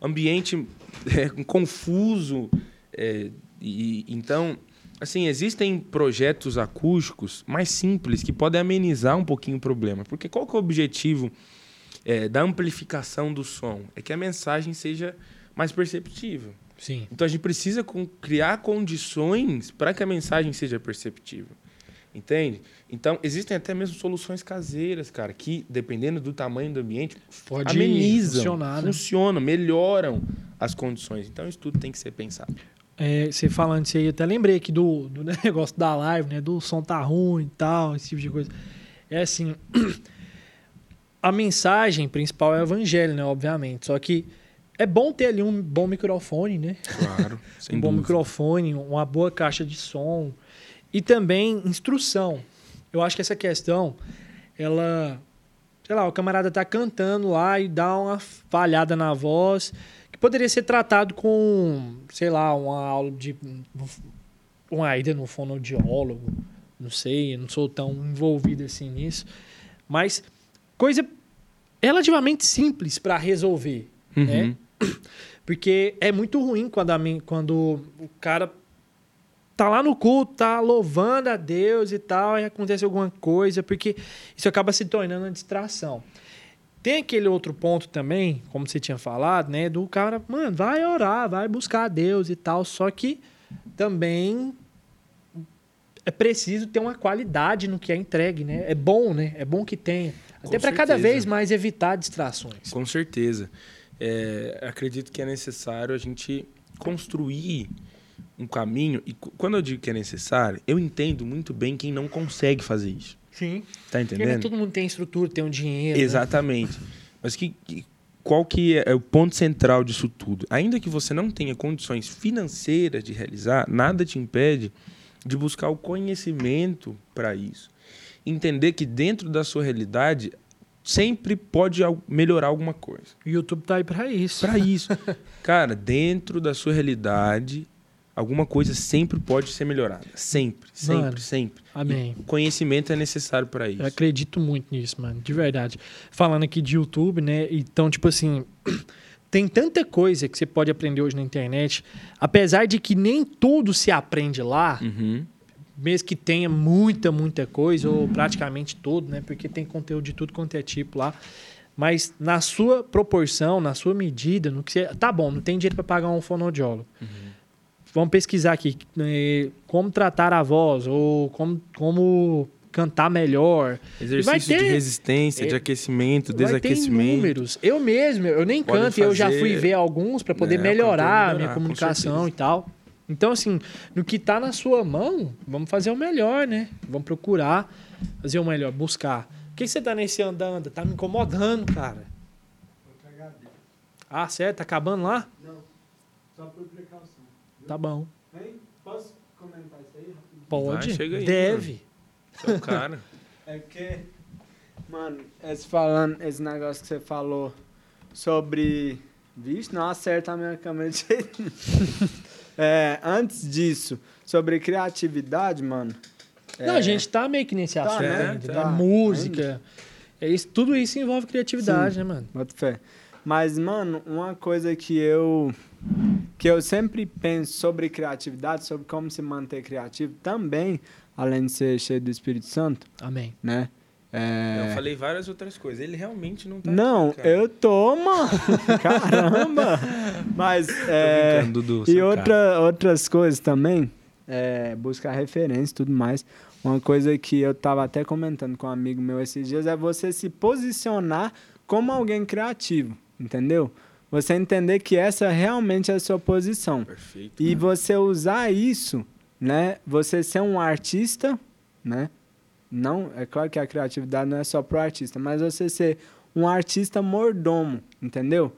ambiente é, confuso. é, e, então, assim, existem projetos acústicos mais simples que podem amenizar um pouquinho o problema. Porque qual que é o objetivo é, da amplificação do som? É que a mensagem seja mais perceptível. Sim. Então a gente precisa criar condições para que a mensagem seja perceptível. Entende? Então, existem até mesmo soluções caseiras, cara, que, dependendo do tamanho do ambiente, Pode amenizam, funcionar, né? funcionam, melhoram as condições. Então, isso tudo tem que ser pensado. É, você falando isso aí, eu até lembrei aqui do, do negócio da live, né? Do som tá ruim e tal, esse tipo de coisa. É assim, a mensagem principal é o evangelho, né? Obviamente. Só que é bom ter ali um bom microfone, né? Claro, sem um bom dúvida. microfone, uma boa caixa de som e também instrução. Eu acho que essa questão, ela, sei lá, o camarada tá cantando lá e dá uma falhada na voz, que poderia ser tratado com, sei lá, uma aula de uma ida no fonoaudiólogo, não sei, eu não sou tão envolvido assim nisso, mas coisa relativamente simples para resolver, né? Porque é muito ruim quando, a mim- quando o cara tá lá no culto, tá louvando a Deus e tal, e acontece alguma coisa, porque isso acaba se tornando uma distração. Tem aquele outro ponto também, como você tinha falado, né? Do cara, mano, vai orar, vai buscar a Deus e tal, só que também é preciso ter uma qualidade no que é entregue, né? É bom, né? É bom que tenha. Até para cada vez mais evitar distrações. Com certeza. É, acredito que é necessário a gente construir um caminho. E quando eu digo que é necessário, eu entendo muito bem quem não consegue fazer isso. Sim. Tá Porque entendendo? todo mundo tem estrutura, tem um dinheiro. né? Exatamente. Mas que, que- qual que é, é o ponto central disso tudo? Ainda que você não tenha condições financeiras de realizar, nada te impede de buscar o conhecimento para isso. Entender que dentro da sua realidade sempre pode melhorar alguma coisa. O YouTube tá aí pra isso. Para isso, cara, dentro da sua realidade, alguma coisa sempre pode ser melhorada. Sempre, sempre, Mano, sempre. Amém. O conhecimento é necessário para isso. Eu acredito muito nisso, mano, de verdade. Falando aqui de YouTube, né? Então, tipo assim, tem tanta coisa que você pode aprender hoje na internet, apesar de que nem tudo se aprende lá, Uhum. Mesmo que tenha muita, muita coisa, ou praticamente tudo, né? Porque tem conteúdo de tudo quanto é tipo lá. Mas na sua proporção, na sua medida, no que você. Tá bom, não tem dinheiro para pagar um fonoaudiólogo. Vamos pesquisar aqui eh, como tratar a voz, ou como, como cantar melhor. Exercício ter- de resistência, de é, aquecimento, Vai ter desaquecimento. inúmeros. Eu mesmo, eu nem Pode canto, e eu já fazer- fui ver alguns para poder É, pra melhorar a melhorar, minha com comunicação e tal. Então, assim, no que tá na sua mão, vamos fazer o melhor, né? Vamos procurar fazer o melhor, buscar. Por que você tá nesse andando? Tá me incomodando, cara. Ah, certo? Tá acabando lá? Só por precaução. Tá bom. Hein? Posso comentar isso aí rapidinho? Pode. Vai, chega aí, Deve. É o cara. É que, mano, esse, falando, esse negócio que você falou sobre. Vixe, não acerta a minha câmera de jeito nenhum. é, Antes disso, sobre criatividade, mano. Não, é, a gente tá meio que nesse Tá, assunto né? ainda, Tá. né? Música. É isso, tudo isso envolve criatividade, né, mano? Boto fé. Mas, mano, uma coisa que eu que eu sempre penso sobre criatividade, sobre como se manter criativo, também, além de ser cheio do Espírito Santo, Amém. né? É... Eu falei várias outras coisas. Ele realmente não tá. Não, aqui, eu tô, mano. Caramba! Mas, é, Dudu. e outra, cara. outras coisas também, é, buscar referência e tudo mais. Uma coisa que eu tava até comentando com um amigo meu esses dias é você se posicionar como alguém criativo, entendeu? Você entender que essa realmente é a sua posição. Perfeito. E você usar isso, né? Você ser um artista, né? Não, é claro que a criatividade não é só pro artista, mas você ser um artista mordomo, entendeu?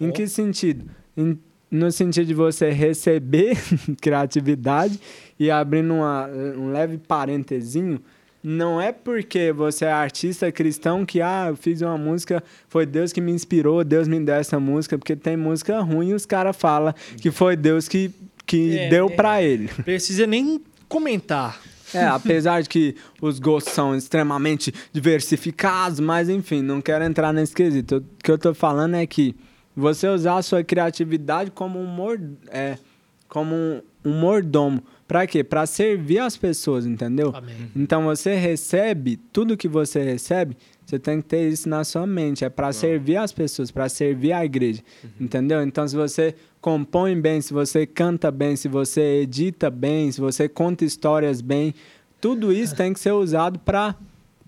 Em Ó. que sentido? Em- no sentido de você receber criatividade e abrindo uma, um leve parentezinho, não é porque você é artista cristão que, ah, eu fiz uma música, foi Deus que me inspirou, Deus me deu essa música, porque tem música ruim e os caras falam que foi Deus que, que É, deu é. pra ele. Precisa nem comentar. É, apesar de que os gostos são extremamente diversificados, mas enfim, não quero entrar nesse quesito. O que eu tô falando é que você usar a sua criatividade como um, mor é, como um, um mordomo. Pra quê? Pra servir as pessoas, entendeu? Amém. Então você recebe, tudo que você recebe, você tem que ter isso na sua mente. É para servir as pessoas, para servir a igreja. Entendeu? Então, se você compõe bem, se você canta bem, se você edita bem, se você conta histórias bem, tudo isso tem que ser usado para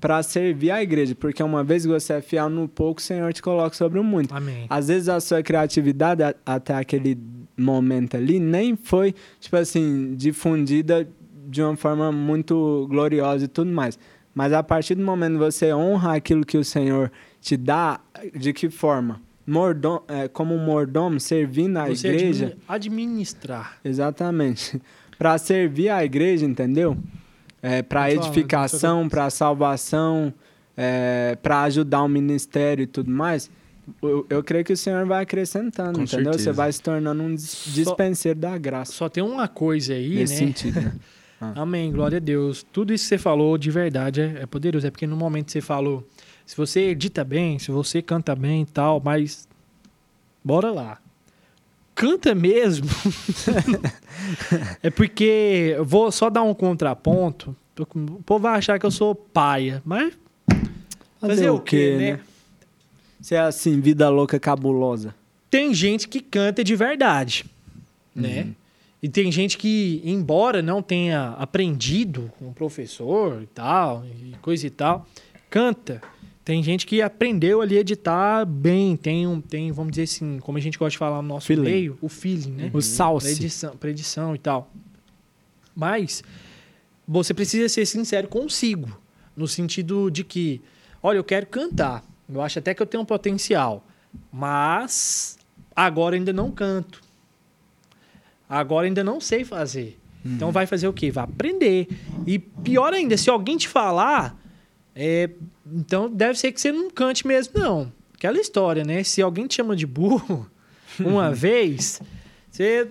para servir a igreja, porque uma vez que você é fiel no pouco, o Senhor te coloca sobre o muito. Amém. Às vezes a sua criatividade até aquele momento ali nem foi, tipo assim, difundida de uma forma muito gloriosa e tudo mais. Mas a partir do momento que você honra aquilo que o Senhor te dá, de que forma? Mordom, é, como um mordomo, servindo a Você igreja. admi- administrar. Exatamente. Para servir a igreja, entendeu? É, para falar, edificação, para salvação, é, para ajudar o ministério e tudo mais. Eu, eu creio que o Senhor vai acrescentando, Com entendeu? Você certeza. vai se tornando um dis- dispenseiro da graça. Só tem uma coisa aí, nesse né? sentido, né? Amém, glória a Deus. Tudo isso que você falou de verdade é, é poderoso. É porque no momento que você falou, se você edita bem, se você canta bem e tal, mas bora lá. Canta mesmo. é porque eu vou só dar um contraponto. O povo vai achar que eu sou paia, mas fazer, o quê, né? Você é assim, vida louca cabulosa. Tem gente que canta de verdade, né? E tem gente que, embora não tenha aprendido com o professor e tal, e coisa e tal, canta. Tem gente que aprendeu ali a editar bem, tem, um, tem, vamos dizer assim, como a gente gosta de falar no nosso Feeling. meio, o feeling, né? O Pra salse. edição, pra edição e tal. Mas você precisa ser sincero consigo. No sentido de que, olha, eu quero cantar. Eu acho até que eu tenho um potencial. Mas agora ainda não canto. Agora ainda não sei fazer. Então vai fazer o quê? Vai aprender. E pior ainda, se alguém te falar, é, então deve ser que você não cante mesmo, não. Aquela história, né? Se alguém te chama de burro uma vez, você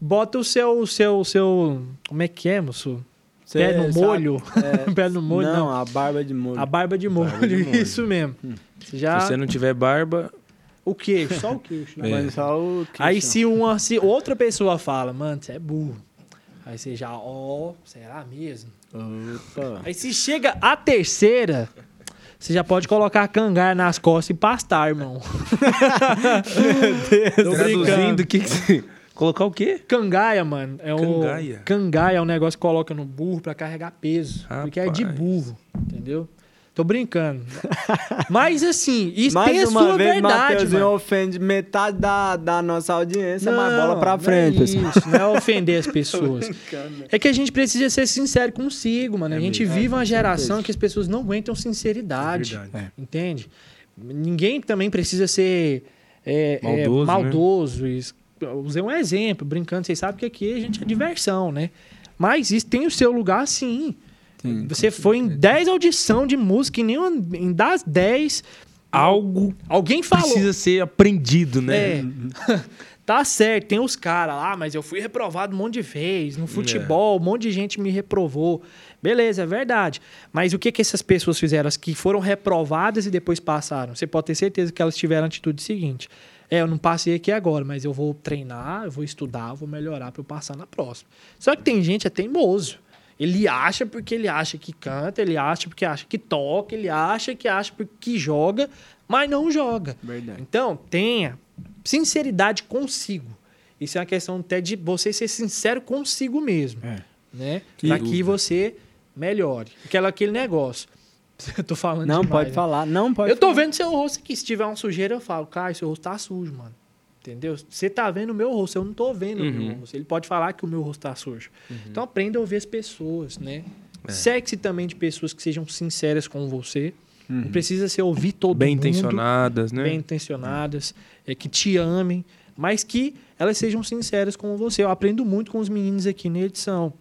bota o seu, seu, seu. Como é que é, moço? Cê Pé no molho. é, Pé no molho, não, não. a barba de molho. A barba de molho, Barba de molho. isso mesmo. Você já. Se você não tiver barba, O queixo, só o queixo. né? É. Mas só o Aí queixão. se uma se outra pessoa fala, mano, você é burro. Aí você já, ó, será mesmo? Opa. Aí se chega a terceira, você já pode colocar a cangar nas costas e pastar, irmão. Tô traduzindo, brincando. o que que você... Colocar o quê? Cangaia, mano, é um Cangaia? cangaia é um negócio que coloca no burro pra carregar peso, porque é de Rapaz. burro, entendeu? Tô brincando. Mas assim, isso tem Mais a uma sua vez, verdade, Matheusinho mano. ofende metade da, da nossa audiência, mas bola pra não frente, é pessoal. isso, não é ofender as pessoas. É que a gente precisa ser sincero consigo, mano. A É gente mesmo. vive É, uma geração que as pessoas não aguentam sinceridade. É verdade. Entende? Ninguém também precisa ser é, é, Maldoso, né? maldoso. Usei um exemplo, brincando. Vocês sabem que aqui a gente é diversão, né? Mas isso tem o seu lugar, sim. Sim, Você foi em 10 audição de música e nenhuma, em das 10, Algo alguém falou. precisa ser aprendido, né? É. tá certo, tem os caras lá, mas eu fui reprovado um monte de vezes. É. No futebol, um monte de gente me reprovou. Beleza, é verdade. Mas o que, que essas pessoas fizeram? As que foram reprovadas e depois passaram. Você pode ter certeza que elas tiveram a atitude seguinte. É, eu não passei aqui agora, mas eu vou treinar, eu vou estudar, eu vou melhorar para eu passar na próxima. Só que tem gente é teimoso. Ele acha porque ele acha que canta, ele acha porque acha que toca, ele acha que acha porque joga, mas não joga. Verdade. Então, tenha sinceridade consigo. Isso é uma questão até de você ser sincero consigo mesmo, É. né? Que Para que você melhore. Aquela, aquele negócio. Eu tô falando Não, demais, pode né? falar. Não, pode Eu tô falar. vendo seu rosto aqui. Se tiver uma sujeira, eu falo, cara, seu rosto tá sujo, mano. Entendeu? Você tá vendo o meu rosto, eu não tô vendo o meu Uhum. rosto. Ele pode falar que o meu rosto tá sujo. Então aprenda a ouvir as pessoas, né? É. Segue-se também de pessoas que sejam sinceras com você. Uhum. Não precisa ser ouvir todo Bem mundo intencionadas, né? bem intencionadas, é, que te amem, mas que elas sejam sinceras com você. Eu aprendo muito com os meninos aqui na edição.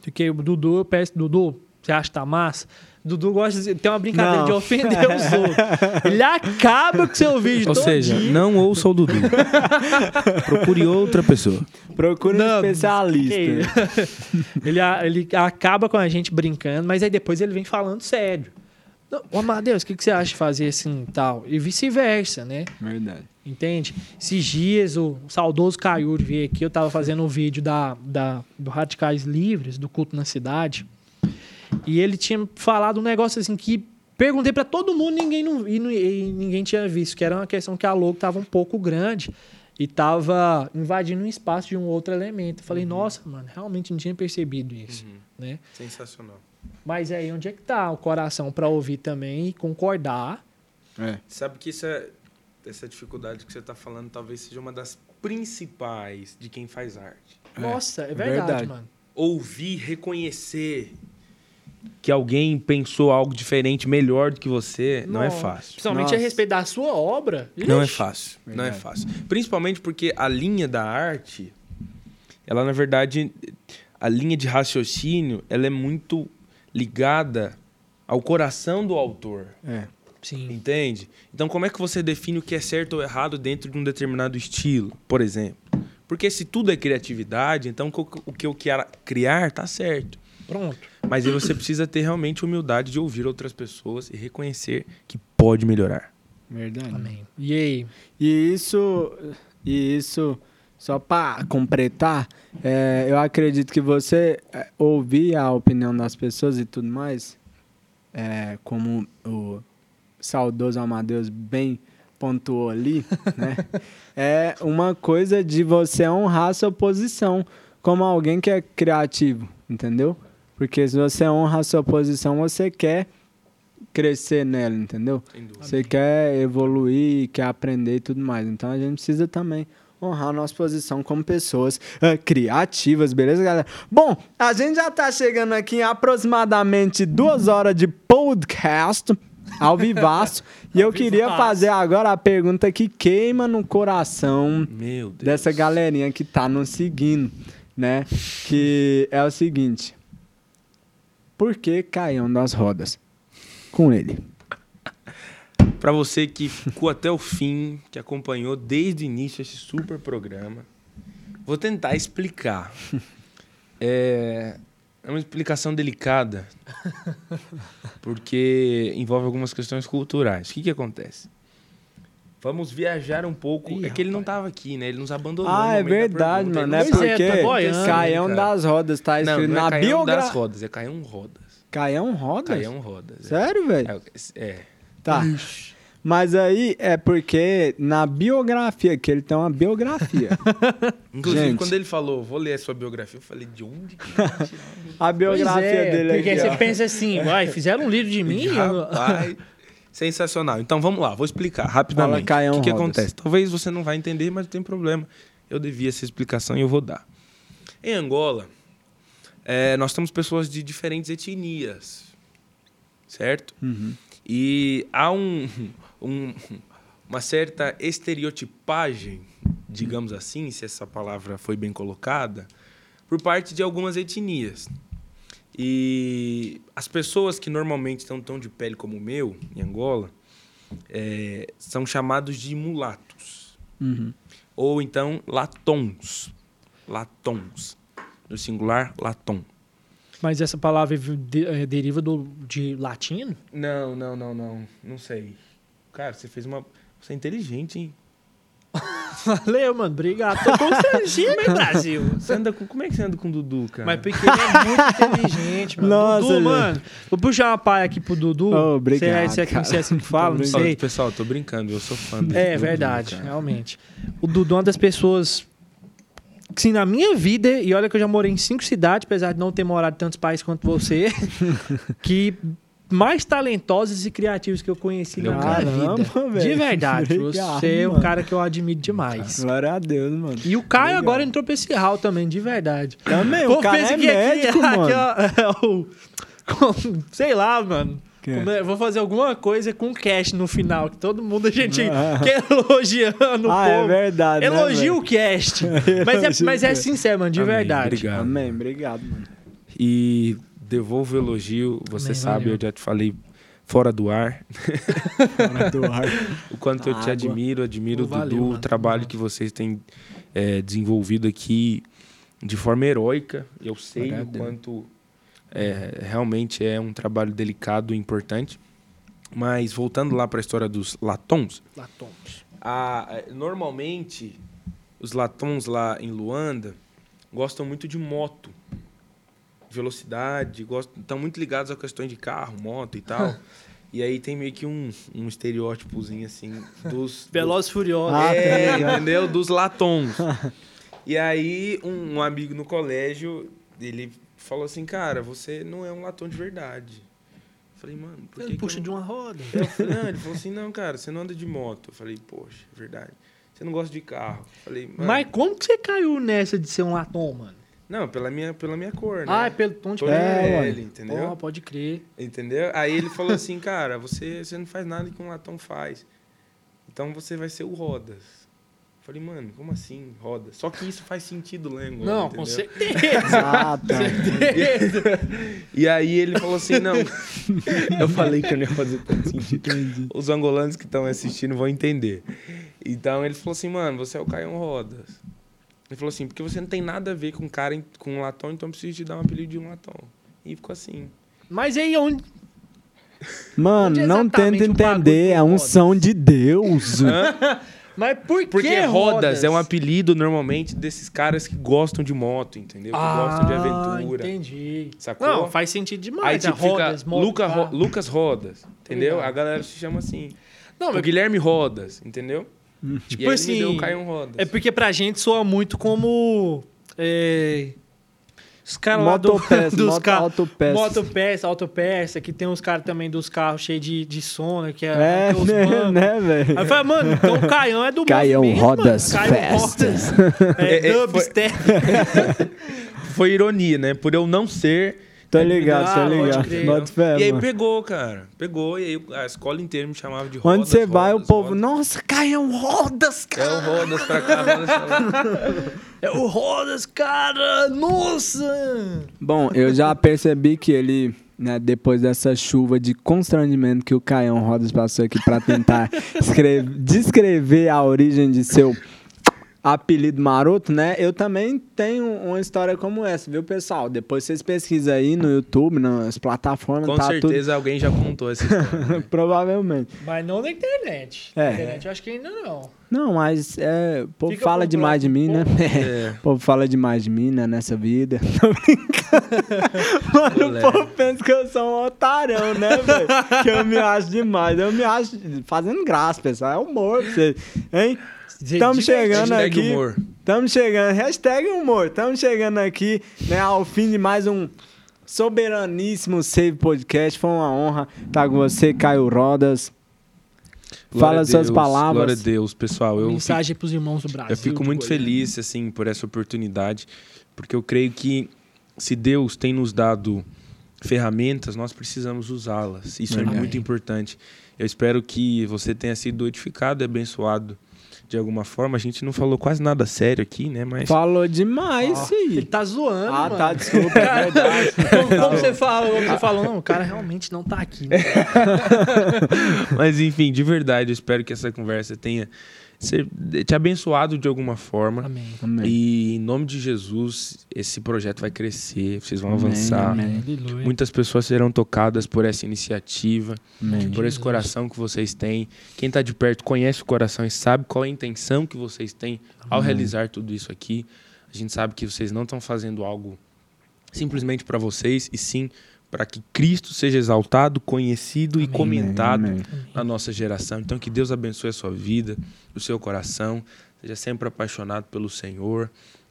Porque o Dudu, eu peço, Dudu, você acha que tá massa? Dudu gosta de tem uma brincadeira Não. de ofender os outros. Ele acaba com seu vídeo Ou todo seja, dia. não ouça o Dudu. Procure outra pessoa. Procura um Não, especialista. que- ele, ele acaba com a gente brincando, mas aí depois ele vem falando sério. Ô, Amadeus, o que, que você acha de fazer assim e tal? E vice-versa, né? Verdade. Entende? Esses dias o saudoso Caiuri veio aqui, eu tava fazendo um vídeo da, da, do Radicais Livres, do culto na cidade, e ele tinha falado um negócio assim que perguntei pra todo mundo ninguém não, e, não- e ninguém tinha visto, que era uma questão que a logo tava um pouco grande e tava invadindo um espaço de um outro elemento. Eu falei, nossa, mano, realmente não tinha percebido isso, né? Sensacional. Mas aí onde é que tá o coração pra ouvir também e concordar? É. Sabe que isso é- essa dificuldade que você está falando talvez seja uma das principais de quem faz arte. Nossa, é é verdade, verdade. mano. Ouvir, reconhecer que alguém pensou algo diferente, melhor do que você, não é Nossa. fácil. Principalmente Nossa. a respeito da sua obra. Não é Ixi. fácil. Não é Verdade. fácil. Principalmente porque a linha da arte, ela na verdade, a linha de raciocínio, ela é muito ligada ao coração do autor. É. Sim. Entende? Então, como é que você define o que é certo ou errado dentro de um determinado estilo, por exemplo? Porque se tudo é criatividade, então o que eu quero criar tá certo. Pronto. Mas aí você precisa ter realmente humildade de ouvir outras pessoas e reconhecer que pode melhorar. Verdade. Amém. E aí? E isso, e isso só para completar, é, eu acredito que você é, ouvir a opinião das pessoas e tudo mais, é, como o saudoso Amadeus bem pontuou ali, né? É uma coisa de você honrar sua posição como alguém que é criativo, entendeu? Porque se você honra a sua posição, você quer crescer nela, entendeu? Você quer evoluir, quer aprender e tudo mais. Então a gente precisa também honrar nossa posição como pessoas ah, criativas, beleza, galera? Bom, a gente já tá chegando aqui em aproximadamente duas horas de podcast ao vivaço. e eu queria fazer agora a pergunta que queima no coração Meu Deus. dessa galerinha que tá nos seguindo, né? Que é o seguinte: Por que Caião das Rodas? Com ele. Pra você que ficou até o fim, que acompanhou desde o início esse super programa, vou tentar explicar. É, é uma explicação delicada, porque envolve algumas questões culturais. O que, que acontece? Vamos viajar um pouco. Ih, é que ele não estava aqui, né? Ele nos abandonou. Ah, no é verdade, mano. É não sabe. é, porque tá boiando, Caião cara. das Rodas tá Não, escrito não é na Caião biografia. das rodas, é Caião Rodas. Caião Rodas? Caião Rodas. é. Sério, velho? É, é. Tá. Mas aí é porque na biografia, que ele tem uma biografia. Inclusive, Gente. quando ele falou, vou ler a sua biografia, eu falei, de onde que A Pois biografia é, dele porque aqui. você ó. pensa assim, vai, fizeram um livro de mim? Rapaz, sensacional. Então vamos lá, vou explicar rapidamente. Caião o que, que acontece? Talvez você não vai entender, mas não tem problema. Eu devia essa explicação e eu vou dar. Em Angola, é, nós temos pessoas de diferentes etnias, certo? Uhum. E há um, um- uma certa estereotipagem, digamos assim, se essa palavra foi bem colocada, por parte de algumas etnias. E as pessoas que normalmente estão tão de pele como o meu, em Angola, é, são chamados de mulatos. Uhum. Ou então latons. Latons. No singular, latom. Mas essa palavra eh, deriva do, de latino? Não, não, não, não. Não sei. Cara, você fez uma. Você é inteligente, hein? Valeu, mano. Obrigado. Tô constrangido, hein, Brasil? Você anda com. Como é que você anda com o Dudu, cara? Mas porque ele é muito inteligente, mano. Nossa, Dudu, gente. mano. Vou puxar uma paia aqui pro Dudu. Oh, obrigado, Se é, se é, se é assim que fala, não sei. Pessoal, tô brincando, eu sou fã do É Dudu, verdade, cara. realmente. O Dudu é uma das pessoas sim, na minha vida, e olha que eu já morei em cinco cidades, apesar de não ter morado em tantos países quanto você, que mais talentosos e criativos que eu conheci é na minha Caramba, vida. velho. De verdade. Obrigado, você é um mano. cara que eu admiro demais. Glória a Deus, mano. E o Caio Legal. agora entrou pra esse hall também, de verdade. Também, o cara é médico, mano. aqui, ó, o- com- sei lá, mano. Que? É- Vou fazer alguma coisa com cast no final, que todo mundo a gente Ah. quer elogiando o Ah, é verdade, né, Elogia velho? o cast. mas, é, mas o é sincero, mano, de Amém, verdade. Obrigado. Amém, obrigado, mano. E devolvo o elogio. Você Amém, sabe, valeu. eu já te falei fora do ar, Fora do ar. o quanto eu te Água. admiro, admiro o Valeu, Dudu, o trabalho que vocês têm é, desenvolvido aqui de forma heróica. Eu sei a o quanto é, realmente é um trabalho delicado e importante. Mas voltando lá para a história dos latons, Latons. a- a- normalmente os latons lá em Luanda gostam muito de moto, velocidade, gostam, estão muito ligados a questões de carro, moto e tal. e aí tem meio que um, um estereótipozinho assim dos Velozes e Furiosos. Ah, é, tá ligado. entendeu? Dos latons. e aí um, um amigo no colégio ele falou assim, cara, você não é um latom de verdade. Eu falei, mano, por que Ele que puxa eu de uma roda. falei, não, ele falou assim, não, cara, você não anda de moto. Eu falei, poxa, é verdade. Você não gosta de carro. Eu falei, mano, Mas como que você caiu nessa de ser um latom, mano? Não, pela minha, pela minha cor, né? Ah, é pelo tom de É, pele, entendeu? Pô, pode crer. Entendeu? Aí ele falou assim, cara, você, você não faz nada que um latão faz. Então você vai ser o Rodas. Eu falei, mano, como assim, Rodas? Só que isso faz sentido Angola, Não, entendeu? com certeza. Ah, tá. E aí ele falou assim, não. eu falei que eu não ia fazer tanto sentido. Os angolanos que estão assistindo vão entender. Então ele falou assim, mano, você é o Caião Rodas. Ele falou assim, porque você não tem nada a ver com cara com um latão, então eu preciso te dar um apelido de um latão. E ficou assim. Mas aí onde. Mano, Onde não tenta entender, é um Rodas? som de Deus. Mas por que Porque rodas, rodas é um apelido normalmente desses caras que gostam de moto, entendeu? Que gostam de aventura. Ah, Entendi. Sacou? Não, faz sentido demais. Aí né? tipo, rodas, fica moto, Luca. Ro- Lucas Rodas, entendeu? Obrigado. A galera se chama assim. Não, o mas Guilherme Rodas, entendeu? Tipo e aí assim, deu o Caio Rodas. é porque pra gente soa muito como. é, Os caras lá do, Motopeça, dos carros. Motopeça, autopeça, que tem uns caras também dos carros cheios de, de som, né? Que é, É, os né, bancos. né, velho? Aí eu falei, mano, então o Caião é do Caião movimento, Rodas mano. Caião. Rodas. É, É, é, foi- dubstep. Foi ironia, né? Por eu não ser. Tô ligado, Ah, tô pode ligado. crer. Bota fé, e aí mano. pegou, cara. Pegou, e aí a escola inteira me chamava de Rodas. Onde você vai, o Rodas, povo, Rodas. nossa, Caião Rodas, É cara. o Rodas pra cá, Rodas lá. É o Rodas, cara! Nossa! Bom, eu já percebi que ele, né, depois dessa chuva de constrangimento que o Caião Rodas passou aqui pra tentar escrever- descrever a origem de seu apelido maroto, né? Eu também tenho uma história como essa, viu, pessoal? Depois vocês pesquisam aí no YouTube, nas plataformas, Com tá certeza alguém já contou essa história. tudo. Provavelmente. Mas não na internet. É. Na internet eu acho que ainda não. Não, mas é, o povo Fica fala demais de mim, né? É. O povo fala demais de mim, né, nessa vida. Tô brincando. Mano, Olé. o povo pensa que eu sou um otarão, né, velho? Que eu me acho demais. Eu me acho fazendo graça, pessoal. É humor pra vocês, hein? Estamos chegando Hashtag aqui. humor. Estamos chegando. Hashtag humor. Estamos chegando aqui, né, ao fim de mais um soberaníssimo Save Podcast. Foi uma honra estar com você, Caio Rodas. Glória Fala a suas Deus, palavras. Glória a Deus, pessoal. Eu fico, Mensagem pros irmãos do Brasil. eu fico muito Goiânia. feliz, assim, por essa oportunidade, porque eu creio que se Deus tem nos dado ferramentas, nós precisamos usá-las. Isso é Verdade. muito importante. Eu espero que você tenha sido edificado e abençoado de alguma forma. A gente não falou quase nada sério aqui, né? Mas Falou demais, sim. Ele tá zoando, Ah, mano. tá, desculpa, é verdade. Como, como você falou, como você falou, não, o cara realmente não tá aqui. Né? Mas enfim, de verdade, eu espero que essa conversa tenha ser- te abençoado de alguma forma. Amém. Amém. E em nome de Jesus, esse projeto vai crescer, vocês vão Amém, avançar. amém. Aleluia. Muitas pessoas serão tocadas por essa iniciativa, Amém. por esse coração que vocês têm. Quem está de perto conhece o coração e sabe qual é a intenção que vocês têm ao Amém. realizar tudo isso aqui. A gente sabe que vocês não estão fazendo algo simplesmente para vocês, e sim para que Cristo seja exaltado, conhecido e Amém. comentado Amém. na nossa geração. Então, que Deus abençoe a sua vida, o seu coração. Seja sempre apaixonado pelo Senhor.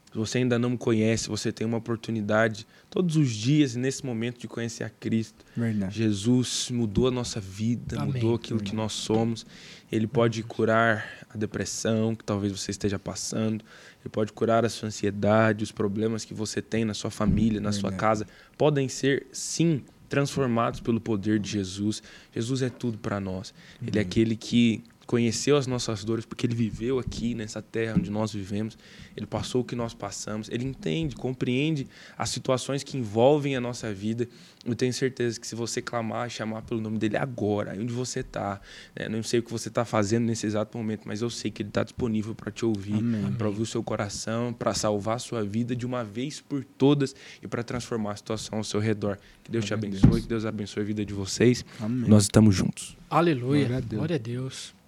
Se você ainda não me conhece, você tem uma oportunidade todos os dias, nesse momento, de conhecer a Cristo. Verdade. Jesus mudou a nossa vida, Amém. mudou aquilo que nós somos. Ele pode curar a depressão que talvez você esteja passando. Ele pode curar a sua ansiedade, os problemas que você tem na sua família, na sua casa. Podem ser, sim, transformados pelo poder de Jesus. Jesus é tudo para nós. Ele é aquele que conheceu as nossas dores porque ele viveu aqui nessa terra onde nós vivemos. Ele passou o que nós passamos. Ele entende, compreende as situações que envolvem a nossa vida. Eu tenho certeza que se você clamar e chamar pelo nome dele agora, aí onde você está, né? não sei o que você está fazendo nesse exato momento, mas eu sei que ele está disponível para te ouvir, Amém. para ouvir o seu coração, para salvar a sua vida de uma vez por todas e para transformar a situação ao seu redor. Que Deus te Glória a abençoe, Deus. que Deus abençoe a vida de vocês. Amém. Nós estamos juntos. Aleluia. Glória a Deus. Glória a Deus.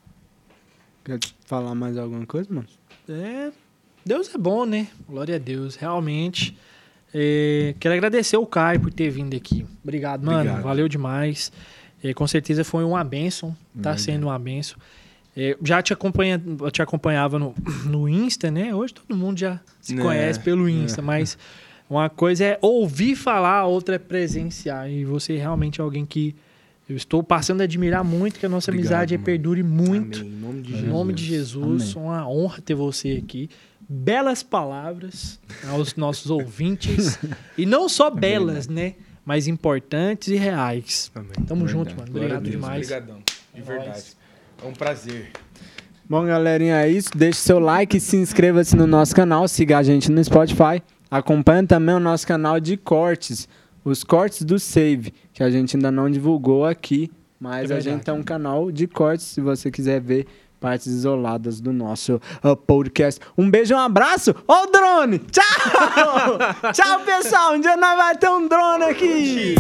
Quer falar mais alguma coisa, mano? É, Deus é bom, né? Glória a Deus. Realmente. É, quero agradecer o Caio por ter vindo aqui. Obrigado, mano. Obrigado. Valeu demais. É, com certeza foi uma bênção. Tá sendo uma bênção. É, já te, acompanha, te acompanhava no, no Insta, né? Hoje todo mundo já se É, conhece pelo Insta, mas uma coisa é ouvir falar, a outra é presenciar. E você realmente é alguém que eu estou passando a admirar muito, que a nossa Obrigado, amizade mano. perdure muito. Amém. Em nome de Em Jesus. nome de Jesus, Amém. uma honra ter você aqui. Belas palavras aos nossos ouvintes. E não só belas, né? Mas importantes e reais. Amém. Tamo Verdade. junto, mano. Obrigado demais. Obrigadão. De É verdade. É um prazer. Bom, galerinha, é isso. Deixe seu like, se inscreva-se no nosso canal, siga a gente no Spotify. Acompanhe também o nosso canal de cortes, os cortes do Save, que a gente ainda não divulgou aqui, mas É a gente tem um canal de cortes, se você quiser ver partes isoladas do nosso uh, podcast. Um beijo, um abraço. Ó o drone! Tchau! Tchau, pessoal! Um dia nós vai ter um drone aqui!